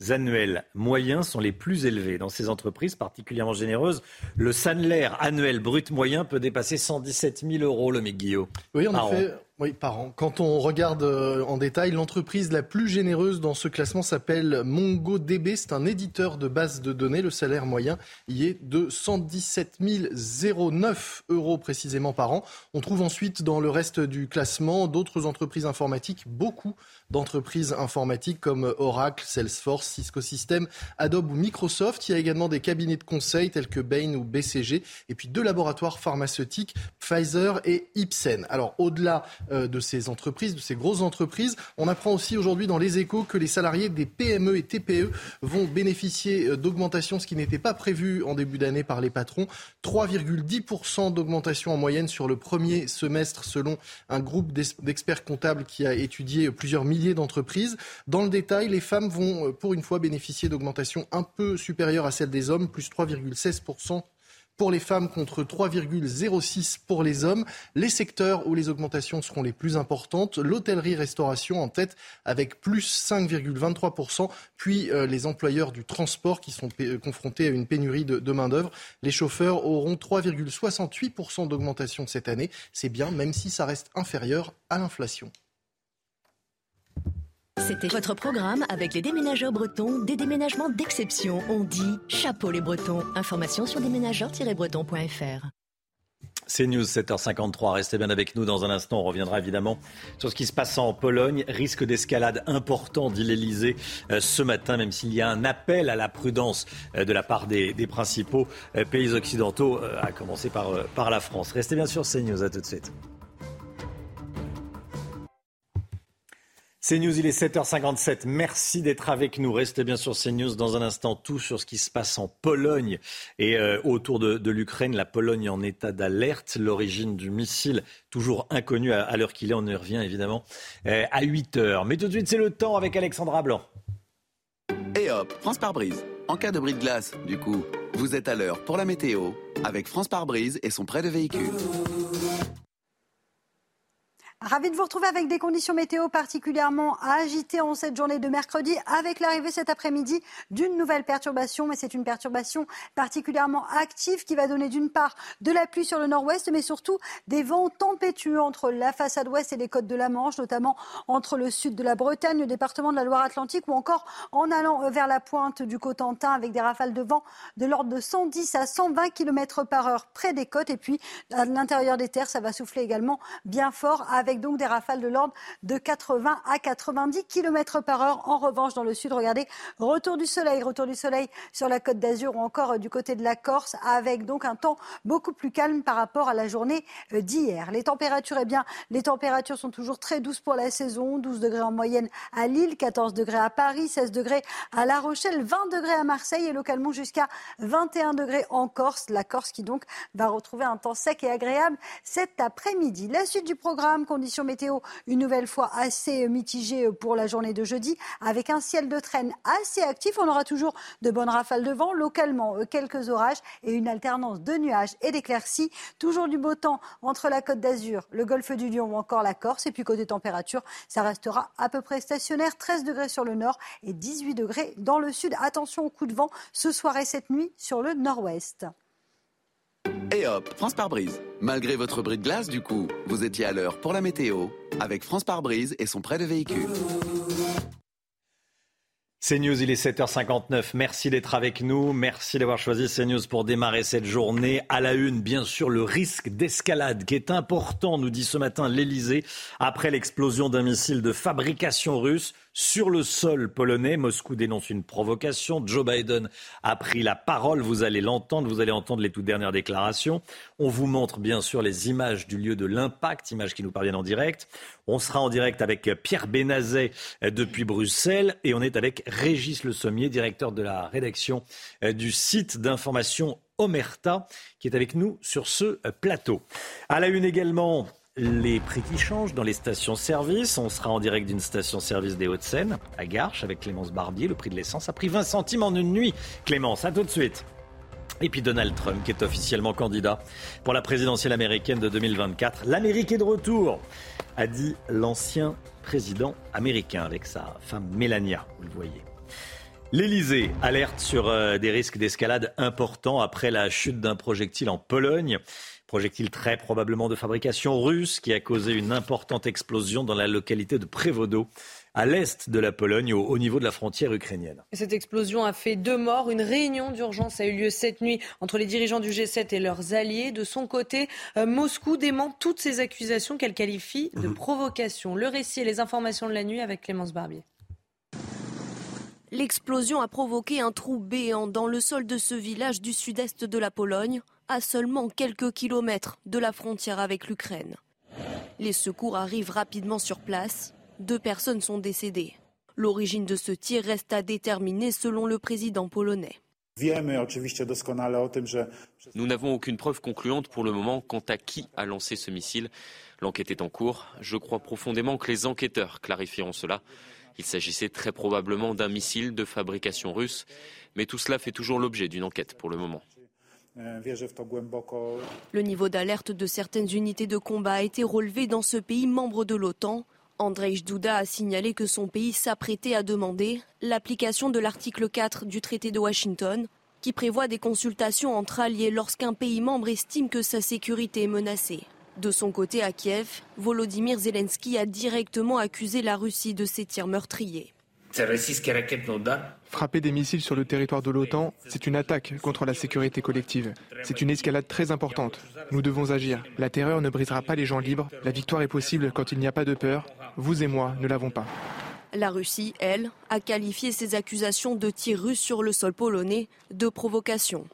annuels moyens sont les plus élevés. Dans ces entreprises particulièrement généreuses, le salaire annuel brut moyen peut dépasser 117 000 euros, le Guillaume. Oui, en effet. Oui, par an. Quand on regarde en détail, l'entreprise la plus généreuse dans ce classement s'appelle MongoDB. C'est un éditeur de base de données. Le salaire moyen y est de 117 009 euros précisément par an. On trouve ensuite dans le reste du classement d'autres entreprises informatiques, beaucoup d'entreprises informatiques comme Oracle, Salesforce, Cisco Systems, Adobe ou Microsoft. Il y a également des cabinets de conseil tels que Bain ou BCG et puis deux laboratoires pharmaceutiques, Pfizer et Ipsen. Alors au-delà de ces entreprises, de ces grosses entreprises. On apprend aussi aujourd'hui dans les échos que les salariés des PME et TPE vont bénéficier d'augmentations, ce qui n'était pas prévu en début d'année par les patrons. 3,10% d'augmentation en moyenne sur le premier semestre selon un groupe d'experts comptables qui a étudié plusieurs milliers d'entreprises. Dans le détail, les femmes vont pour une fois bénéficier d'augmentations un peu supérieures à celles des hommes, plus 3,16% pour les femmes contre 3,06% pour les hommes. Les secteurs où les augmentations seront les plus importantes, l'hôtellerie-restauration en tête avec plus 5,23%, puis euh, les employeurs du transport qui sont confrontés à une pénurie de, de main-d'œuvre. Les chauffeurs auront 3,68% d'augmentation cette année. C'est bien, même si ça reste inférieur à l'inflation. C'était votre programme avec les déménageurs bretons, des déménagements d'exception. On dit chapeau les bretons. Information sur déménageurs-bretons.fr. C'est News 7h53. Restez bien avec nous dans un instant. On reviendra évidemment sur ce qui se passe en Pologne. Risque d'escalade important, dit l'Elysée euh, ce matin, même s'il y a un appel à la prudence euh, de la part des, principaux euh, pays occidentaux, à commencer par, par la France. Restez bien sûr CNews. À tout de suite. CNews, il est 7h57. Merci d'être avec nous. Restez bien sur CNews dans un instant. Tout sur ce qui se passe en Pologne et euh, autour de, l'Ukraine. La Pologne en état d'alerte. L'origine du missile, toujours inconnue à, l'heure qu'il est. On y revient évidemment euh, à 8h. Mais tout de suite, c'est le temps avec Alexandra Blanc. Et hop, France par brise. En cas de bris de glace, du coup, vous êtes à l'heure pour la météo avec France par brise et son prêt de véhicule. Ravi de vous retrouver avec des conditions météo particulièrement agitées en cette journée de mercredi, avec l'arrivée cet après-midi d'une nouvelle perturbation, mais c'est une perturbation particulièrement active qui va donner d'une part de la pluie sur le nord-ouest, mais surtout des vents tempétueux entre la façade ouest et les côtes de la Manche, notamment entre le sud de la Bretagne, le département de la Loire-Atlantique, ou encore en allant vers la pointe du Cotentin, avec des rafales de vent de l'ordre de 110 à 120 km par heure près des côtes, et puis à l'intérieur des terres, ça va souffler également bien fort avec donc des rafales de l'ordre de 80 à 90 km par heure. En revanche, dans le sud, regardez, retour du soleil, retour du soleil sur la côte d'Azur ou encore euh, du côté de la Corse, avec donc un temps beaucoup plus calme par rapport à la journée euh, d'hier. Les températures, eh bien, les températures sont toujours très douces pour la saison. 12 degrés en moyenne à Lille, 14 degrés à Paris, 16 degrés à La Rochelle, 20 degrés à Marseille et localement jusqu'à 21 degrés en Corse. La Corse qui donc va retrouver un temps sec et agréable cet après-midi. La suite du programme, conditions météo une nouvelle fois assez mitigées pour la journée de jeudi, avec un ciel de traîne assez actif. On aura toujours de bonnes rafales de vent, localement euh, quelques orages et une alternance de nuages et d'éclaircies. Toujours du beau temps entre la Côte d'Azur, le golfe du Lion ou encore la Corse. Et puis côté température, ça restera à peu près stationnaire, 13 degrés sur le nord et 18 degrés dans le sud. Attention au coup de vent ce soir et cette nuit sur le nord-ouest. Et hop, France par brise. Malgré votre bris de glace, du coup, vous étiez à l'heure pour la météo avec France par brise et son prêt de véhicule. CNews, il est 7h59. Merci d'être avec nous. Merci d'avoir choisi CNews pour démarrer cette journée. À la une, bien sûr, le risque d'escalade qui est important, nous dit ce matin l'Elysée, après l'explosion d'un missile de fabrication russe sur le sol polonais. Moscou dénonce une provocation. Joe Biden a pris la parole. Vous allez l'entendre. Vous allez entendre les toutes dernières déclarations. On vous montre bien sûr les images du lieu de l'impact, images qui nous parviennent en direct. On sera en direct avec Pierre Benazet depuis Bruxelles et on est avec Régis Le Sommier, directeur de la rédaction du site d'information Omerta, qui est avec nous sur ce plateau. À la une également, les prix qui changent dans les stations-service. On sera en direct d'une station-service des Hauts-de-Seine, à Garches, avec Clémence Barbier. Le prix de l'essence a pris 20 centimes en une nuit. Clémence, à tout de suite. Et puis Donald Trump, qui est officiellement candidat pour la présidentielle américaine de 2024. L'Amérique est de retour, a dit l'ancien président américain avec sa femme Melania, vous le voyez. L'Elysée alerte sur euh, des risques d'escalade importants après la chute d'un projectile en Pologne. Projectile très probablement de fabrication russe qui a causé une importante explosion dans la localité de Prévodo à l'est de la Pologne, au, niveau de la frontière ukrainienne. Cette explosion a fait deux morts. Une réunion d'urgence a eu lieu cette nuit entre les dirigeants du G7 et leurs alliés. De son côté, euh, Moscou dément toutes ces accusations qu'elle qualifie de mhm. provocation. Le récit et les informations de la nuit avec Clémence Barbier. L'explosion a provoqué un trou béant dans le sol de ce village du sud-est de la Pologne à seulement quelques kilomètres de la frontière avec l'Ukraine. Les secours arrivent rapidement sur place. Deux personnes sont décédées. L'origine de ce tir reste à déterminer selon le président polonais. Nous n'avons aucune preuve concluante pour le moment quant à qui a lancé ce missile. L'enquête est en cours. Je crois profondément que les enquêteurs clarifieront cela. Il s'agissait très probablement d'un missile de fabrication russe, mais tout cela fait toujours l'objet d'une enquête pour le moment. Le niveau d'alerte de certaines unités de combat a été relevé dans ce pays membre de l'OTAN. Andrzej Duda a signalé que son pays s'apprêtait à demander l'application de l'article 4 du traité de Washington, qui prévoit des consultations entre alliés lorsqu'un pays membre estime que sa sécurité est menacée. De son côté, à Kiev, Volodymyr Zelensky a directement accusé la Russie de ses tirs meurtriers. Frapper des missiles sur le territoire de l'OTAN, c'est une attaque contre la sécurité collective. C'est une escalade très importante. Nous devons agir. La terreur ne brisera pas les gens libres. La victoire est possible quand il n'y a pas de peur. Vous et moi ne l'avons pas. La Russie, elle, a qualifié ces accusations de tirs russes sur le sol polonais de provocation.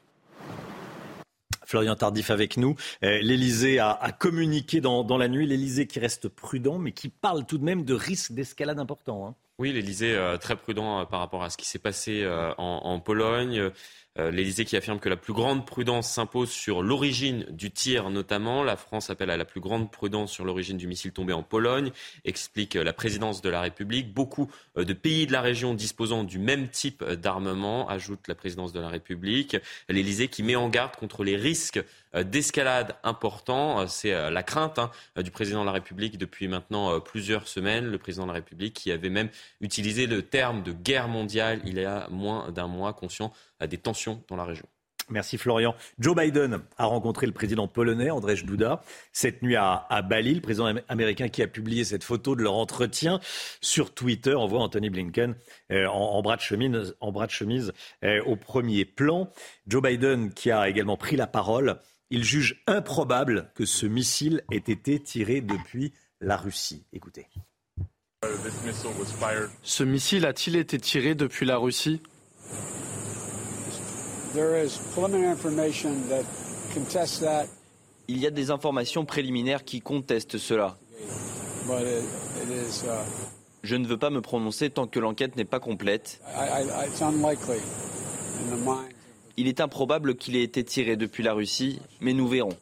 Florian Tardif avec nous. Euh, L'Elysée a, communiqué dans, la nuit. L'Elysée qui reste prudent, mais qui parle tout de même de risques d'escalade importants. Hein. Oui, l'Elysée euh, très prudent euh, par rapport à ce qui s'est passé en, Pologne. L'Elysée qui affirme que la plus grande prudence s'impose sur l'origine du tir notamment. La France appelle à la plus grande prudence sur l'origine du missile tombé en Pologne, explique la présidence de la République. Beaucoup de pays de la région disposant du même type d'armement, ajoute la présidence de la République. L'Elysée qui met en garde contre les risques euh, d'escalade important. Euh, c'est euh, la crainte hein, du président de la République depuis maintenant plusieurs semaines. Le président de la République qui avait même utilisé le terme de guerre mondiale il y a moins d'un mois, conscient des tensions dans la région. Merci Florian. Joe Biden a rencontré le président polonais Andrzej Duda cette nuit à, Bali, le président américain qui a publié cette photo de leur entretien sur Twitter. On voit Anthony Blinken en, bras de chemise, en bras de chemise au premier plan. Joe Biden qui a également pris la parole il juge improbable que ce missile ait été tiré depuis la Russie. Écoutez. Ce missile a-t-il été tiré depuis la Russie? Il y a des informations préliminaires qui contestent cela. Je ne veux pas me prononcer tant que l'enquête n'est pas complète. Il est improbable qu'il ait été tiré depuis la Russie, mais nous verrons.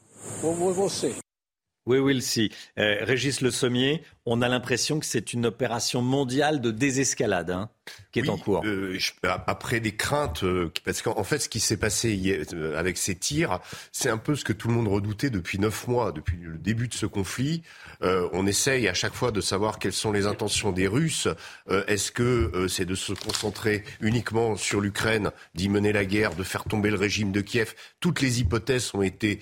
Oui, we'll see. Euh, Régis Le Sommier, on a l'impression que c'est une opération mondiale de désescalade. Hein qui est en cours. Euh, après des craintes, euh, parce qu'en fait, ce qui s'est passé euh, avec ces tirs, c'est un peu ce que tout le monde redoutait depuis neuf mois, depuis le début de ce conflit. on essaye à chaque fois de savoir quelles sont les intentions des Russes. Est-ce que c'est de se concentrer uniquement sur l'Ukraine, d'y mener la guerre, de faire tomber le régime de Kiev? Toutes les hypothèses ont été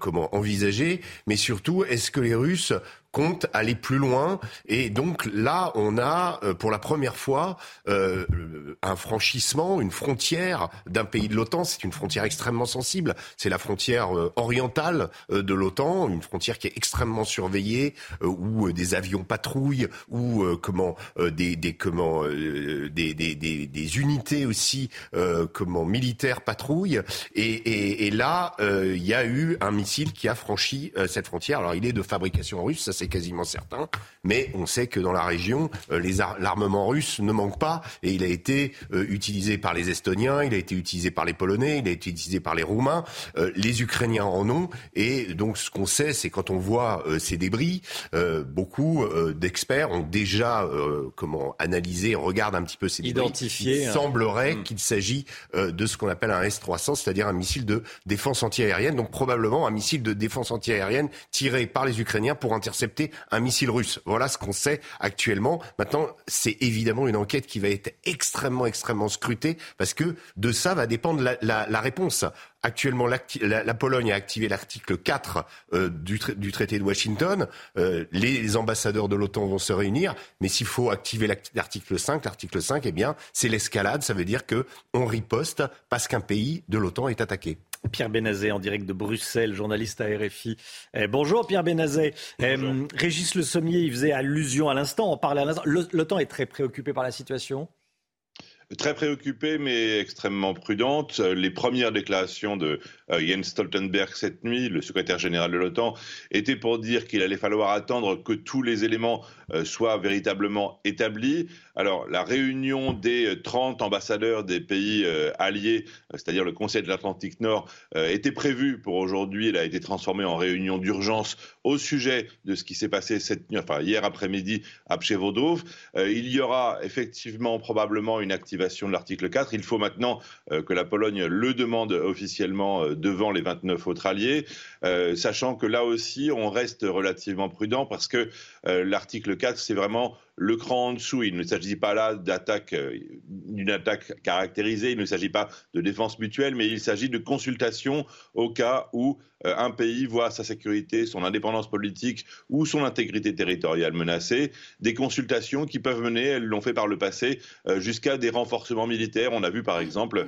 comment envisagées, mais surtout, est-ce que les Russes compte aller plus loin. Et donc là, on a euh, pour la première fois euh, un franchissement, une frontière d'un pays de l'OTAN. C'est une frontière extrêmement sensible. C'est la frontière euh, orientale de l'OTAN, une frontière qui est extrêmement surveillée, où des avions patrouillent, où comment des, des comment des, des, des, unités aussi comment militaires patrouillent. Et, et, et là, il y a eu un missile qui a franchi cette frontière. Alors il est de fabrication russe, ça c'est quasiment certain. Mais on sait que dans la région, euh, l'armement russe ne manque pas et il a été euh, utilisé par les Estoniens, il a été utilisé par les Polonais, il a été utilisé par les Roumains. Euh, les Ukrainiens en ont. Et donc ce qu'on sait, c'est quand on voit ces débris, beaucoup d'experts ont déjà comment analysé, regardent un petit peu ces débris. Identifié. Il semblerait hmm. qu'il s'agit de ce qu'on appelle un S-300, c'est-à-dire un missile de défense antiaérienne. Donc probablement un missile de défense antiaérienne tiré par les Ukrainiens pour intercepter un missile russe. Voilà ce qu'on sait actuellement. Maintenant, c'est évidemment une enquête qui va être extrêmement, extrêmement scrutée parce que de ça va dépendre la, réponse. Actuellement, la, Pologne a activé l'article 4 euh, du, traité de Washington. Euh, les, ambassadeurs de l'OTAN vont se réunir, mais s'il faut activer l'article 5, l'article 5, eh bien, c'est l'escalade. Ça veut dire que on riposte parce qu'un pays de l'OTAN est attaqué. Pierre Benazet en direct de Bruxelles, journaliste à RFI. Eh, bonjour Pierre Benazet. Eh, Régis Le Sommier, il faisait allusion à l'instant, on parlait à l'instant. L'OTAN est très préoccupé par la situation? Très préoccupée, mais extrêmement prudente. Les premières déclarations de euh, Jens Stoltenberg cette nuit, le secrétaire général de l'OTAN, étaient pour dire qu'il allait falloir attendre que tous les éléments euh, soient véritablement établis. Alors, la réunion des 30 ambassadeurs des pays euh, alliés, c'est-à-dire le Conseil de l'Atlantique Nord, était prévue pour aujourd'hui. Elle a été transformée en réunion d'urgence au sujet de ce qui s'est passé cette nuit, enfin hier après-midi à Pchevodov. il y aura effectivement probablement une activité de l'article 4. Il faut maintenant que la Pologne le demande officiellement devant les 29 autres alliés, sachant que là aussi, on reste relativement prudent parce que l'article 4, c'est vraiment le cran en dessous. Il ne s'agit pas là euh, d'une attaque caractérisée, il ne s'agit pas de défense mutuelle, mais il s'agit de consultation au cas où euh, un pays voit sa sécurité, son indépendance politique ou son intégrité territoriale menacée. Des consultations qui peuvent mener, elles l'ont fait par le passé, euh, jusqu'à des renforcements militaires. On a vu par exemple,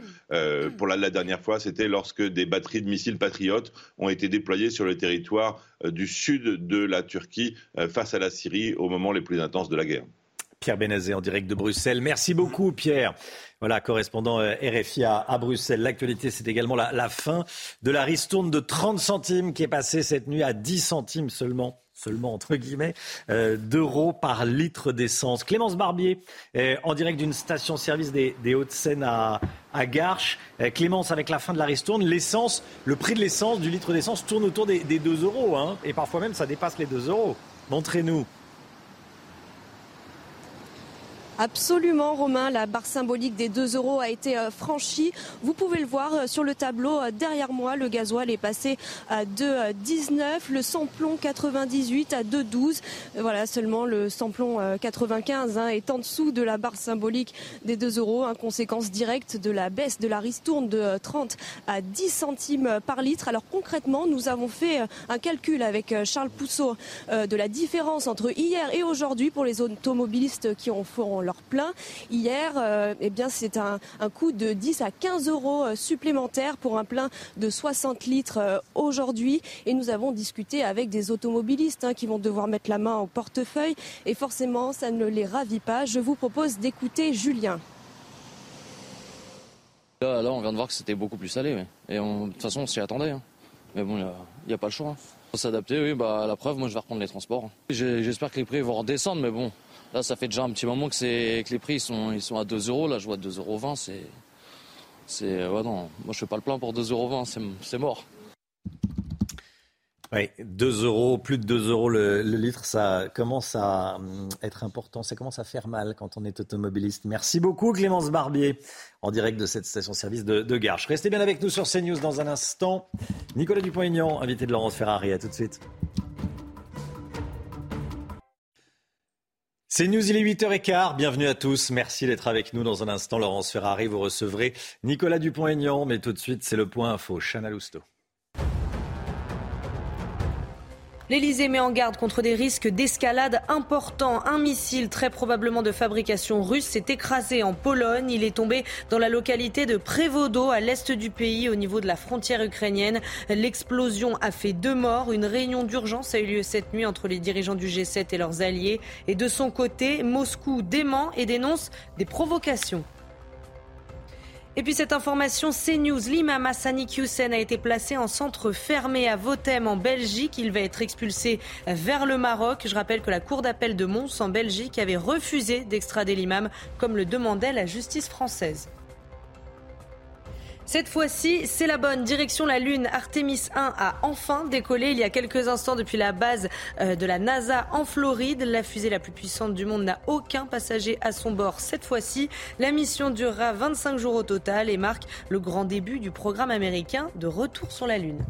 pour la, la, dernière fois, c'était lorsque des batteries de missiles patriotes ont été déployées sur le territoire du sud de la Turquie face à la Syrie au moment les plus intenses de la guerre. Pierre Benazé en direct de Bruxelles. Merci beaucoup Pierre. Voilà, correspondant euh, RFI à, Bruxelles. L'actualité, c'est également la, fin de la ristourne de 30 centimes qui est passée cette nuit à 10 centimes seulement seulement entre guillemets, euh, d'euros par litre d'essence. Clémence Barbier, en direct d'une station-service des, Hauts-de-Seine à, à Garches. Euh, Clémence, avec la fin de la ristourne, l'essence, le prix de l'essence, du litre d'essence tourne autour des, 2 euros. Hein, et parfois même, ça dépasse les 2 euros. Montrez-nous. Absolument, Romain. La barre symbolique des 2 euros a été euh, franchie. Vous pouvez le voir euh, sur le tableau euh, derrière moi. Le gasoil est passé à 2,19, le samplon 98 à 2,12. Voilà, seulement le samplon 95 hein, est en dessous de la barre symbolique des 2 euros. Une conséquence directe de la baisse de la ristourne de 30 à 10 centimes par litre. Alors concrètement, nous avons fait un calcul avec Charles Pousseau de la différence entre hier et aujourd'hui pour les automobilistes qui en feront leur plein. Hier, euh, eh bien, c'est un, coût de 10 à 15 euros euh, supplémentaires pour un plein de 60 litres euh, aujourd'hui. Et nous avons discuté avec des automobilistes hein, qui vont devoir mettre la main au portefeuille. Et forcément, ça ne les ravit pas. Je vous propose d'écouter Julien. Là, on vient de voir que c'était beaucoup plus salé. Et de toute façon, on s'y attendait. Hein. Mais bon, il n'y a, pas le choix. Faut s'adapter, oui. Bah, la preuve, moi, je vais reprendre les transports. J'espère que les prix vont redescendre, mais bon, Là, ça fait déjà un petit moment que, les prix sont, à 2 euros. Là, je vois 2,20 euros. C'est, c'est, ouais, non, moi, je fais pas le plein pour 2,20 euros. C'est, mort. Oui, 2 euros, plus de 2 euros le, litre, ça commence à hum, être important, ça commence à faire mal quand on est automobiliste. Merci beaucoup Clémence Barbier, en direct de cette station-service de, de Garches. Restez bien avec nous sur CNews dans un instant. Nicolas Dupont-Aignan, invité de Laurence Ferrari, à tout de suite. C'est News, il est 8h15. Bienvenue à tous. Merci d'être avec nous dans un instant. Laurence Ferrari, vous recevrez Nicolas Dupont-Aignan. Mais tout de suite, c'est le point info. Chana Lousteau. L'Elysée met en garde contre des risques d'escalade importants. Un missile très probablement de fabrication russe s'est écrasé en Pologne. Il est tombé dans la localité de Prévodo, à l'est du pays, au niveau de la frontière ukrainienne. L'explosion a fait deux morts. Une réunion d'urgence a eu lieu cette nuit entre les dirigeants du G7 et leurs alliés. Et de son côté, Moscou dément et dénonce des provocations. Et puis cette information CNews, l'imam Hassani Hussein a été placé en centre fermé à Votem en Belgique. Il va être expulsé vers le Maroc. Je rappelle que la cour d'appel de Mons en Belgique avait refusé d'extrader l'imam comme le demandait la justice française. Cette fois-ci, c'est la bonne direction. La Lune Artemis 1 a enfin décollé il y a quelques instants depuis la base euh, de la NASA en Floride. La fusée la plus puissante du monde n'a aucun passager à son bord cette fois-ci. La mission durera 25 jours au total et marque le grand début du programme américain de retour sur la Lune.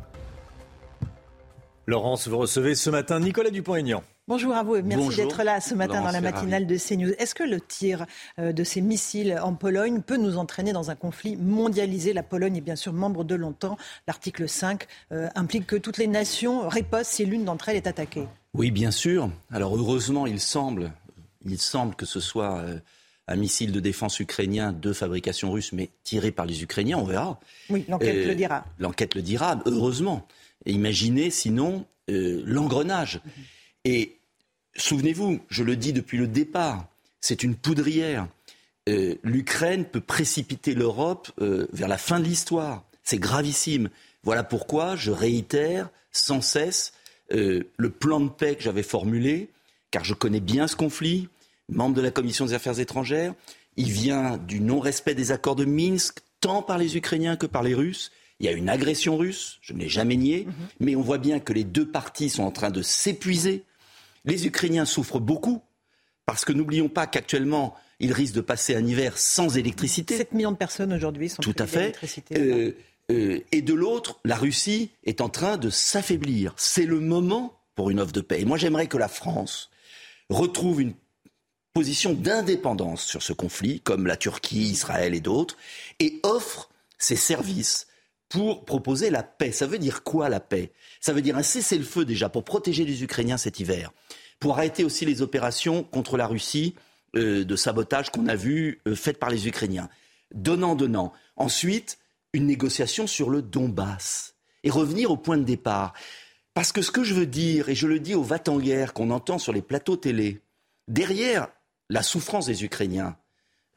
Laurence, vous recevez ce matin Nicolas Dupont-Aignan. Bonjour à vous et merci d'être là ce matin dans la matinale de CNews. Est-ce que le tir euh, de ces missiles en Pologne peut nous entraîner dans un conflit mondialisé? La Pologne est bien sûr membre de longtemps. L'article 5 euh, implique que toutes les nations ripostent si l'une d'entre elles est attaquée. Oui, bien sûr. Alors heureusement, il semble, il semble que ce soit euh, un missile de défense ukrainien de fabrication russe, mais tiré par les Ukrainiens, on verra. Oui, l'enquête le dira. L'enquête le dira, heureusement. imaginez sinon l'engrenage. Et Souvenez-vous, je le dis depuis le départ, c'est une poudrière. Euh, L'Ukraine peut précipiter l'Europe euh, vers la fin de l'histoire. C'est gravissime. Voilà pourquoi je réitère sans cesse euh, le plan de paix que j'avais formulé, car je connais bien ce conflit, membre de la Commission des Affaires étrangères. Il vient du non-respect des accords de Minsk, tant par les Ukrainiens que par les Russes. Il y a une agression russe, je ne l'ai jamais nié, mhm. mais on voit bien que les deux parties sont en train de s'épuiser les Ukrainiens souffrent beaucoup parce que n'oublions pas qu'actuellement, ils risquent de passer un hiver sans électricité. 7 millions de personnes aujourd'hui sont Tout à fait. Euh, euh, et de l'autre, la Russie est en train de s'affaiblir. C'est le moment pour une offre de paix. Et moi, j'aimerais que la France retrouve une position d'indépendance sur ce conflit, comme la Turquie, Israël et d'autres, et offre ses services pour proposer la paix. Ça veut dire quoi la paix? Ça veut dire un cessez-le-feu déjà pour protéger les Ukrainiens cet hiver, pour arrêter aussi les opérations contre la Russie euh, de sabotage qu'on a vues euh, faites par les Ukrainiens. Donnant, donnant. Ensuite, une négociation sur le Donbass et revenir au point de départ. Parce que ce que je veux dire, et je le dis aux va guerre qu'on entend sur les plateaux télé, derrière la souffrance des Ukrainiens,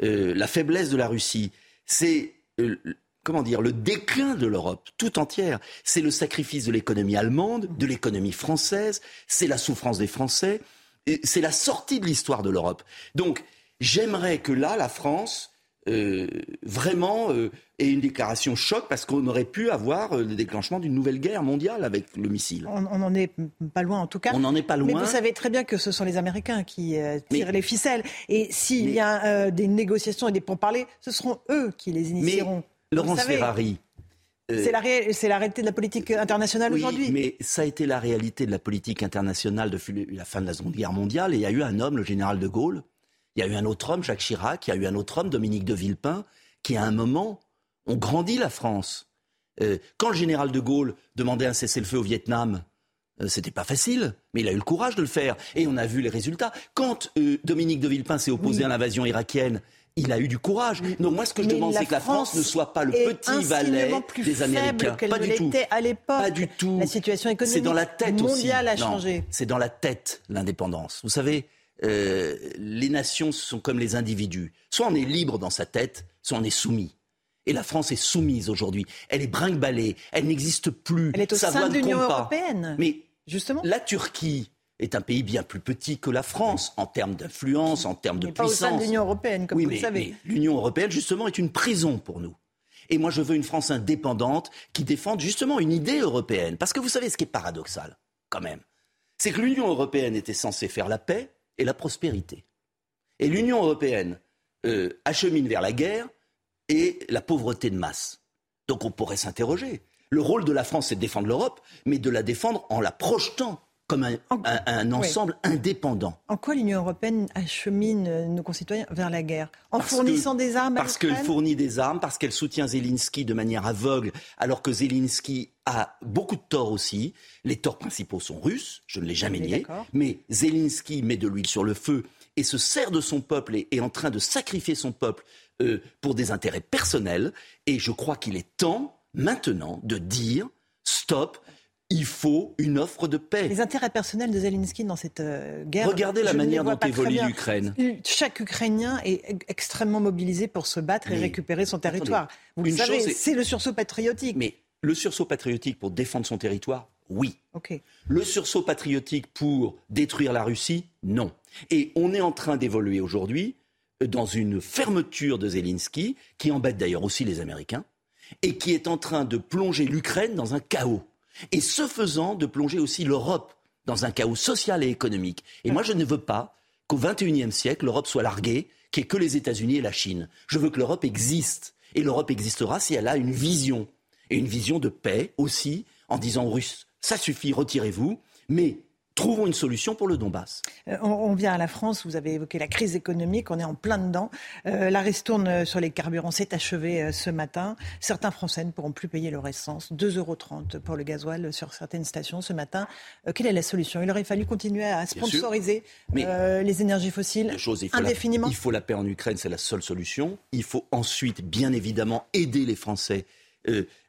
euh, la faiblesse de la Russie, c'est comment dire, le déclin de l'Europe tout entière. C'est le sacrifice de l'économie allemande, de l'économie française, c'est la souffrance des Français, c'est la sortie de l'histoire de l'Europe. Donc, j'aimerais que là, la France, euh, vraiment euh, ait une déclaration choc parce qu'on aurait pu avoir euh, le déclenchement d'une nouvelle guerre mondiale avec le missile. On n'en est pas loin en tout cas. On n'en est pas loin. Mais vous savez très bien que ce sont les Américains qui tirent les ficelles. Et s'il y a des négociations et des pourparlers, ce seront eux qui les initieront. Laurence Ferrari. Euh, c'est la, réalité de la politique internationale oui, aujourd'hui. Mais ça a été la réalité de la politique internationale depuis la fin de la Seconde Guerre mondiale. Et il y a eu un homme, le général de Gaulle. Il y a eu un autre homme, Jacques Chirac. Il y a eu un autre homme, Dominique de Villepin, qui à un moment ont grandi la France. Euh, quand le général de Gaulle demandait un cessez-le-feu au Vietnam, euh, c'était pas facile, mais il a eu le courage de le faire. Et on a vu les résultats. Quand Dominique de Villepin s'est opposé à l'invasion irakienne, il a eu du courage. Donc moi, ce que je demande, c'est que la France, ne soit pas le petit valet des Américains. Pas du tout. À l'époque. Pas du tout. La situation économique dans la tête mondiale a changé. C'est dans la tête l'indépendance. Vous savez, euh, les nations sont comme les individus. Soit on est libre dans sa tête, soit on est soumis. Et la France est soumise aujourd'hui. Elle est brinque-ballée. Elle n'existe plus. Elle est au sein de l'Union européenne. Mais justement, la Turquie est un pays bien plus petit que la France en termes d'influence, en termes de puissance. Pas au sein de l'Union européenne, comme vous le savez. L'Union européenne, justement, est une prison pour nous. Et moi, je veux une France indépendante qui défende justement une idée européenne. Parce que vous savez ce qui est paradoxal, quand même, c'est que l'Union européenne était censée faire la paix et la prospérité. Et l'Union européenne euh, achemine vers la guerre et la pauvreté de masse. Donc on pourrait s'interroger. Le rôle de la France, c'est de défendre l'Europe, mais de la défendre en la projetant comme un, ensemble indépendant. En quoi l'Union européenne achemine nos concitoyens vers la guerre? En fournissant des armes Parce qu'elle fournit des armes, parce qu'elle soutient Zelensky de manière aveugle, alors que Zelensky a beaucoup de torts aussi. Les torts principaux sont russes, je ne l'ai jamais nié, mais Zelensky met de l'huile sur le feu et se sert de son peuple et est en train de sacrifier son peuple euh, pour des intérêts personnels. Et je crois qu'il est temps maintenant de dire stop, il faut une offre de paix. Les intérêts personnels de Zelensky dans cette euh, guerre. Regardez la manière dont évolue l'Ukraine. Chaque Ukrainien est extrêmement mobilisé pour se battre et récupérer son territoire. Vous le savez, c'est le sursaut patriotique. Mais le sursaut patriotique pour défendre son territoire, oui. Le sursaut patriotique pour détruire la Russie, non. Et on est en train d'évoluer aujourd'hui dans une fermeture de Zelensky, qui embête d'ailleurs aussi les Américains, et qui est en train de plonger l'Ukraine dans un chaos et ce faisant de plonger aussi l'Europe dans un chaos social et économique. Et moi, je ne veux pas qu'au XXIe siècle, l'Europe soit larguée, qu'il n'y ait que les États-Unis et la Chine. Je veux que l'Europe existe. Et l'Europe existera si elle a une vision. Et une vision de paix aussi, en disant aux Russes, ça suffit, retirez-vous, mais Trouvons une solution pour le Donbass. Euh, on, vient à la France, vous avez évoqué la crise économique, on est en plein dedans. Euh, la ristourne sur les carburants s'est achevée euh, ce matin. Certains Français ne pourront plus payer leur essence. 2,30 euros pour le gasoil sur certaines stations ce matin. quelle est la solution? Il aurait fallu continuer à sponsoriser les énergies fossiles indéfiniment Il faut la paix en Ukraine, c'est la seule solution. Il faut ensuite, bien évidemment, aider les Français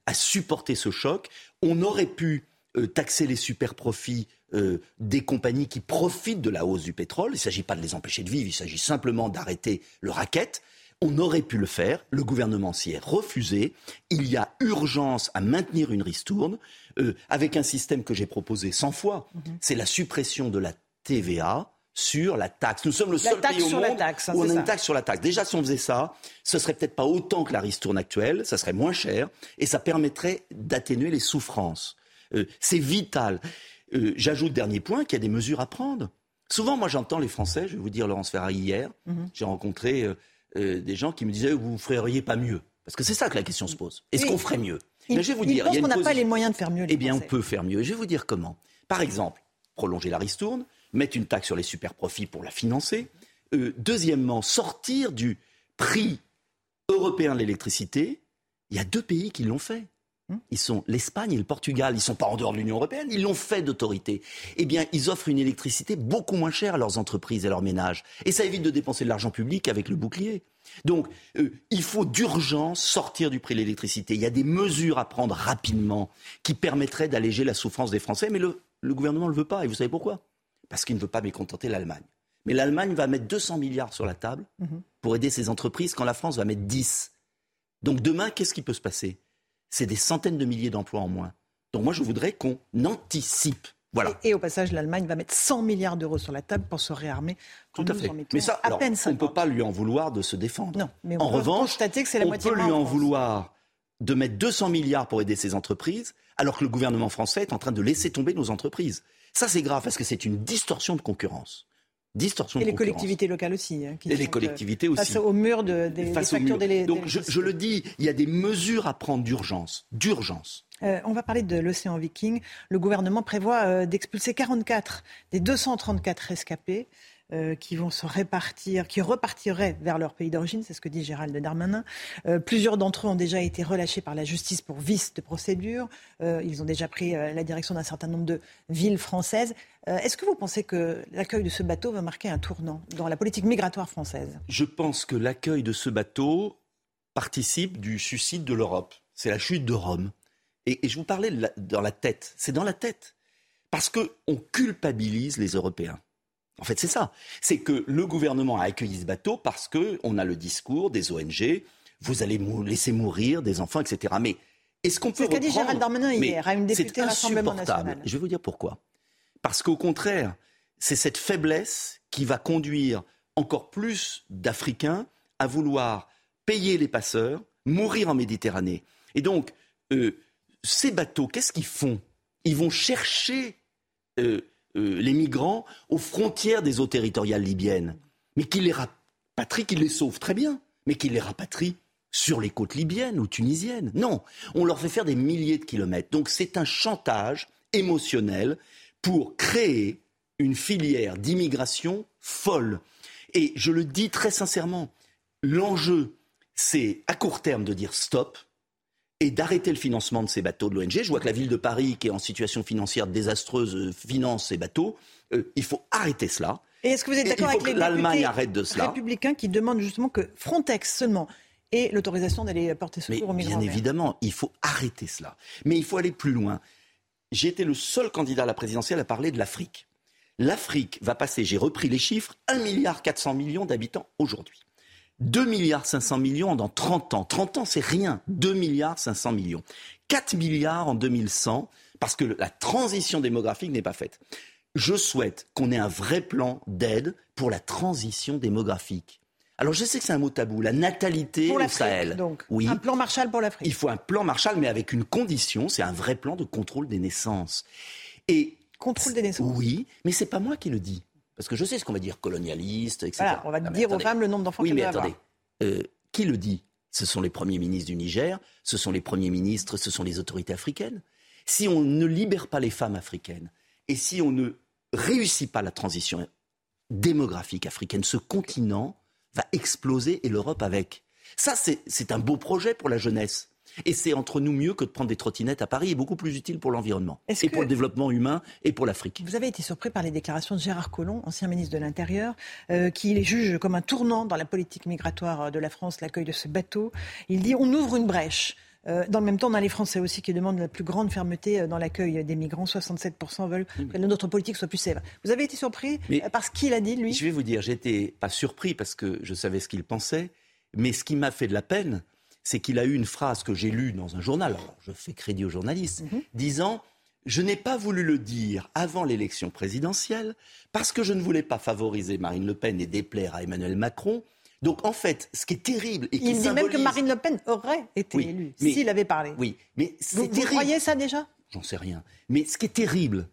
à supporter ce choc. On aurait pu taxer les super profits euh, des compagnies qui profitent de la hausse du pétrole. Il ne s'agit pas de les empêcher de vivre, il s'agit simplement d'arrêter le racket. On aurait pu le faire, le gouvernement s'y est refusé. Il y a urgence à maintenir une ristourne euh, avec un système que j'ai proposé 100 fois. Mhm. C'est la suppression de la TVA sur la taxe. Nous sommes le seul pays au monde hein, où on a une taxe sur la taxe. Déjà, si on faisait ça, ce serait peut-être pas autant que la ristourne actuelle, ça serait moins cher et ça permettrait d'atténuer les souffrances. Euh, c'est vital. Euh, j'ajoute, dernier point, qu'il y a des mesures à prendre. Souvent, moi, j'entends les Français, je vais vous dire, Laurence Ferrari, hier, Mhm. j'ai rencontré euh, euh, des gens qui me disaient, vous ne feriez pas mieux. Parce que c'est ça que la question se pose. Est-ce Oui. qu'on ferait mieux? Mais je vais vous dire, il a qu'on n'a pas les moyens de faire mieux. les eh bien, on peut faire mieux. Et je vais vous dire comment. Par exemple, prolonger la ristourne, mettre une taxe sur les super profits pour la financer. Euh, deuxièmement, sortir du prix européen de l'électricité. Il y a deux pays qui l'ont fait. Ils sont l'Espagne et le Portugal. Ils ne sont pas en dehors de l'Union européenne. Ils l'ont fait d'autorité. Eh bien, ils offrent une électricité beaucoup moins chère à leurs entreprises et à leurs ménages. Et ça évite de dépenser de l'argent public avec le bouclier. Donc, euh, il faut d'urgence sortir du prix de l'électricité. Il y a des mesures à prendre rapidement qui permettraient d'alléger la souffrance des Français. Mais le, le gouvernement ne le veut pas. Et vous savez pourquoi? Parce qu'il ne veut pas mécontenter l'Allemagne. Mais l'Allemagne va mettre 200 milliards sur la table Mhm. pour aider ses entreprises quand la France va mettre 10. Donc demain, qu'est-ce qui peut se passer? C'est des centaines de milliers d'emplois en moins. Donc moi, je voudrais qu'on anticipe. Voilà. Et, et au passage, l'Allemagne va mettre 100 milliards d'euros sur la table pour se réarmer. Tout à fait. Mais ça, à alors, peine on ne 50. peut pas lui en vouloir de se défendre. Non, mais on en peut revanche, constater que c'est la on moitié peut lui en vouloir de mettre 200 milliards pour aider ses entreprises, alors que le gouvernement français est en train de laisser tomber nos entreprises. Ça, c'est grave parce que c'est une distorsion de concurrence. Distorsion Et de les concurrence. collectivités locales aussi. hein, qui Et les euh, collectivités aussi. Face au mur de- des, des Face factures Donc, je le dis, il y a des mesures à prendre d'urgence. D'urgence. Euh, on va parler de l'océan Viking. Le gouvernement prévoit euh, d'expulser 44 des 234 rescapés euh, qui vont se répartir, qui repartiraient vers leur pays d'origine, c'est ce que dit Gérald Darmanin. Euh, plusieurs d'entre eux ont déjà été relâchés par la justice pour vice de procédure. Euh, ils ont déjà pris la direction d'un certain nombre de villes françaises. Est-ce que vous pensez que l'accueil de ce bateau va marquer un tournant dans la politique migratoire française? Je pense que l'accueil de ce bateau participe du suicide de l'Europe. C'est la chute de Rome. Et, je vous parlais dans la tête. C'est dans la tête. Parce qu'on culpabilise les Européens. En fait, c'est ça. C'est que le gouvernement a accueilli ce bateau parce qu'on a le discours des ONG, vous allez mou- laisser mourir des enfants, etc. Mais est-ce qu'on peut C'est ce qu'a dit Gérald Darmanin hier à une députée national. Je vais vous dire pourquoi. Parce qu'au contraire, c'est cette faiblesse qui va conduire encore plus d'Africains à vouloir payer les passeurs, mourir en Méditerranée. Et donc, euh, ces bateaux, qu'est-ce qu'ils font? Ils vont chercher euh, euh, les migrants aux frontières des eaux territoriales libyennes, mais qu'ils les rapatrient, qu'ils les sauvent très bien, mais qu'ils les rapatrient sur les côtes libyennes ou tunisiennes. Non, on leur fait faire des milliers de kilomètres. Donc c'est un chantage émotionnel pour créer une filière d'immigration folle. Et je le dis très sincèrement, l'enjeu, c'est à court terme de dire stop et d'arrêter le financement de ces bateaux de l'ONG. Je vois que la ville de Paris, qui est en situation financière désastreuse, euh, finance ces bateaux. Euh, il faut arrêter cela. Et est-ce que vous êtes d'accord avec les que l'Allemagne députés arrête de cela. républicains qui demandent justement que Frontex seulement ait l'autorisation d'aller porter secours aux migrants Bien évidemment, il faut arrêter cela. Mais il faut aller plus loin. J'ai été le seul candidat à la présidentielle à parler de l'Afrique. L'Afrique va passer, j'ai repris les chiffres, 1 milliard 400 millions d'habitants aujourd'hui. 2 milliards 500 millions dans 30 ans. 30 ans, c'est rien. 2 milliards 500 millions. 4 milliards en 2100, parce que la transition démographique n'est pas faite. Je souhaite qu'on ait un vrai plan d'aide pour la transition démographique. Alors je sais que c'est un mot tabou, la natalité Pour au Sahel. donc. Oui. Un plan Marshall pour l'Afrique. Il faut un plan Marshall, mais avec une condition, c'est un vrai plan de contrôle des naissances. Et contrôle des naissances. Oui, mais c'est pas moi qui le dis, parce que je sais ce qu'on va dire colonialiste, etc. Voilà, on va Non, mais dire aux femmes le nombre d'enfants Oui, qu'elles mais doivent attendez, Euh, qui le dit? Ce sont les premiers ministres du Niger, ce sont les premiers ministres, ce sont les autorités africaines. Si on ne libère pas les femmes africaines et si on ne réussit pas la transition démographique africaine, ce continent va exploser et l'Europe avec. Ça, c'est un beau projet pour la jeunesse. Et c'est entre nous mieux que de prendre des trottinettes à Paris et beaucoup plus utile pour l'environnement et que- pour le développement humain et pour l'Afrique. Vous avez été surpris par les déclarations de Gérard Collomb, ancien ministre de l'Intérieur, euh, qui les juge comme un tournant dans la politique migratoire de la France, l'accueil de ce bateau. Il dit on ouvre une brèche. Euh, dans le même temps, on a les Français aussi qui demandent la plus grande fermeté euh, dans l'accueil des migrants. 67% veulent que notre politique soit plus sévère. Vous avez été surpris Mais- par ce qu'il a dit, lui? Je vais vous dire, j'étais pas surpris parce que je savais ce qu'il pensait, mais ce qui m'a fait de la peine, c'est qu'il a eu une phrase que j'ai lue dans un journal, alors je fais crédit aux journalistes, disant Je n'ai pas voulu le dire avant l'élection présidentielle parce que je ne voulais pas favoriser Marine Le Pen et déplaire à Emmanuel Macron. Donc en fait, ce qui est terrible et qui Il dit même que Marine Le Pen aurait été Oui, élue s'il avait parlé. Oui, mais c'est Vous, vous terrible. croyez ça déjà? J'en sais rien. Mais ce qui est terrible,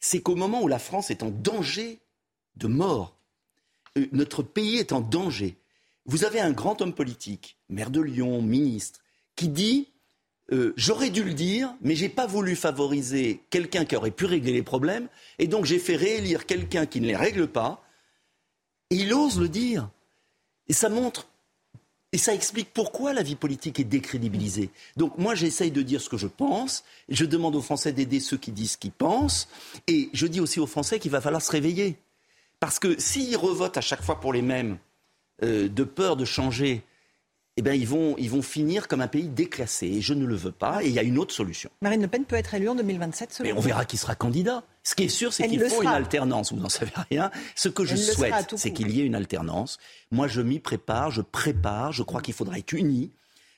c'est qu'au moment où la France est en danger de mort. Euh, notre pays est en danger. Vous avez un grand homme politique, maire de Lyon, ministre, qui dit euh, j'aurais dû le dire, mais j'ai pas voulu favoriser quelqu'un qui aurait pu régler les problèmes, et donc j'ai fait réélire quelqu'un qui ne les règle pas. Et il ose le dire. Et ça montre, et ça explique pourquoi la vie politique est décrédibilisée. Donc moi j'essaye de dire ce que je pense, je demande aux Français d'aider ceux qui disent ce qu'ils pensent, et je dis aussi aux Français qu'il va falloir se réveiller. Parce que s'ils revotent à chaque fois pour les mêmes, euh, de peur de changer, eh bien, ils vont, ils vont finir comme un pays déclassé. Et je ne le veux pas. Et il y a une autre solution. Marine Le Pen peut être élue en 2027, selon Mais on verra qui sera candidat. Ce qui est sûr, c'est qu'il faut une alternance. Vous n'en savez rien. Ce que je souhaite, c'est qu'il y ait une alternance. Moi, je m'y prépare, je prépare. Je crois qu'il faudra être unis.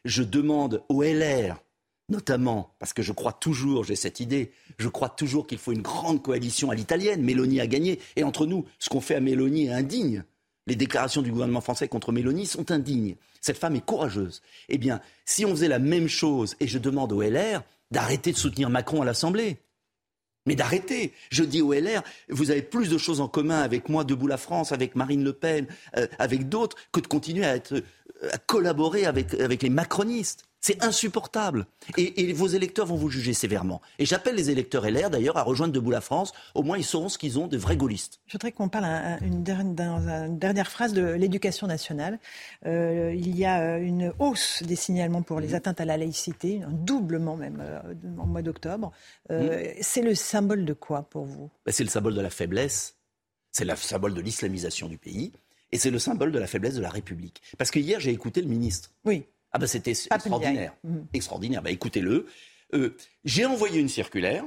Je demande au LR, notamment, parce que je crois toujours, j'ai cette idée, je crois toujours qu'il faut une grande coalition à l'italienne. Mélanie a gagné. Et entre nous, ce qu'on fait à Mélanie est indigne. Les déclarations du gouvernement français contre Mélanie sont indignes. Cette femme est courageuse. Eh bien, si on faisait la même chose, et je demande au LR d'arrêter de soutenir Macron à l'Assemblée, mais d'arrêter. Je dis au LR, vous avez plus de choses en commun avec moi, Debout la France, avec Marine Le Pen, euh, avec d'autres, que de continuer à, à collaborer avec les macronistes. C'est insupportable. Et, vos électeurs vont vous juger sévèrement. Et j'appelle les électeurs LR d'ailleurs à rejoindre Debout la France. Au moins, ils sauront ce qu'ils ont de vrais gaullistes. Je voudrais qu'on parle une, dernière, une dernière phrase de l'éducation nationale. Euh, il y a euh, une hausse des signalements pour les atteintes à la laïcité, un doublement même euh, en mois d'octobre. C'est le symbole de quoi pour vous? Ben, C'est le symbole de la faiblesse. C'est le symbole de l'islamisation du pays. Et c'est le symbole de la faiblesse de la République. Parce que hier, j'ai écouté le ministre. Oui. Ah ben c'était extraordinaire. Mm. Extraordinaire. Ben écoutez-le. Euh, j'ai envoyé une circulaire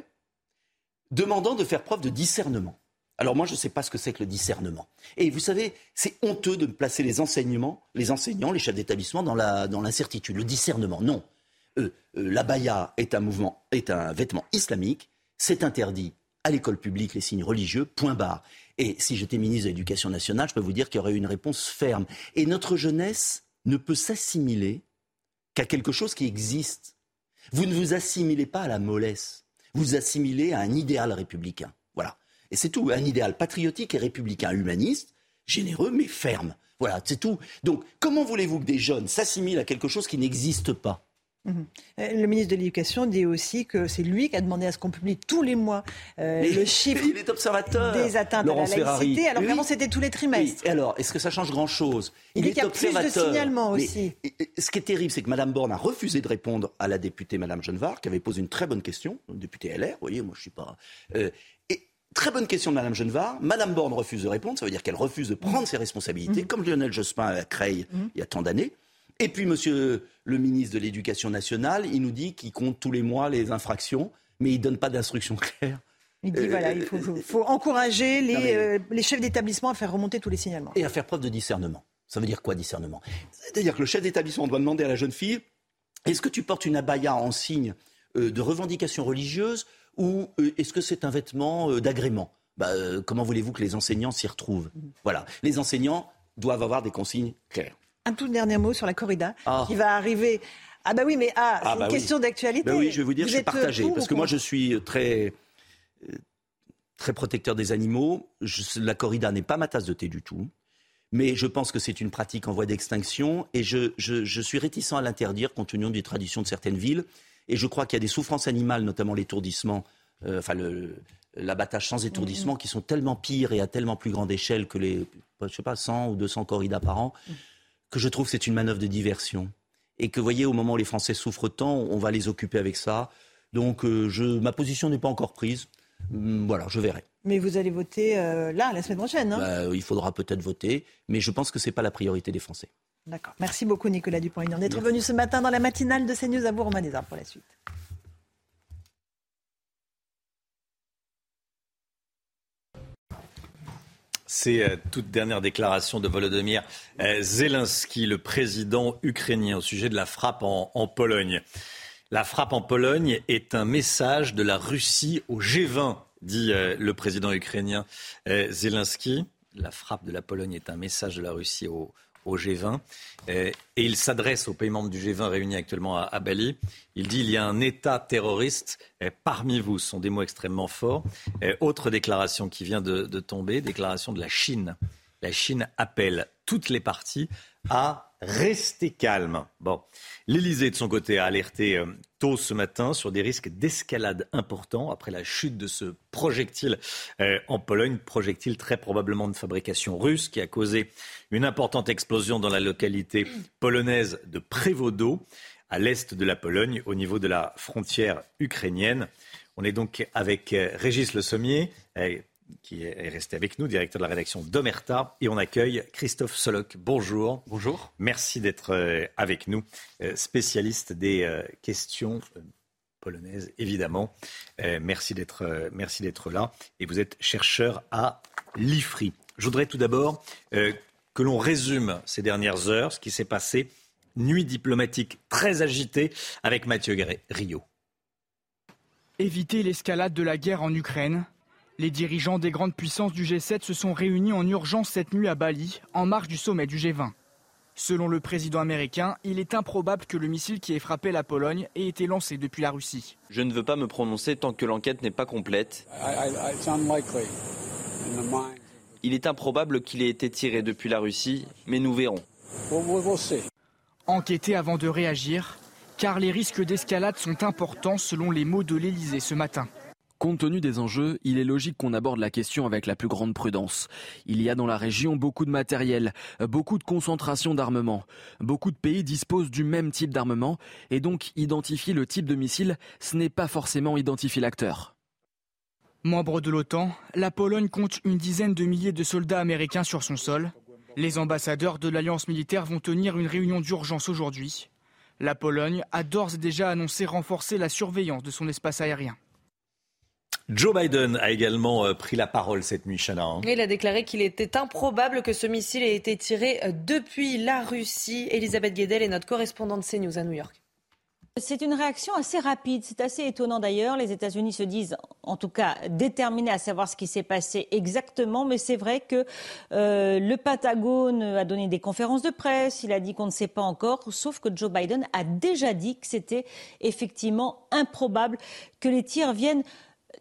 demandant de faire preuve de discernement. Alors moi, je ne sais pas ce que c'est que le discernement. Et vous savez, c'est honteux de placer les enseignements, les enseignants, les chefs d'établissement dans l'incertitude. Dans le discernement, non. Euh, euh, la baya est un mouvement, est un vêtement islamique. C'est interdit à l'école publique les signes religieux. Point barre. Et si j'étais ministre de l'Éducation nationale, je peux vous dire qu'il y aurait eu une réponse ferme. Et notre jeunesse ne peut s'assimiler qu'à quelque chose qui existe. Vous ne vous assimilez pas à la mollesse, vous vous assimilez à un idéal républicain. Voilà. Et c'est tout, un idéal patriotique et républicain, humaniste, généreux mais ferme. Voilà, c'est tout. Donc, comment voulez-vous que des jeunes s'assimilent à quelque chose qui n'existe pas? Mhm. Euh, le ministre de l'Éducation dit aussi que c'est lui qui a demandé à ce qu'on publie tous les mois euh, le chiffre des atteintes à la laïcité. Alors vraiment, c'était tous les trimestres. Et alors, est-ce que ça change grand-chose? Il, y a plus de signalements aussi. ce qui est terrible, c'est que Mme Borne a refusé de répondre à la députée Mme Genevard, qui avait posé une très bonne question, députée LR. Vous voyez, moi, je suis pas. Euh, et Très bonne question de Mme Genevard. Mme Borne refuse de répondre. Ça veut dire qu'elle refuse de prendre ses responsabilités, mhm. comme Lionel Jospin à Creil mhm. il y a tant d'années. Et puis, monsieur le ministre de l'Éducation nationale, il nous dit qu'il compte tous les mois les infractions, mais il ne donne pas d'instructions claires. Il dit voilà, il faut, encourager les, euh, les chefs d'établissement à faire remonter tous les signalements. Et à faire preuve de discernement. Ça veut dire quoi, discernement? C'est-à-dire que le chef d'établissement doit demander à la jeune fille est-ce que tu portes une abaya en signe euh, de revendication religieuse ou euh, est-ce que c'est un vêtement d'agrément? Bah, Comment voulez-vous que les enseignants s'y retrouvent? Voilà. Les enseignants doivent avoir des consignes claires. Un tout dernier mot sur la corrida ah. qui va arriver. Ah bah oui, mais ah, ah c'est une bah question d'actualité. Bah oui, je vais vous dire, je suis partagé. Parce que moi, je suis très, euh, très protecteur des animaux. la corrida n'est pas ma tasse de thé du tout. Mais je pense que c'est une pratique en voie d'extinction. Et je, je, suis réticent à l'interdire compte tenu des traditions de certaines villes. Et je crois qu'il y a des souffrances animales, notamment l'étourdissement, euh, enfin l'abattage sans étourdissement, mm-hmm. qui sont tellement pires et à tellement plus grande échelle que les, je sais pas, 100 ou 200 corridas par an. Mm que je trouve que c'est une manœuvre de diversion. Et que, vous voyez, au moment où les Français souffrent tant, on va les occuper avec ça. Donc, euh, je, ma position n'est pas encore prise. Hum, voilà, je verrai. Mais vous allez voter euh, là, la semaine prochaine, hein bah, Il faudra peut-être voter, mais je pense que ce n'est pas la priorité des Français. D'accord. Merci beaucoup, Nicolas Dupont-Aignan, d'être venu ce matin dans la matinale de CNews à bourg des pour la suite. C'est euh, toute dernière déclaration de Volodymyr euh, Zelensky, le président ukrainien, au sujet de la frappe en, Pologne. La frappe en Pologne est un message de la Russie au G20, dit euh, le président ukrainien Zelensky. La frappe de la Pologne est un message de la Russie au, au G20 et il s'adresse aux pays membres du G20 réunis actuellement à, Bali. Il dit il y a un État terroriste parmi vous. Ce sont des mots extrêmement forts. autre déclaration qui vient de tomber, déclaration de la Chine. La Chine appelle toutes les parties à rester calme. Bon, l'Élysée de son côté a alerté euh, tôt ce matin sur des risques d'escalade importants après la chute de ce projectile euh, en Pologne, projectile très probablement de fabrication russe qui a causé une importante explosion dans la localité polonaise de Prévodo, à l'est de la Pologne, au niveau de la frontière ukrainienne. On est donc avec euh, Régis Le Sommier, qui est resté avec nous, directeur de la rédaction d'Omerta. Et on accueille Christophe Soloc. Bonjour. Bonjour. Merci d'être euh, avec nous, euh, spécialiste des euh, questions polonaises, évidemment. Merci d'être merci d'être là. Et vous êtes chercheur à l'IFRI. Je voudrais tout d'abord que l'on résume ces dernières heures, ce qui s'est passé. Nuit diplomatique très agitée avec Mathieu Rio. Éviter l'escalade de la guerre en Ukraine, les dirigeants des grandes puissances du G7 se sont réunis en urgence cette nuit à Bali, en marge du sommet du G20. Selon le président américain, il est improbable que le missile qui ait frappé la Pologne ait été lancé depuis la Russie. Je ne veux pas me prononcer tant que l'enquête n'est pas complète. Il est improbable qu'il ait été tiré depuis la Russie, mais nous verrons. Enquêter avant de réagir, car les risques d'escalade sont importants selon les mots de l'Elysée ce matin. Compte tenu des enjeux, il est logique qu'on aborde la question avec la plus grande prudence. Il y a dans la région beaucoup de matériel, beaucoup de concentration d'armement. Beaucoup de pays disposent du même type d'armement et donc identifier le type de missile, ce n'est pas forcément identifier l'acteur. Membre de l'OTAN, la Pologne compte une dizaine de milliers de soldats américains sur son sol. Les ambassadeurs de l'alliance militaire vont tenir une réunion d'urgence aujourd'hui. La Pologne a d'ores et déjà annoncé renforcer la surveillance de son espace aérien. Joe Biden a également euh, pris la parole cette nuit, Chana. Hein. Il a déclaré qu'il était improbable que ce missile ait été tiré euh, depuis la Russie. Elisabeth Guedel est notre correspondante CNews à New York. C'est une réaction assez rapide. C'est assez étonnant d'ailleurs. Les États-Unis se disent, en tout cas, déterminés à savoir ce qui s'est passé exactement. Mais c'est vrai que euh, le Patagone a donné des conférences de presse. Il a dit qu'on ne sait pas encore. Sauf que Joe Biden a déjà dit que c'était effectivement improbable que les tirs viennent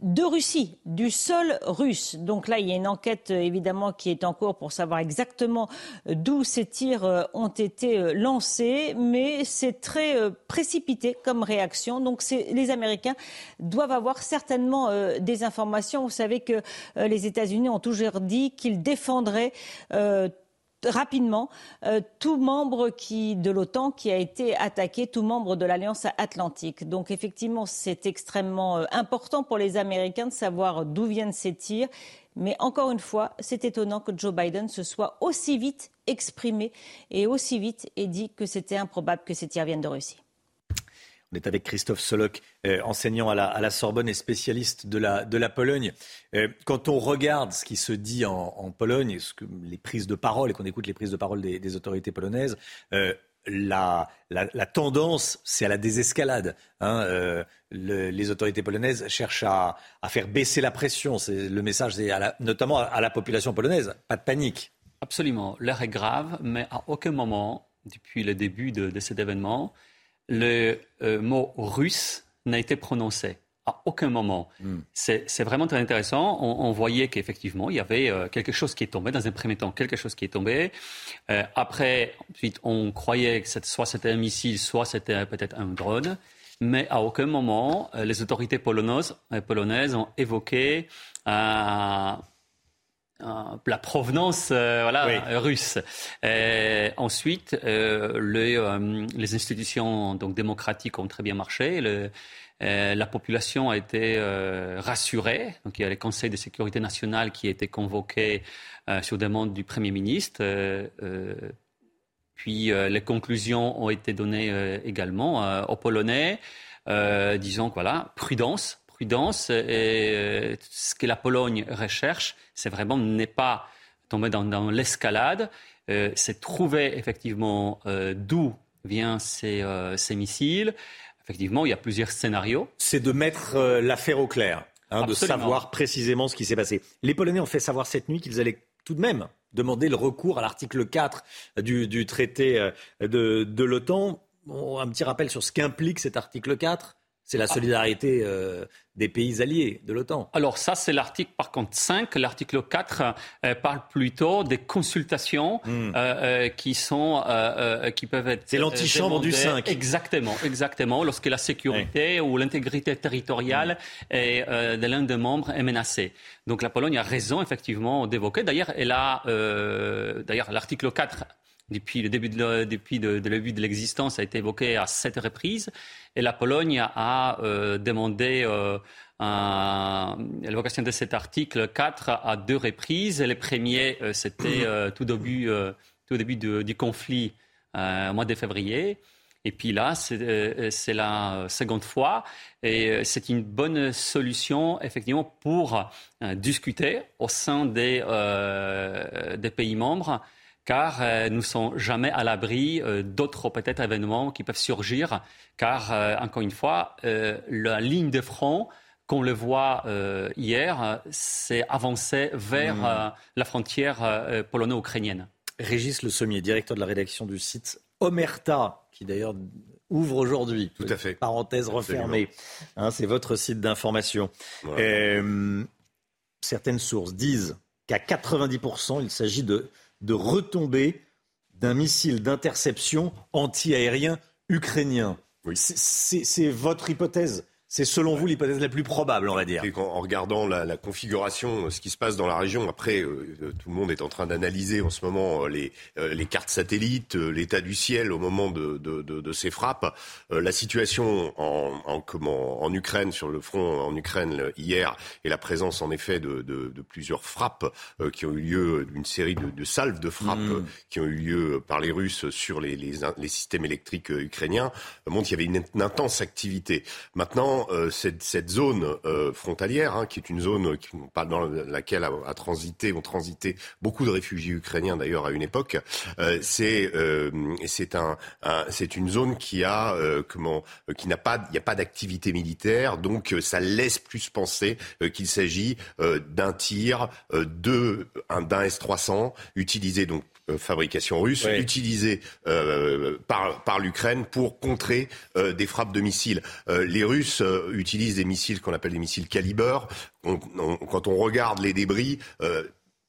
de Russie, du sol russe. Donc là, il y a une enquête euh, évidemment qui est en cours pour savoir exactement euh, d'où ces tirs euh, ont été lancés, mais c'est très précipité comme réaction. Donc les Américains doivent avoir certainement des informations. Vous savez que les États-Unis ont toujours dit qu'ils défendraient rapidement euh, tout membre qui, de l'OTAN qui a été attaqué, tout membre de l'Alliance atlantique. Donc effectivement, c'est extrêmement euh, important pour les Américains de savoir d'où viennent ces tirs. Mais encore une fois, c'est étonnant que Joe Biden se soit aussi vite exprimé et aussi vite ait dit que c'était improbable que ces tirs viennent de Russie. On est avec Christophe Solok, euh, enseignant à la, Sorbonne et spécialiste de la, Pologne. Euh, quand on regarde ce qui se dit en, Pologne, ce que, les prises de parole, et qu'on écoute les prises de parole des, autorités polonaises, euh, la, tendance, c'est à la désescalade. Hein, les autorités polonaises cherchent à, faire baisser la pression. C'est le message, notamment à, la population polonaise. Pas de panique. Absolument. L'heure est grave, mais à aucun moment, depuis le début de cet événement, le euh, mot russe n'a été prononcé à aucun moment. Hmm. C'est vraiment très intéressant. On, voyait qu'effectivement, il y avait euh, quelque chose qui est tombé, dans un premier temps, quelque chose qui est tombé. Euh, après, ensuite, on croyait que soit c'était un missile, soit c'était peut-être un drone. Mais à aucun moment, les autorités polonaises, polonaises ont évoqué la provenance euh, voilà, russe. Et ensuite, euh, les, les, institutions donc, démocratiques ont très bien marché. Le, la population a été rassurée. Donc, il y a le Conseil de sécurité nationale qui a été convoqué sur demande du Premier ministre. puis les conclusions ont été données également aux Polonais. disons voilà, prudence, prudence. Et ce que la Pologne recherche, c'est vraiment n'est pas tomber dans, l'escalade, euh, c'est trouver effectivement euh, d'où viennent euh, ces, missiles. Effectivement, il y a plusieurs scénarios. C'est de mettre l'affaire au clair, hein, de savoir précisément ce qui s'est passé. Les Polonais ont fait savoir cette nuit qu'ils allaient tout de même demander le recours à l'article 4 du, traité de, de l'OTAN. un petit rappel sur ce qu'implique cet article 4 c'est la solidarité euh, des pays alliés de l'OTAN. Alors ça, c'est l'article par contre 5. L'article 4 euh, parle plutôt des consultations hmm. euh, qui sont qui peuvent être. C'est l'antichambre du 5. Exactement, exactement. Lorsque la sécurité ou l'intégrité territoriale hmm. de l'un des membres est menacée. Donc la Pologne a raison effectivement d'évoquer. D'ailleurs, elle a d'ailleurs l'article 4 depuis le début de, l'existence a été évoqué à sept reprises et la Pologne a euh, demandé euh, l'évocation de cet article 4 à deux reprises. Les premiers, euh, c'était tout début, tout début du conflit au mois de février. Et puis là, c'est la seconde fois. Et c'est une bonne solution, effectivement, pour discuter au sein des pays membres car euh, nous ne sommes jamais à l'abri euh, d'autres peut-être événements qui peuvent surgir, car euh, encore une fois, la ligne de front qu'on le voit hier, c'est avancer vers mmh. la frontière polono-ukrainienne. Régis Le Sommier, directeur de la rédaction du site Omerta, qui d'ailleurs ouvre aujourd'hui. Tout à fait. Parenthèse refermée. Hein, c'est votre site d'information. certaines sources disent qu'à 90%, il s'agit de de retomber d'un missile d'interception anti-aérien ukrainien. C'est votre hypothèse? C'est selon vous l'hypothèse la plus probable, on va dire. En, regardant la, configuration, ce qui se passe dans la région, après, euh, tout le monde est en train d'analyser en ce moment euh, les, euh, les cartes satellites, l'état du ciel au moment de, de, de, ces frappes. la situation en, en, comment, en Ukraine, sur le front en Ukraine hier, et la présence en effet de, plusieurs frappes qui ont eu lieu, d'une série de, salves de frappes mm. qui ont eu lieu par les Russes sur les, les, les systèmes électriques ukrainiens, montre qu'il y avait une, une intense activité. Maintenant, euh, cette, zone euh, frontalière, hein, qui est une zone qui, dans laquelle a, transité, ont transité beaucoup de réfugiés ukrainiens d'ailleurs à une époque, euh, c'est c'est un, c'est une zone qui n'a pas d'activité militaire, donc ça laisse plus penser qu'il s'agit d'un tir d'un S-300 utilisé donc euh, fabrication russe, utilisée euh, par, par l'Ukraine pour contrer euh, des frappes de missiles. les Russes utilisent des missiles qu'on appelle des missiles calibre. quand on regarde les débris,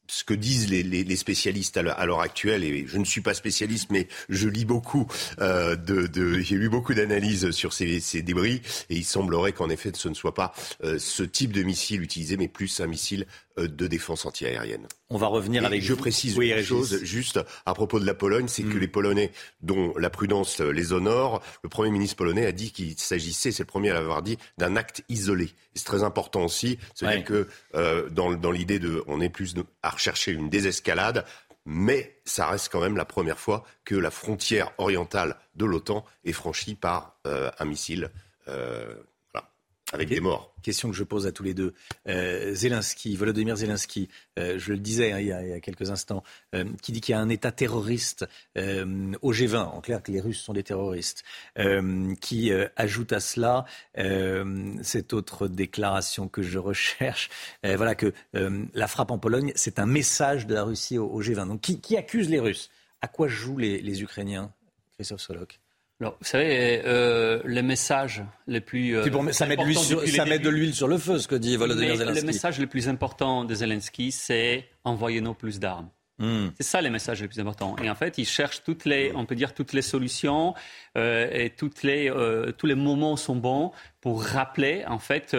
ce que disent les, les, les spécialistes à l'heure actuelle, et je ne suis pas spécialiste, mais je lis beaucoup, euh, de, de j'ai lu beaucoup d'analyses sur ces, ces, débris, et il semblerait qu'en effet ce ne soit pas euh, ce type de missile utilisé, mais plus un missile euh, de défense antiaérienne. On va revenir avec. Je précise une chose juste à propos de la Pologne, c'est que mm. les Polonais, dont la prudence les honore, le Premier ministre polonais a dit qu'il s'agissait, c'est le premier à l'avoir dit, d'un acte isolé. C'est très important aussi, c'est-à-dire que euh, dans, dans l'idée de, on est plus de, à rechercher une désescalade, mais ça reste quand même la première fois que la frontière orientale de l'OTAN est franchie par euh, un missile. Euh, avec des morts. Question que je pose à tous les deux. Euh, Zelensky, Volodymyr Zelensky, euh, je le disais hein, il, y a, quelques instants, euh, qui dit qu'il y a un État terroriste au G20, en clair que les Russes sont des terroristes, qui ajoute à cela cette autre déclaration que je recherche, voilà que la frappe en Pologne, c'est un message de la Russie au, G20. Donc qui, accuse les Russes? À quoi jouent les, les Ukrainiens Christophe Solok alors, vous savez, euh, les messages les plus. Euh, ça, met de l'huile sur, le feu, ce que dit Volodymyr Zelensky. Le message le plus important de Zelensky, c'est envoyez-nous plus d'armes. Hmm. C'est ça les messages les plus importants. Et en fait, il cherche toutes les, on peut dire toutes les solutions euh, et toutes les, euh, tous les moments sont bons pour rappeler en fait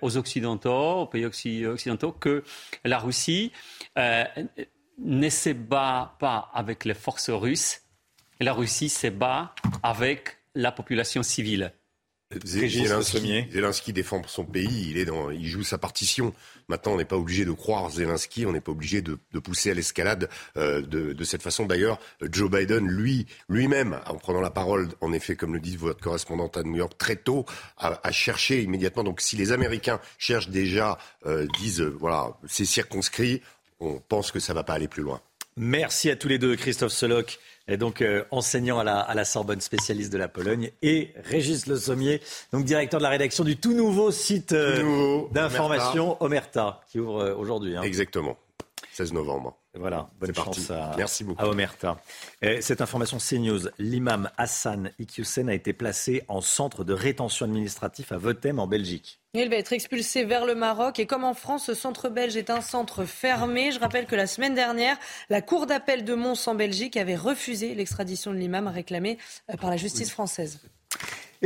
aux occidentaux, aux pays occidentaux, que la Russie ne se bat pas avec les forces russes, la Russie se bat avec la population civile. Zelensky, Zelensky, défend son pays, il, est dans, il joue sa partition. Maintenant, on n'est pas obligé de croire Zelensky, on n'est pas obligé de, pousser à l'escalade euh, de, cette façon. D'ailleurs, Joe Biden, lui, lui-même, en prenant la parole, en effet, comme le dit votre correspondante à New York, très tôt, a, cherché immédiatement. Donc, si les Américains cherchent déjà, euh, disent, euh, voilà, c'est circonscrit, on pense que ça ne va pas aller plus loin. Merci à tous les deux, Christophe Solok et donc euh, enseignant à la, Sorbonne, spécialiste de la Pologne, et Régis Le Sommier, donc directeur de la rédaction du tout nouveau site euh, d'information Omerta. qui ouvre euh, aujourd'hui. Hein. Exactement. 16 novembre. Voilà, bonne chance à, Merci beaucoup. à Omerta. Et cette information CNews, l'imam Hassan Iqiyoussen a été placé en centre de rétention administratif à Votem en Belgique. Il va être expulsé vers le Maroc et comme en France, ce centre belge est un centre fermé. Je rappelle que la semaine dernière, la Cour d'appel de Mons en Belgique avait refusé l'extradition de l'imam réclamée euh, par la justice française.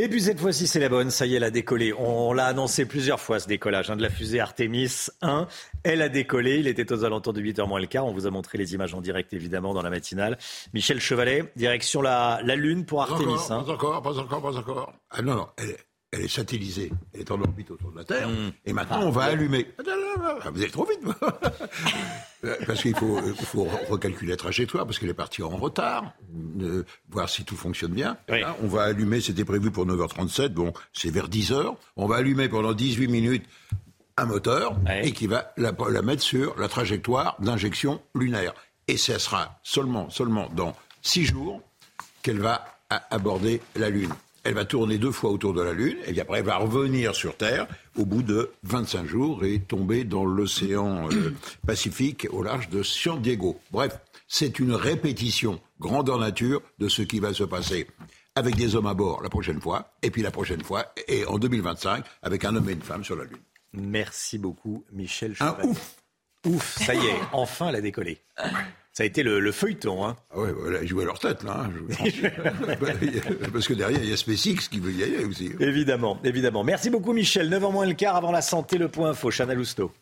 Et puis cette fois-ci, c'est la bonne. Ça y est, elle a décollé. On l'a annoncé plusieurs fois, ce décollage hein, de la fusée Artemis 1. Elle a décollé. Il était aux alentours de 8h moins le quart. On vous a montré les images en direct, évidemment, dans la matinale. Michel Chevalet, direction la, la Lune pour Pas Artemis. encore, hein. pas encore, pas encore, pas encore. Ah non, non, elle, est- elle est satellisée. Elle est en orbite autour de la Terre. Mmh. Et maintenant, Ah, on va ouais. allumer. Ah, Vous allez trop vite. moi. Parce qu'il faut, recalculer la trajectoire, parce qu'elle est partie en retard, euh, voir si tout fonctionne bien. Là, on va allumer, c'était prévu pour 9h37, bon, c'est vers 10h. On va allumer pendant 18 minutes un moteur et qui va la, la mettre sur la trajectoire d'injection lunaire. Et ce sera seulement, seulement dans 6 jours qu'elle va aborder la Lune. Elle va tourner deux fois autour de la Lune, et puis après elle va revenir sur Terre au bout de 25 jours et tomber dans l'océan euh, Pacifique au large de San Diego. Bref, c'est une répétition grandeur nature de ce qui va se passer avec des hommes à bord la prochaine fois, et puis la prochaine fois, et en 2025, avec un homme et une femme sur la Lune. Merci beaucoup, Michel Un ouf. Ouf, ça y est, enfin, elle a décollé. Ça a été le, le feuilleton. Hein. Ah ouais, voilà, ils jouent à leur tête, là. hein, Parce que derrière, il y a SpaceX qui veut y aller aussi. Évidemment, évidemment. Merci beaucoup, Michel. 9h moins le quart avant la santé, le point info. Chana Lousteau.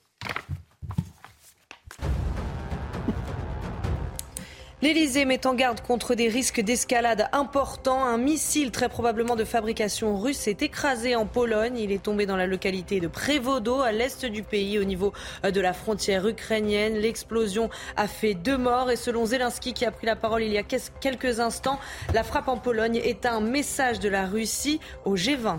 L'Elysée met en garde contre des risques d'escalade importants. Un missile très probablement de fabrication russe s'est écrasé en Pologne. Il est tombé dans la localité de Prévodo, à l'est du pays, au niveau euh, de la frontière ukrainienne. L'explosion a fait deux morts et selon Zelensky qui a pris la parole il y a quel- quelques instants, la frappe en Pologne est un message de la Russie au G20.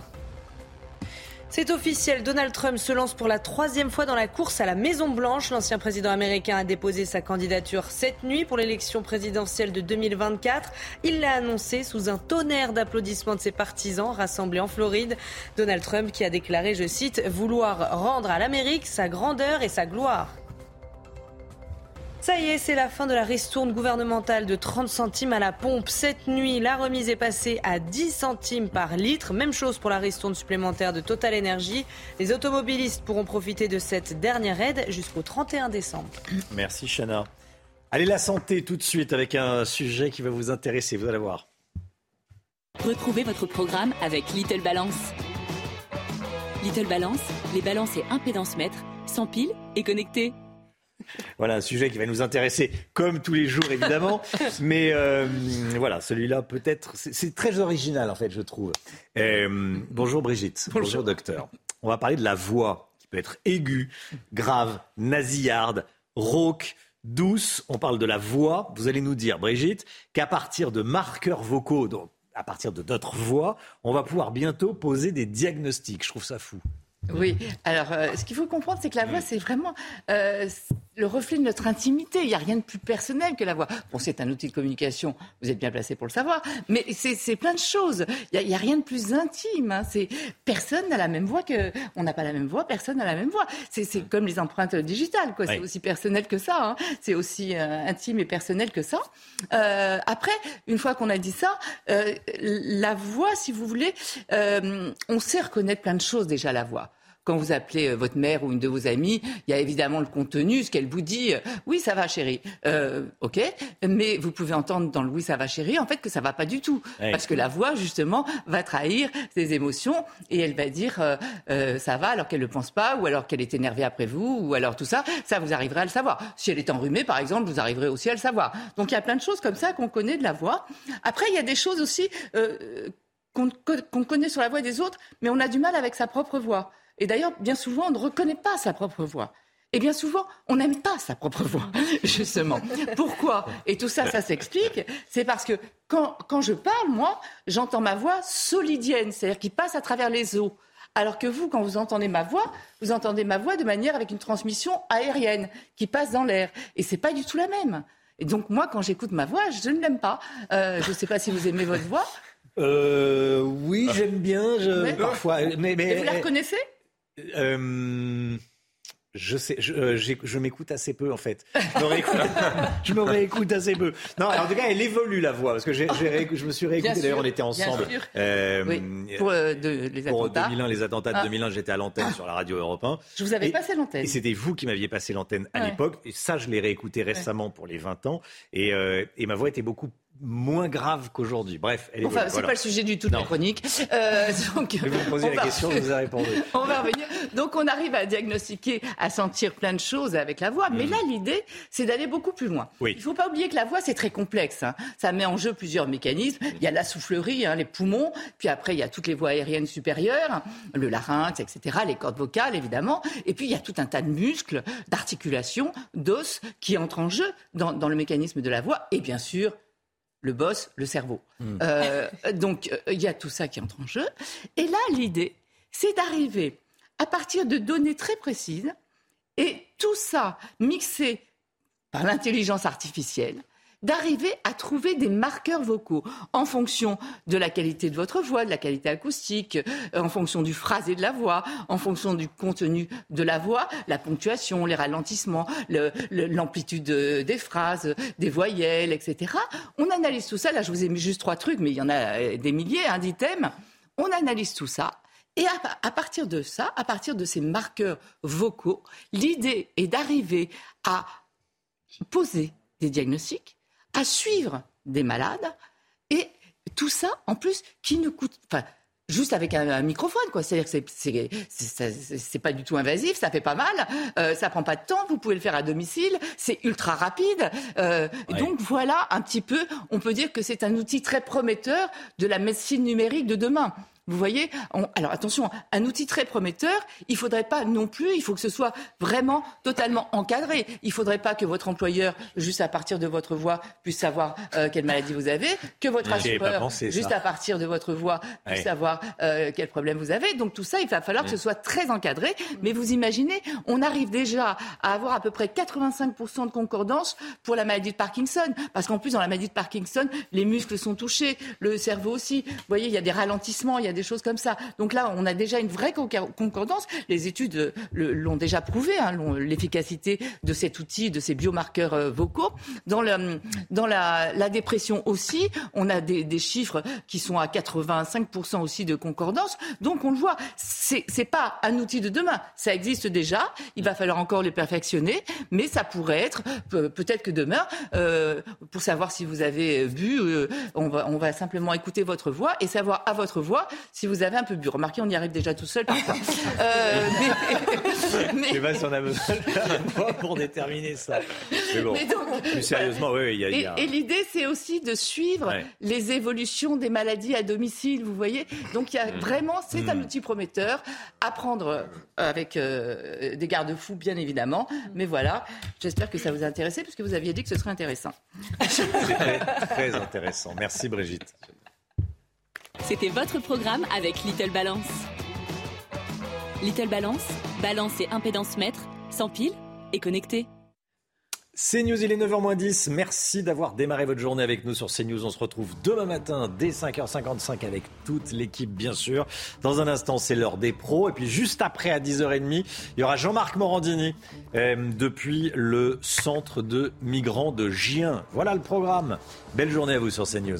C'est officiel, Donald Trump se lance pour la troisième fois dans la course à la Maison-Blanche. L'ancien président américain a déposé sa candidature cette nuit pour l'élection présidentielle de 2024. Il l'a annoncé sous un tonnerre d'applaudissements de ses partisans rassemblés en Floride. Donald Trump qui a déclaré, je cite, vouloir rendre à l'Amérique sa grandeur et sa gloire. Ça y est, c'est la fin de la ristourne gouvernementale de 30 centimes à la pompe. Cette nuit, la remise est passée à 10 centimes par litre. Même chose pour la ristourne supplémentaire de Total Energy. Les automobilistes pourront profiter de cette dernière aide jusqu'au 31 décembre. Merci, Chana. Allez, la santé tout de suite avec un sujet qui va vous intéresser. Vous allez voir. Retrouvez votre programme avec Little Balance. Little Balance, les balances et impédance mètres, sans pile et connectés. Voilà un sujet qui va nous intéresser comme tous les jours évidemment, mais euh, voilà celui-là peut-être c'est- très original en fait je trouve. Euh, bonjour Brigitte, bonjour. docteur. On va parler de la voix qui peut être aiguë, grave, nasillarde, rauque, douce. On parle de la voix. Vous allez nous dire Brigitte qu'à partir de marqueurs vocaux, donc à partir de notre voix, on va pouvoir bientôt poser des diagnostics. Je trouve ça fou. Oui, alors euh, ce qu'il faut comprendre, c'est que la voix, c'est vraiment euh, le reflet de notre intimité. Il n'y a rien de plus personnel que la voix. Bon, c'est un outil de communication, vous êtes bien placé pour le savoir, mais c'est plein de choses. Il n'y a, il y a rien de plus intime. hein. Personne n'a la même voix que. On n'a pas la même voix, personne n'a la même voix. C'est c'est comme les empreintes digitales, quoi. C'est aussi personnel que ça. hein. C'est aussi euh, intime et personnel que ça. Euh, après, une fois qu'on a dit ça, euh, la voix, si vous voulez, euh, on sait reconnaître plein de choses déjà, la voix. Quand vous appelez euh, votre mère ou une de vos amies, il y a évidemment le contenu, ce qu'elle vous dit. euh, Oui, ça va, chérie. Euh, ok, mais vous pouvez entendre dans le oui, ça va, chérie, en fait, que ça va pas du tout, Ouais. parce que la voix justement va trahir ses émotions et elle va dire euh, euh, ça va alors qu'elle ne pense pas, ou alors qu'elle est énervée après vous, ou alors tout ça. Ça, vous arriverez à le savoir. Si elle est enrhumée, par exemple, vous arriverez aussi à le savoir. Donc il y a plein de choses comme ça qu'on connaît de la voix. Après, il y a des choses aussi. qu'on qu'on connaît sur la voix des autres, mais on a du mal avec sa propre voix. Et d'ailleurs, bien souvent, on ne reconnaît pas sa propre voix. Et bien souvent, on n'aime pas sa propre voix, justement. Pourquoi? Et tout ça, ça s'explique. C'est parce que quand, quand je parle, moi, j'entends ma voix solidienne, c'est-à-dire qui passe à travers les os. Alors que vous, quand vous entendez ma voix, vous entendez ma voix de manière avec une transmission aérienne qui passe dans l'air. Et c'est pas du tout la même. Et donc moi, quand j'écoute ma voix, je ne l'aime pas. Euh, je ne sais pas si vous aimez votre voix. Euh, oui, j'aime bien. Je, Ouais. Parfois, mais, mais Et vous la reconnaissez? Euh, Je sais, je, euh, je m'écoute assez peu en fait. Je me, réécoute, je me réécoute assez peu. Non, en tout cas, elle évolue la voix parce que j'ai, je me suis réécouté. D'ailleurs, on était ensemble euh, oui, pour euh, de, les pour 2001, les attentats de 2001. Ah. J'étais à l'antenne sur la radio Europe 1. Je vous avais passé l'antenne. Et c'était vous qui m'aviez passé l'antenne à l'époque. Et ça, je l'ai réécouté récemment pour les 20 ans. Et, euh, et ma voix était beaucoup moins grave qu'aujourd'hui. Bref, elle enfin, c'est pas le sujet du tout de la chronique. Euh, donc, vous me posez la question, je vous ai répondu. on va revenir. Donc, on arrive à diagnostiquer, à sentir plein de choses avec la voix. Mais mhm. là, l'idée, c'est d'aller beaucoup plus loin. Il ne faut pas oublier que la voix, c'est très complexe. Hein. Ça met en jeu plusieurs mécanismes. Il y a la soufflerie, hein, les poumons. Puis après, il y a toutes les voies aériennes supérieures, le larynx, etc., les cordes vocales, évidemment. Et puis, il y a tout un tas de muscles, d'articulations, d'os qui entrent en jeu dans, dans le mécanisme de la voix. Et bien sûr, le boss, le cerveau. Hmm. Euh, donc, euh, il y a tout ça qui entre en jeu. Et là, l'idée, c'est d'arriver à partir de données très précises, et tout ça mixé par l'intelligence artificielle, d'arriver à trouver des marqueurs vocaux en fonction de la qualité de votre voix, de la qualité acoustique, euh, en fonction du phrasé de la voix, en fonction du contenu de la voix, la ponctuation, les ralentissements, l'amplitude des phrases, des voyelles, etc. On analyse tout ça. Là, je vous ai mis juste trois trucs, mais il y en a euh, des milliers hein, d'items. On analyse tout ça. Et à, partir de ça, à partir de ces marqueurs vocaux, l'idée est d'arriver à poser des diagnostics à suivre des malades et tout ça, en plus, qui ne coûte. Enfin, juste avec un, microphone, quoi. C'est-à-dire que c'est pas du tout invasif, ça fait pas mal, euh, ça prend pas de temps, vous pouvez le faire à domicile, c'est ultra rapide. Euh, Donc voilà, un petit peu, on peut dire que c'est un outil très prometteur de la médecine numérique de demain. Vous voyez Alors attention, un outil très prometteur, il ne faudrait pas non plus, il faut que ce soit vraiment totalement encadré. Il ne faudrait pas que votre employeur, juste à partir de votre voix, puisse savoir euh, quelle maladie vous avez, que votre assureur, juste à partir de votre voix, puisse savoir euh, quel problème vous avez. Donc tout ça, il va falloir que ce soit très encadré. Mais vous imaginez, on arrive déjà à avoir à peu près 85% de concordance pour la maladie de Parkinson. Parce qu'en plus, dans la maladie de Parkinson, les muscles sont touchés, le cerveau aussi. Vous voyez, il y a des ralentissements, il y a des choses comme ça. Donc là, on a déjà une vraie concordance. Les études euh, l'ont déjà prouvé, hein, l'efficacité de cet outil, de ces biomarqueurs euh, vocaux. Dans, la, dépression aussi, on a des, chiffres qui sont à 85% aussi de concordance. Donc on le voit, c'est pas un outil de demain. Ça existe déjà. Il va falloir encore le perfectionner, mais ça pourrait être peut-être que demain, euh, pour savoir si vous avez bu, on va simplement écouter votre voix et savoir à votre voix si vous avez un peu bu. Remarquez, on y arrive déjà tout seul parfois. euh, mais, Je sais pas si on a besoin de pour déterminer ça. Mais bon, plus sérieusement, oui, il y a... Et, l'idée, c'est aussi de suivre les évolutions des maladies à domicile, vous voyez. Donc, il y a mm. vraiment, c'est un mm. outil prometteur à prendre avec euh, des garde-fous, bien évidemment. Mais voilà, j'espère que ça vous a intéressé, puisque vous aviez dit que ce serait intéressant. C'était très intéressant. Merci, Brigitte. C'était votre programme avec Little Balance. Little Balance, balance et impédance mètre, sans pile et connecté. CNews, il est 9h10. Merci d'avoir démarré votre journée avec nous sur CNews. On se retrouve demain matin dès 5h55 avec toute l'équipe, bien sûr. Dans un instant, c'est l'heure des pros. Et puis juste après, à 10h30, il y aura Jean-Marc Morandini euh, depuis le centre de migrants de Gien. Voilà le programme. Belle journée à vous sur CNews.